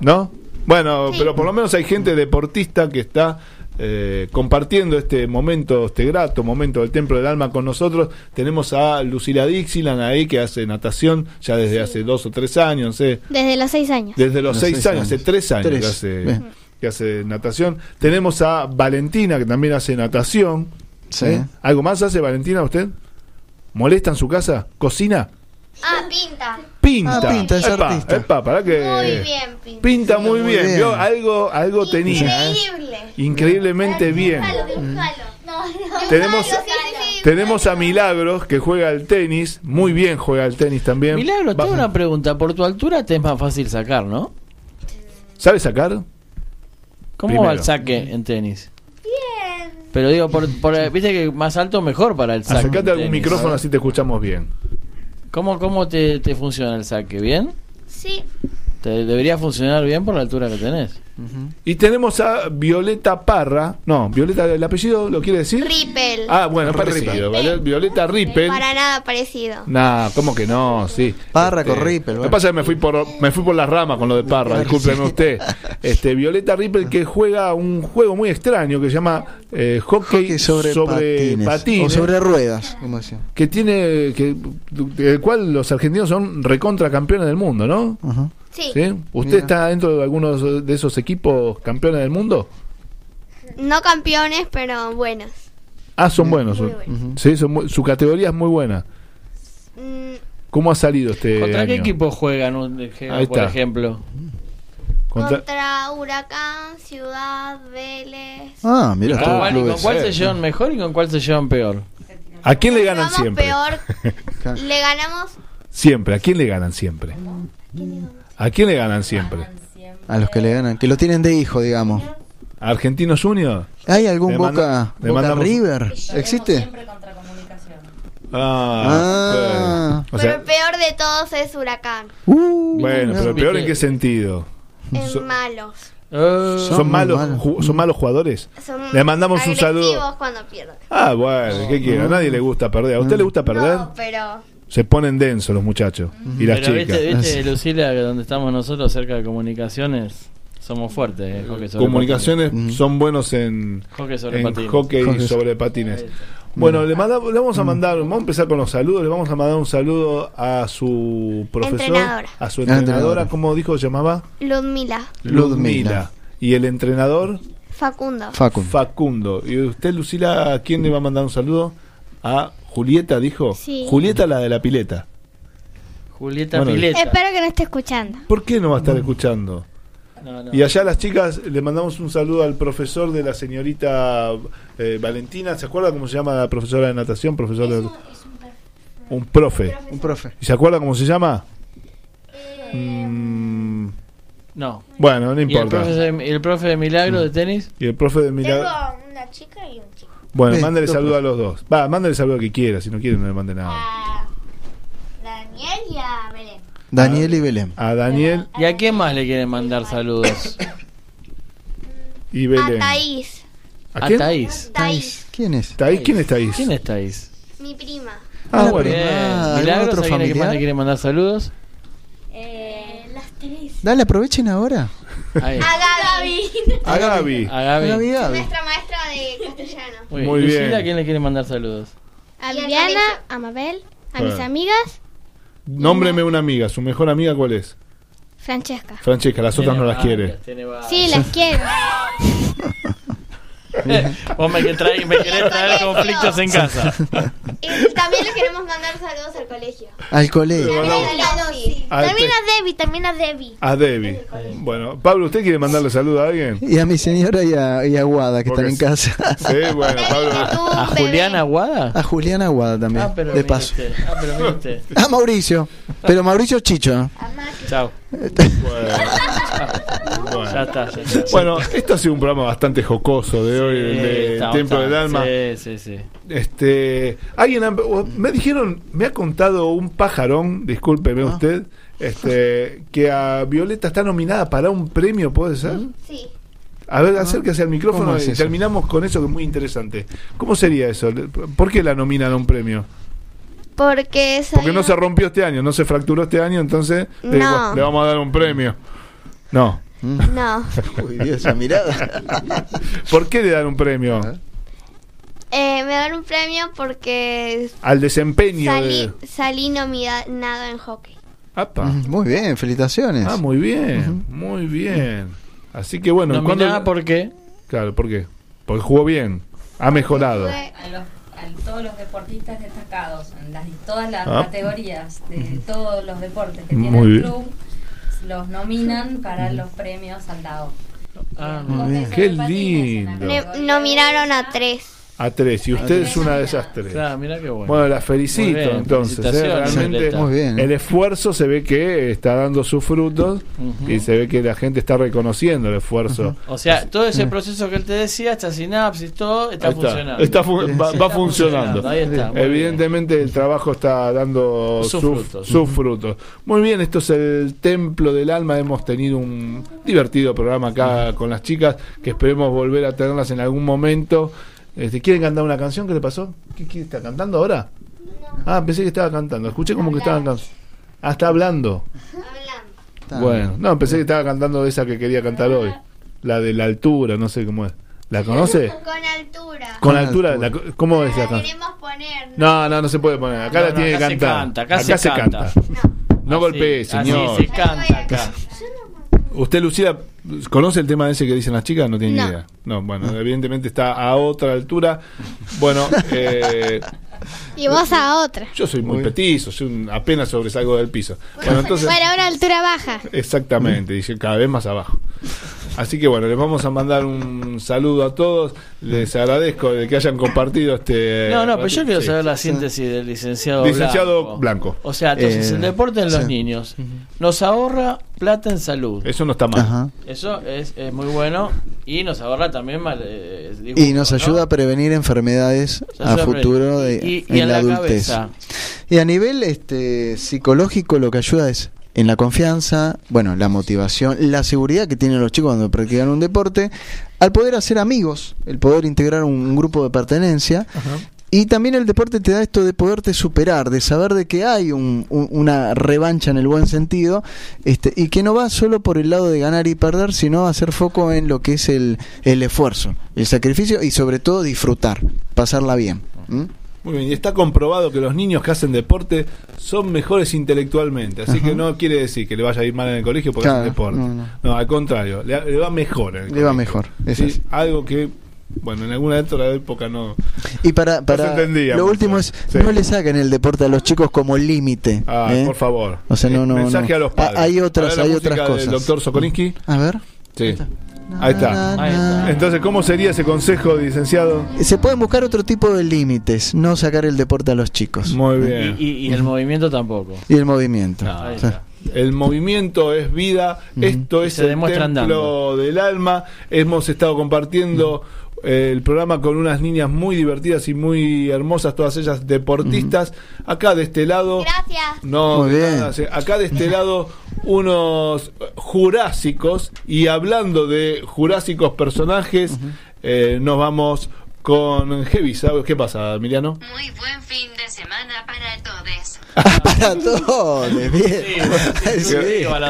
¿No? Bueno, pero por lo menos hay gente deportista que está eh, compartiendo este momento, este grato momento del Templo del Alma con nosotros. Tenemos a Lucila Dixilan ahí que hace natación ya desde hace dos o tres años, no sé, Desde los seis años. desde los Los seis, seis años, años. hace tres años Tres, que hace, bien. que hace natación. Tenemos a Valentina que también hace natación. Sí. ¿Eh? ¿Algo más hace Valentina usted? ¿Molesta en su casa? ¿Cocina? Ah, pinta. Pinta. Ah, pinta, es Epa, artista. epa, para que Muy bien, pinta. Pinta muy muy bien, bien. ¿vio? Algo, algo tenía, ¿eh? Increíble. Increíblemente bien. Dibujalo, dibujalo. No, no. Tenemos, Sí, sí, sí. tenemos a Milagros que juega al tenis, muy bien juega al tenis también. Milagro, Va- tengo una pregunta. Por tu altura te es más fácil sacar, ¿no? ¿Sabe sacar? ¿Cómo Primero. va el saque en tenis? Pero digo, por, por- viste que más alto mejor para el saque. Acercate algún tenis. micrófono así te escuchamos bien. ¿Cómo, cómo te, te funciona el saque? ¿Bien? Sí. Te debería funcionar bien por la altura que tenés. Y tenemos a Violeta Parra. No, Violeta, ¿el apellido lo quiere decir? Rippel. Ah, bueno, parecido. ¿vale? Violeta Rippel. Para nada parecido. Nah, ¿cómo que no? Sí. Parra Este, con Rippel, Lo que bueno. pasa es que me fui por me fui por las ramas con lo de Parra, discúlpeme usted. Este Violeta Rippel que juega un juego muy extraño que se llama eh, hockey, Hockey sobre, patines. patines, O sobre ruedas, como decía. que tiene que el cual los argentinos son recontra campeones del mundo, ¿no? Ajá. Sí. ¿Sí? ¿Usted Mira. está dentro de algunos de esos equipos campeones del mundo? No campeones, pero buenos. Ah, son buenos. Muy. Sí, son muy- su categoría es muy buena. Mm, ¿Cómo ha salido este ¿Contra qué año? equipo juegan, un- Ahí por está. ejemplo? Contra- contra Huracán, Ciudad, Vélez. Ah, mira, ¿Y con todo cuál, y con clubes. cuál Sí. se llevan mejor y con cuál se llevan peor? ¿A quién le ganan siempre? peor. Le ganamos Siempre, ¿a quién le ganan siempre? ¿A quién le ganan siempre? A los que le ganan, que lo tienen de hijo, digamos. ¿A Argentinos Juniors? ¿Hay algún Le Boca, manda- le Boca mandamos- River? ¿Existe? Ah, Ah. o pero el peor de todos es Huracán. Uh, bueno, pero peor en qué sentido? So- malos. ¿Son, malos, son malos jugadores? Son Le mandamos un saludo. cuando pierden. Ah, bueno, ¿qué quiere? A nadie le gusta perder. ¿A usted le gusta perder? No, pero Se ponen densos los muchachos y las Pero chicas. viste, viste, Lucila, que donde estamos nosotros, cerca de comunicaciones, somos fuertes. eh, hockey sobre Comunicaciones Mm. son buenos en Hockey sobre en patines. hockey Hockey sobre patines. Bueno, le, manda- le vamos a mandar, vamos a empezar con los saludos, le vamos a mandar un saludo a su profesor, Entrenadora. a su entrenadora, entrenadora. ¿cómo dijo se llamaba? Ludmila, Ludmila. Y el entrenador Facundo. Facun. Facundo. ¿Y usted, Lucila, a quién le va a mandar un saludo? A Julieta, dijo. Sí. Julieta, la de la pileta. Julieta Bueno, Pileta. Espero que no esté escuchando. ¿Por qué no va a estar escuchando? No, no. Y allá las chicas le mandamos un saludo al profesor de la señorita eh, Valentina. ¿Se acuerda cómo se llama la profesora de natación? Profesor de- un profe. Un profe. ¿Y se acuerda cómo se llama? Mm, No. bueno, no ¿Y el importa. profe de, y el profe de Milagro de tenis? Y el profe de Milagro. Tengo una chica y un chico. Bueno, mándale saludo a los dos. Va, mándale saludo a que quiera. Si no quiere, no le mande nada. A Daniel y a Belén. Daniel y Belén. A Daniel ¿Y a quién más le quieren mandar saludos? y A Belén. Thaís. ¿A A quién? Taís. Thaís. ¿Quién es? ¿Taís? ¿Quién es Taís? ¿Quién es Taís? Mi prima. Ah, Ah, bueno. Ah, ¿algún Milagros, otro ¿a más le quieren mandar saludos? Eh, las tres. Dale, aprovechen ahora. Ahí. A Gaby. A Gaby. A Gaby. Gaby, Gaby. Nuestra maestra de castellano. Muy, Muy bien. Lucila, ¿a quién le quiere mandar saludos? A Viviana, a Mabel, a Bueno. mis amigas, Nómbreme una amiga. ¿Su mejor amiga cuál es? Francesca. Francesca, las otras no las quiere. Sí, las quiero. Vos me, que trae- me querés traer conflictos en casa. Y también le queremos mandar saludos al colegio. Al colegio. También a Lucy. Al También te- a Debbie, también a Debbie. A Debbie. Bueno, Pablo, ¿usted quiere mandarle saludo a alguien? Y a mi señora y a, y a Guada, que Porque están en casa. Sí, bueno, Pablo. ¿A Juliana Aguada? A Juliana Guada también, Ah, pero de paso. usted. Ah, pero. A Mauricio. Pero Mauricio Chicho. ¿no? Chao. Bueno. Ya está, ya está. Bueno, esto ha sido un programa bastante jocoso de hoy, el de Está- Templo del Alma. Sí, sí, sí. Este, alguien ha- me dijeron, me ha contado un pajarón, discúlpeme Ah. usted, este, que a Violeta está nominada para un premio, ¿puede ser? Sí. A ver, acérquese al micrófono terminamos con eso que es muy interesante. ¿Cómo sería eso? ¿Por qué la nominan a un premio? Porque Porque no se rompió este año, no se fracturó este año, entonces le, No. le vamos a dar un premio. No. No. Uy, Dios, esa mirada. ¿Por qué le dan un premio? Eh, me dan un premio porque Al desempeño salí, de... salí nominado en hockey. Apa. Muy bien, felicitaciones. Ah, muy bien, muy bien. Así que bueno, ¿cuándo- por qué? Claro, ¿por qué? Porque jugó bien, ha mejorado. A todos los deportistas destacados en las, todas las Ah. categorías de todos los deportes que tiene Muy el bien. club los nominan para los premios al lado. Ah. Qué lindo. Nominaron a tres. A tres, y usted es una de esas tres. Claro, mira qué bueno. Bueno, la felicito Muy bien, entonces. ¿eh? Realmente. Muy bien. el esfuerzo se ve que está dando sus frutos y se ve que la gente está reconociendo el esfuerzo. O sea, todo ese proceso que él te decía, esta sinapsis, todo, está, funcionando. está fu- va, va Está funcionando. Ahí está. Evidentemente el trabajo está dando Sus sus frutos. sus frutos. Muy bien, esto es el Templo del Alma. Hemos tenido un divertido programa acá con las chicas que esperemos volver a tenerlas en algún momento. Este, ¿Quieren cantar una canción? ¿Qué le pasó? ¿Qué, qué está cantando ahora? Ah, pensé que estaba cantando. Escuché como que estaban cantando. Ah, está hablando. Está Bueno, no, pensé que estaba cantando esa que quería cantar hoy. La de la altura, no sé cómo es. ¿La conoce? Con altura. Con Con altura, altura. la- ¿cómo es la canción? Queremos poner. No, no, no se puede poner. Acá No, la no, tiene que acá se cantar. canta, acá se canta. No Así- golpee, así señor. se canta acá. ¿Usted, Lucía, conoce el tema ese que dicen las chicas? No tiene ni No. idea. No, bueno, evidentemente está a otra altura. Bueno, eh, Y vos a otra. yo soy muy petizo, soy un- apenas sobresalgo del piso. Bueno, entonces... Bueno, a una altura baja. Exactamente, dice cada vez más abajo. Así que bueno, les vamos a mandar un saludo a todos. Les agradezco de que hayan compartido este. No, no, pero yo quiero Sí. saber la síntesis del licenciado Licenciado Blanco. O sea, entonces Eh, el deporte en los sí. niños nos ahorra plata en salud. Eso no está mal. Ajá. Eso es, es muy bueno y nos ahorra también mal. eh, Y nos ¿no? ayuda a prevenir enfermedades a futuro de. Y- y en, en la, la adultez. cabeza. Y a nivel este psicológico lo que ayuda es en la confianza, bueno, la motivación, la seguridad que tienen los chicos cuando practican un deporte, al poder hacer amigos, el poder integrar un, un grupo de pertenencia. Y también el deporte te da esto de poderte superar, de saber de que hay un- un- una revancha en el buen sentido, este, y que no va solo por el lado de ganar y perder, sino hacer foco en lo que es el, el esfuerzo, el sacrificio y sobre todo disfrutar, pasarla bien. ¿Mm? Muy bien, y está comprobado que los niños que hacen deporte son mejores intelectualmente. Así que no quiere decir que le vaya a ir mal en el colegio porque Claro, hacen deporte. no, No, no. al contrario, le, le va mejor. en el Le va mejor, es Sí, algo que bueno, en alguna otra época no. Y para, se para entendía lo último es, Sí. no le saquen el deporte a los chicos como límite. Ah, ¿eh? por favor. O sea, no, no, Mensaje no. a los padres. Hay otras, la hay otras cosas. doctor Sokolinsky. A ver. Sí. Ahí está. Entonces, ¿cómo sería ese consejo, licenciado? Se pueden buscar otro tipo de límites, no sacar el deporte a los chicos. Muy bien. Y, y el movimiento tampoco. Y el movimiento. Ahí está. El movimiento es vida, esto es se el templo del alma. Hemos estado compartiendo el programa con unas niñas muy divertidas y muy hermosas, todas ellas deportistas. Acá de este lado, Gracias. no, Muy bien. nada, sí. acá de este lado unos jurásicos y hablando de jurásicos personajes, eh, nos vamos con Heavy. ¿sabes qué pasa, Emiliano? Muy buen fin de semana para todos. Para todos, bien. Sí.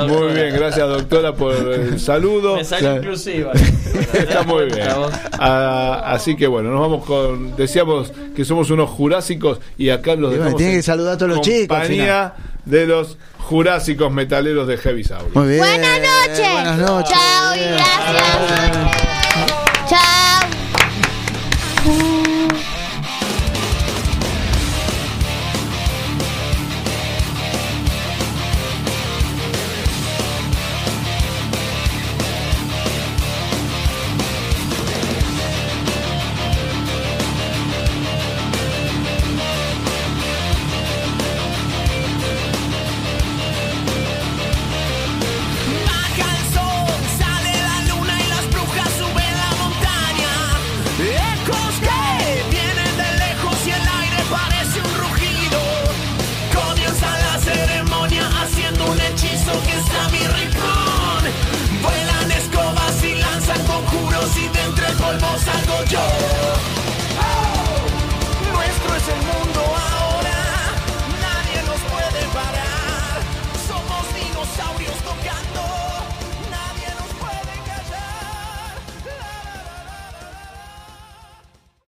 Muy bien, gracias doctora por el saludo. Me sale inclusiva. Está muy bien. Ah, así que bueno, nos vamos con. Decíamos que somos unos jurásicos y acá los dejamos. tiene en que saludar a todos los chicos, Compañía de los jurásicos metaleros de Heavy bien. Buenas noches. Buenas noches. Chao y gracias.